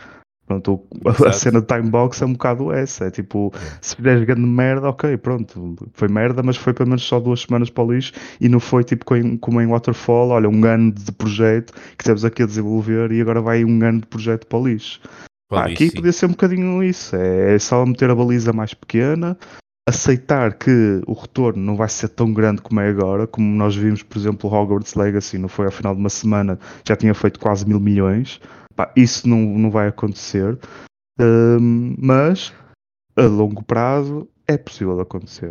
Pronto, a cena de timebox é um bocado essa. É tipo, é. se fizeres grande merda, ok, pronto, foi merda, mas foi pelo menos só duas semanas para o lixo e não foi tipo como em Waterfall, olha, um ano de projeto que temos aqui a desenvolver e agora vai um ano de projeto para o lixo. Ah, aqui sim. podia ser um bocadinho isso, é, é só meter a baliza mais pequena, aceitar que o retorno não vai ser tão grande como é agora, como nós vimos, por exemplo, o Hogwarts Legacy, não foi ao final de uma semana, já tinha feito quase mil milhões Pá, isso não, não vai acontecer, um, mas a longo prazo é possível acontecer.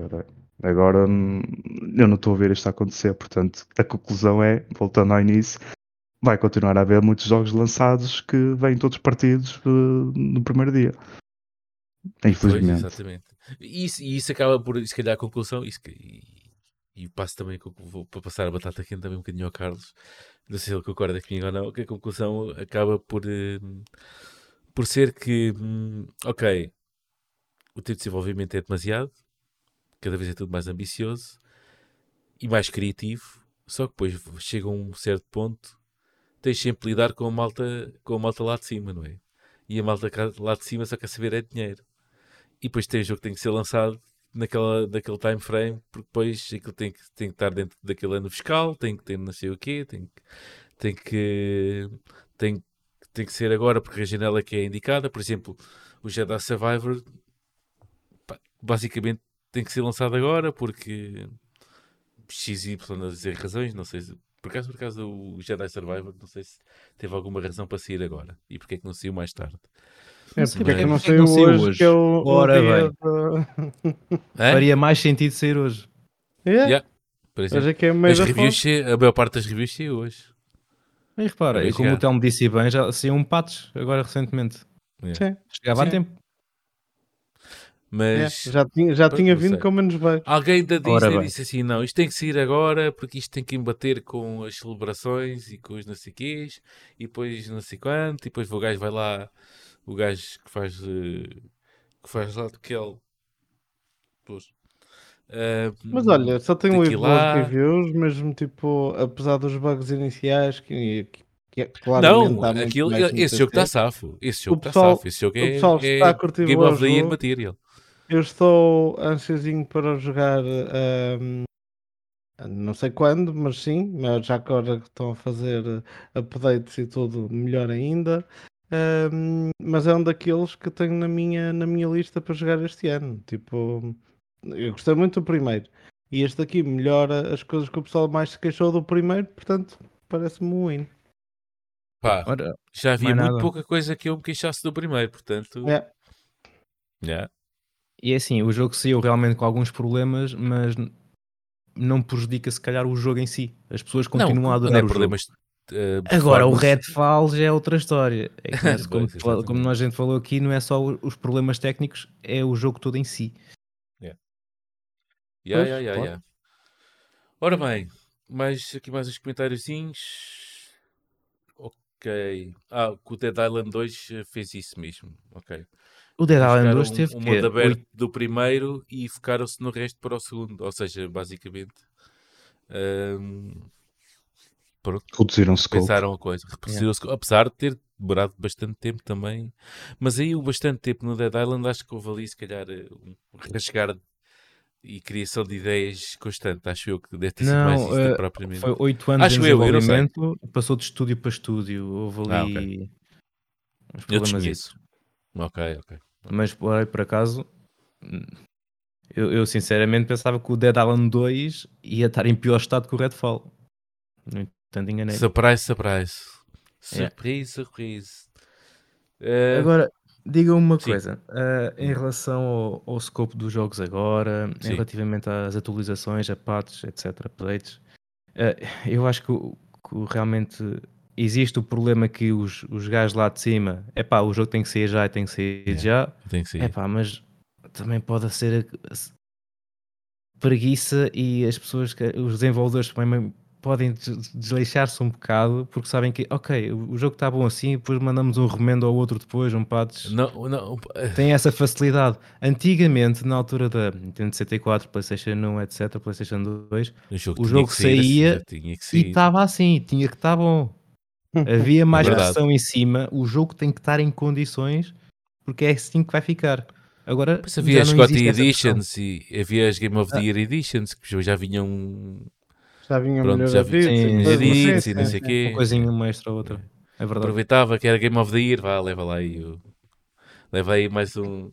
Agora eu não estou a ver isto acontecer, portanto a conclusão é, voltando ao início, vai continuar a haver muitos jogos lançados que vêm todos partidos uh, no primeiro dia. Infelizmente. Pois, exatamente. E isso, isso acaba por, se calhar, a conclusão, isso e, passo também, vou para passar a batata quente também um bocadinho ao Carlos, não sei se ele concorda comigo ou não, que a conclusão acaba por, uh, por ser que, um, ok, o tempo de desenvolvimento é demasiado, cada vez é tudo mais ambicioso e mais criativo, só que depois chega a um certo ponto, tens sempre de lidar com a malta, com a malta lá de cima, não é? E a malta lá de cima só quer saber é dinheiro. E depois tem jogo que tem que ser lançado naquela, naquele time frame, porque depois aquilo tem que, tem que estar dentro daquele ano fiscal, tem que ter não sei o quê, tem, tem que tem, tem que ser agora porque a janela que é indicada, por exemplo, o Jedi Survivor basicamente tem que ser lançado agora porque XY a dizer razões, não sei se por acaso, por acaso o Jedi Survivor, não sei se teve alguma razão para sair agora e porque é que não saiu mais tarde. É porque é que não saiu hoje, hoje, que é o, Ora bem. É? Faria mais sentido sair hoje. Yeah. Yeah. Hoje é que é As reviews, a maior parte das reviews saiu hoje. Mas repara, e como o Telmo disse bem, já saiu um patch agora recentemente. Yeah. Chegava Sim. a tempo. Mas é, já tinha, já tinha vindo com menos bem. Alguém da Disney disse assim: não, isto tem que sair agora porque isto tem que embater com as celebrações e com os não sei quês, e depois não sei quanto, e depois o gajo vai lá o gajo que faz, uh, que faz lá daquele. Pois. Uh, mas olha, só tenho lido boas reviews, mesmo tipo, apesar dos bugs iniciais que, que, que é Não, aquilo, esse jogo está safo. Esse jogo está safo. Esse jogo é, é está a Game of the Year Material. Eu estou ansiosinho para jogar. Um, não sei quando, mas sim, mas já agora que estão a fazer updates e tudo, melhor ainda. Um, mas é um daqueles que tenho na minha, na minha lista para jogar este ano. Tipo, eu gostei muito do primeiro. E este aqui melhora as coisas que o pessoal mais se queixou do primeiro, portanto, parece-me um win. Pá, Ora, já havia muito nada. pouca coisa que eu me queixasse do primeiro, portanto. É. Yeah. E é assim, o jogo saiu realmente com alguns problemas, mas não prejudica se calhar o jogo em si. As pessoas continuam não, a adorar não é problemas, Uh, Agora, o Redfall já é outra história. É que, como, como a gente falou aqui, não é só os problemas técnicos, é o jogo todo em si. Yeah. Yeah, yeah, yeah, yeah. Ora bem, mais aqui mais uns comentáriozinhos. Ok. Ah, o Dead Island 2 eh, fez isso mesmo. Ok. O Dead Island 2 teve um, um mundo aberto do primeiro e focaram-se no resto para o segundo. Ou seja, basicamente. Um, Pronto, reduziram o Pensaram a coisa. Reduziram yeah. apesar de ter demorado bastante tempo também. Mas aí o bastante tempo no Dead Island acho que houve ali se calhar um rasgar e criação de ideias constante. Acho eu que deve ter sido não, mais isso uh, propriamente. Foi 8 anos acho de desenvolvimento, eu, passou de estúdio para estúdio. Houve ali ah, okay. uns problemas. isso. Ok, ok. Mas por, por acaso, eu, eu, sinceramente pensava que o Dead Island 2 ia estar em pior estado que o Redfall. Portanto, enganei. Surprise, surprise. Surprise, yeah. surprise. Uh... Agora, diga uma Sim. coisa. Uh, em relação ao, ao scope dos jogos agora, Sim. relativamente às atualizações, a patches, etc., updates, Uh, eu acho que, que, realmente existe o problema que os, os gajos lá de cima, é pá, o jogo tem que sair já, tem que sair é, já. Tem que sair. É pá, mas também pode ser preguiça e as pessoas, os desenvolvedores também podem desleixar-se um bocado porque sabem que, ok, o jogo está bom assim, depois mandamos um remendo ao outro depois, um patch. Não, não. Tem essa facilidade. Antigamente, na altura da Nintendo 64, PlayStation 1, etc., PlayStation 2, o jogo, o jogo saía assim, e estava assim, tinha que estar bom. Havia mais é pressão em cima, o jogo tem que estar em condições porque é assim que vai ficar. Agora, Pois havia as Scotty Editions e havia as Game of the ah. Year Editions que já vinham já vinha Pronto, já vi, edits e não sei o quê. Uma coisinha uma extra ou outra. É verdade. Aproveitava que era Game of the Year, vá, leva lá aí o... leva aí mais um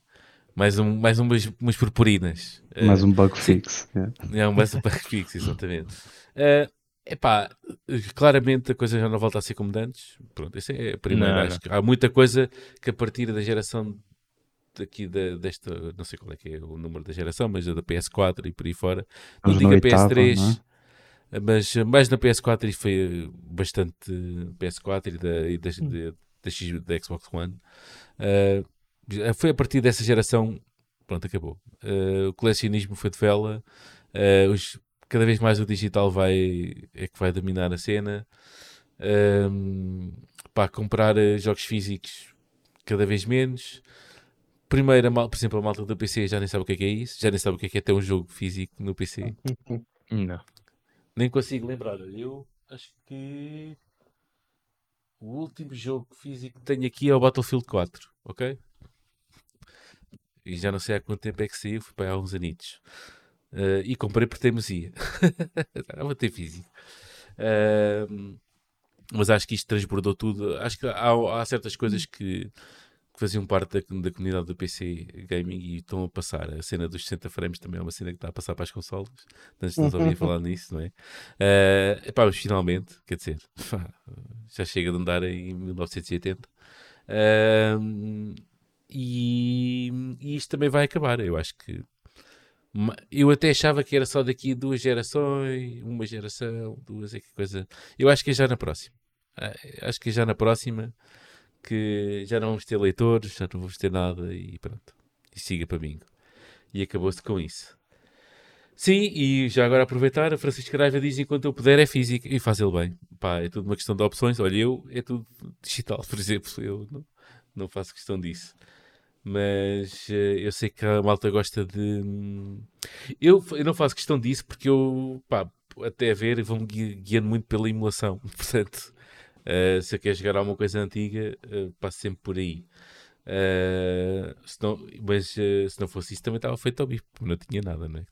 mais, um, mais umas, umas purpurinas. Mais um bug fix. É, um, mais um bug fix, exatamente. Uh, epá, claramente a coisa já não volta a ser como antes. Pronto, isso é a primeira. Acho que há muita coisa que a partir da geração daqui da, desta, não sei qual é que é o número da geração, mas da PS4 e por aí fora, não diga PS3, mas mais na PS4 e foi bastante PS4 e da, e da, da, da, X, da Xbox One. Uh, foi a partir dessa geração, pronto, acabou. Uh, o colecionismo foi de vela, uh, os, cada vez mais o digital vai, é que vai dominar a cena. para comprar jogos físicos cada vez menos. Primeiro, por exemplo, a malta do PC já nem sabe o que é, que é isso, já nem sabe o que é, que é ter um jogo físico no PC. Não. Nem consigo lembrar. Eu acho que o último jogo físico que tenho aqui é o Battlefield 4, ok? E já não sei há quanto tempo é que saiu, foi para há uns anitos. Uh, e comprei por teimosia. Estava a ter físico. Uh, mas acho que isto transbordou tudo. Acho que há, há certas coisas que faziam parte da, da, comunidade do PC Gaming e estão a passar. A cena dos 60 frames também é uma cena que está a passar para as consoles. Antes não ouvia falar nisso, não é? Uh, epá, mas finalmente, quer dizer, já chega de andar em 1980. Uh, e, e isto também vai acabar. Eu acho que. Eu até achava que era só daqui a duas gerações, uma geração, duas, é que coisa. Eu acho que é já na próxima. Uh, acho que é já na próxima que já não vamos ter leitores, já não vamos ter nada e pronto. E siga para mim. E acabou-se com isso. Sim, e já agora aproveitar, a Francisco Araiva diz enquanto eu puder é física e faz ele bem. Pá, é tudo uma questão de opções. Olha, eu é tudo digital, por exemplo. Eu não, não faço questão disso. Mas uh, eu sei que a malta gosta de. Eu, eu não faço questão disso porque eu, pá, até a ver, vou-me guiando muito pela emulação. Portanto, Uh, se eu quero jogar alguma coisa antiga, uh, sempre por aí. Uh, se não, mas uh, se não fosse isso, também estava feito ao bico, não tinha nada, né?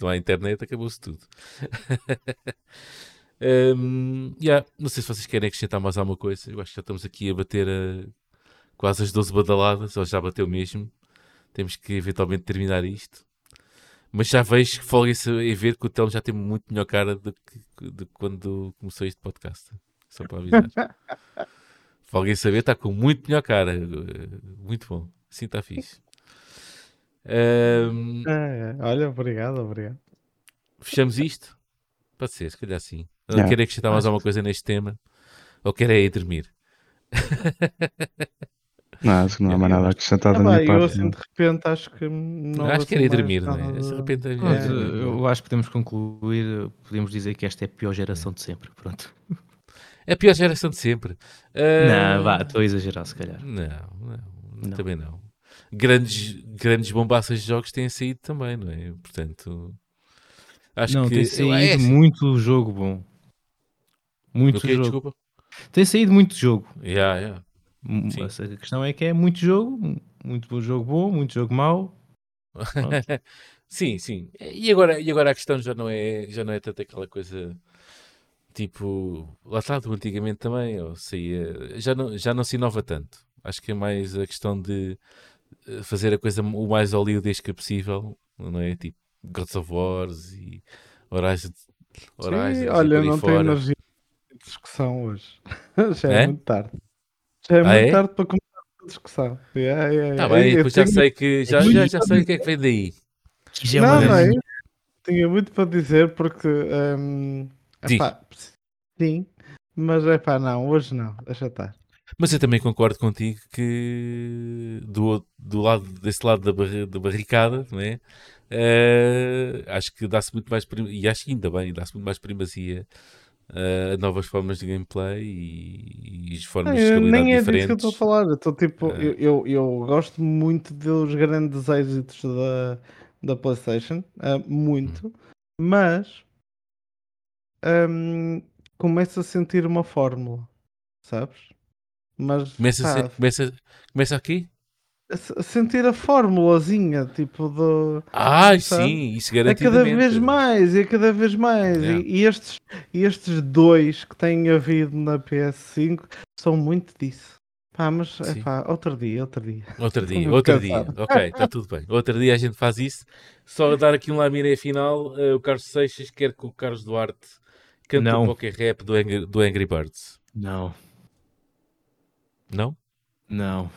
Não há internet, acabou-se tudo. um, yeah, não sei se vocês querem acrescentar mais alguma coisa. Eu acho que já estamos aqui a bater a, quase as 12 badaladas, ou já bateu mesmo. Temos que eventualmente terminar isto. Mas já vejo que folga-se a ver que o Telmo já tem muito melhor cara do que, do que quando começou este podcast. Só para avisar. para alguém saber, está com muito melhor cara. Muito bom. Assim está fixe. Um, é, olha, obrigado, obrigado. Fechamos isto? Pode ser, se calhar sim. Não yeah. quero acrescentar mais alguma coisa neste tema? Ou quer é ir dormir? Não, acho que não há mais nada a acrescentar ah, da minha eu, parte. assim, de repente, acho que não. Acho que era ir dormir, não é? De repente, é... Eu acho que podemos concluir, podemos dizer que esta é a pior geração de sempre. Pronto. É a pior geração de sempre. Uh... Não, vá, estou a exagerar, se calhar. Não, não, não, também não. Grandes, grandes bombaças de jogos têm saído também, não é? Portanto, acho não, que. Tem saído é... muito jogo bom. Muito okay, jogo. Desculpa. Tem saído muito jogo. Yeah, yeah. A questão é que é muito jogo, muito jogo bom, muito jogo mau. sim, sim. E agora, e agora a questão já não é, já não é tanto aquela coisa tipo, lá está, do antigamente também, ou saía, já não, já não se inova tanto. Acho que é mais a questão de eh, fazer a coisa o mais hollywoodesca que possível, não é? Tipo, Gods of Wars e Horizon. Horizon Sim, olha, não tenho energia de discussão hoje. já é, é, muito tarde. Já é ah, muito é? tarde para começar a discussão. Yeah, yeah, tá bem, depois já sei que já, já, já sei o que é que vem daí. Já não, não, é tinha muito para dizer porque um, Epá, sim, mas é pá, não, hoje não, deixa estar. Mas eu também concordo contigo que do, do lado, desse lado da, barri, da barricada, não é? Uh, acho que dá-se muito mais e acho que ainda bem, dá-se muito mais primazia uh, a novas formas de gameplay e, e formas de escalabilidade nem é diferentes. disso que eu estou a falar. Estou tipo, uh, eu, eu, eu, gosto muito dos grandes êxitos da, da PlayStation, muito, hum. mas um, começo a sentir uma fórmula, sabes? Mas começa, a, começa, começa aqui? A sentir a formulazinha, tipo do. Ah, sim, isso garantidamente. É cada vez mais, é cada vez mais. Yeah. E, e, estes, estes dois que têm havido na PS5 são muito disso. Pá, mas é pá, outro dia, outro dia. Outro dia, outro dia. Ok, está tudo bem. Outro dia a gente faz isso. Só dar aqui um lamiré final. Uh, o Carlos Seixas quer que o Carlos Duarte cante Não. Poké Rap do Angry, do Angry Birds. Não. Não? Não.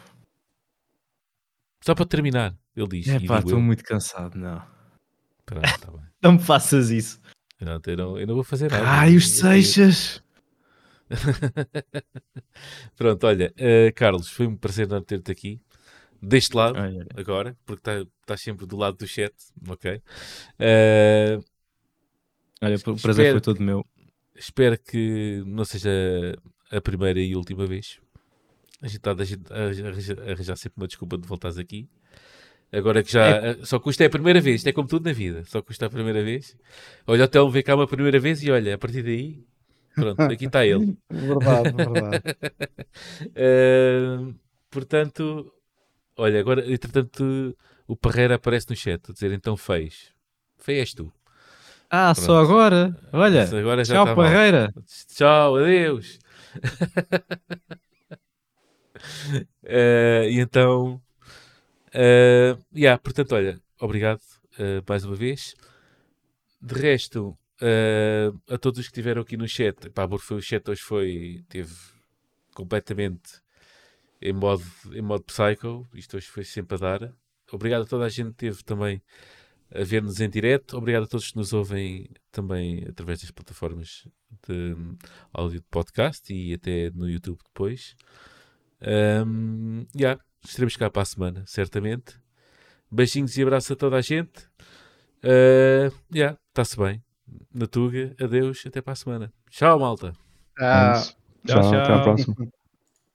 Só para terminar, ele diz. É pá, estou muito cansado, não. Pronto, tá bem. não me faças isso. Não, eu, não, eu não vou fazer nada. Ai, os Seixas! Pronto, olha, uh, Carlos, foi um prazer não ter-te aqui. Deste lado, agora, porque estás tá sempre do lado do chat, ok? Uh, olha, o prazer foi todo meu. Espero que não seja a primeira e última vez a gente está a arranjar sempre uma desculpa de voltares aqui. Agora que já. É. Eh, só custa é a primeira vez, isto é como tudo na vida. Só custa a primeira vez. Olha, até ele vê cá uma primeira vez e olha, a partir daí. Pronto, aqui está ele. verdade, verdade. uh, portanto, olha, agora, entretanto, o Parreira aparece no chat a dizer então fez. És tu. Ah, Pronto. só agora? Olha, agora tchau, tá Parreira. Mal. Tchau, adeus. uh, e então, uh, yeah, portanto, olha, obrigado uh, mais uma vez. De resto, uh, a todos os que estiveram aqui no chat, pá, foi, o chat hoje foi, teve completamente em modo, em modo psycho, isto hoje foi sempre a dar. Obrigado a toda a gente que teve também a ver-nos em direto. Obrigado a todos que nos ouvem também através das plataformas de áudio de podcast e até no YouTube depois. Um, yeah, estaremos cá para a semana, certamente. Beijinhos e abraços a toda a gente. Uh, yeah, está-se bem. Natuga, adeus, até para a semana. Tchau, malta. Tchau, tchau. tchau. Até a próxima.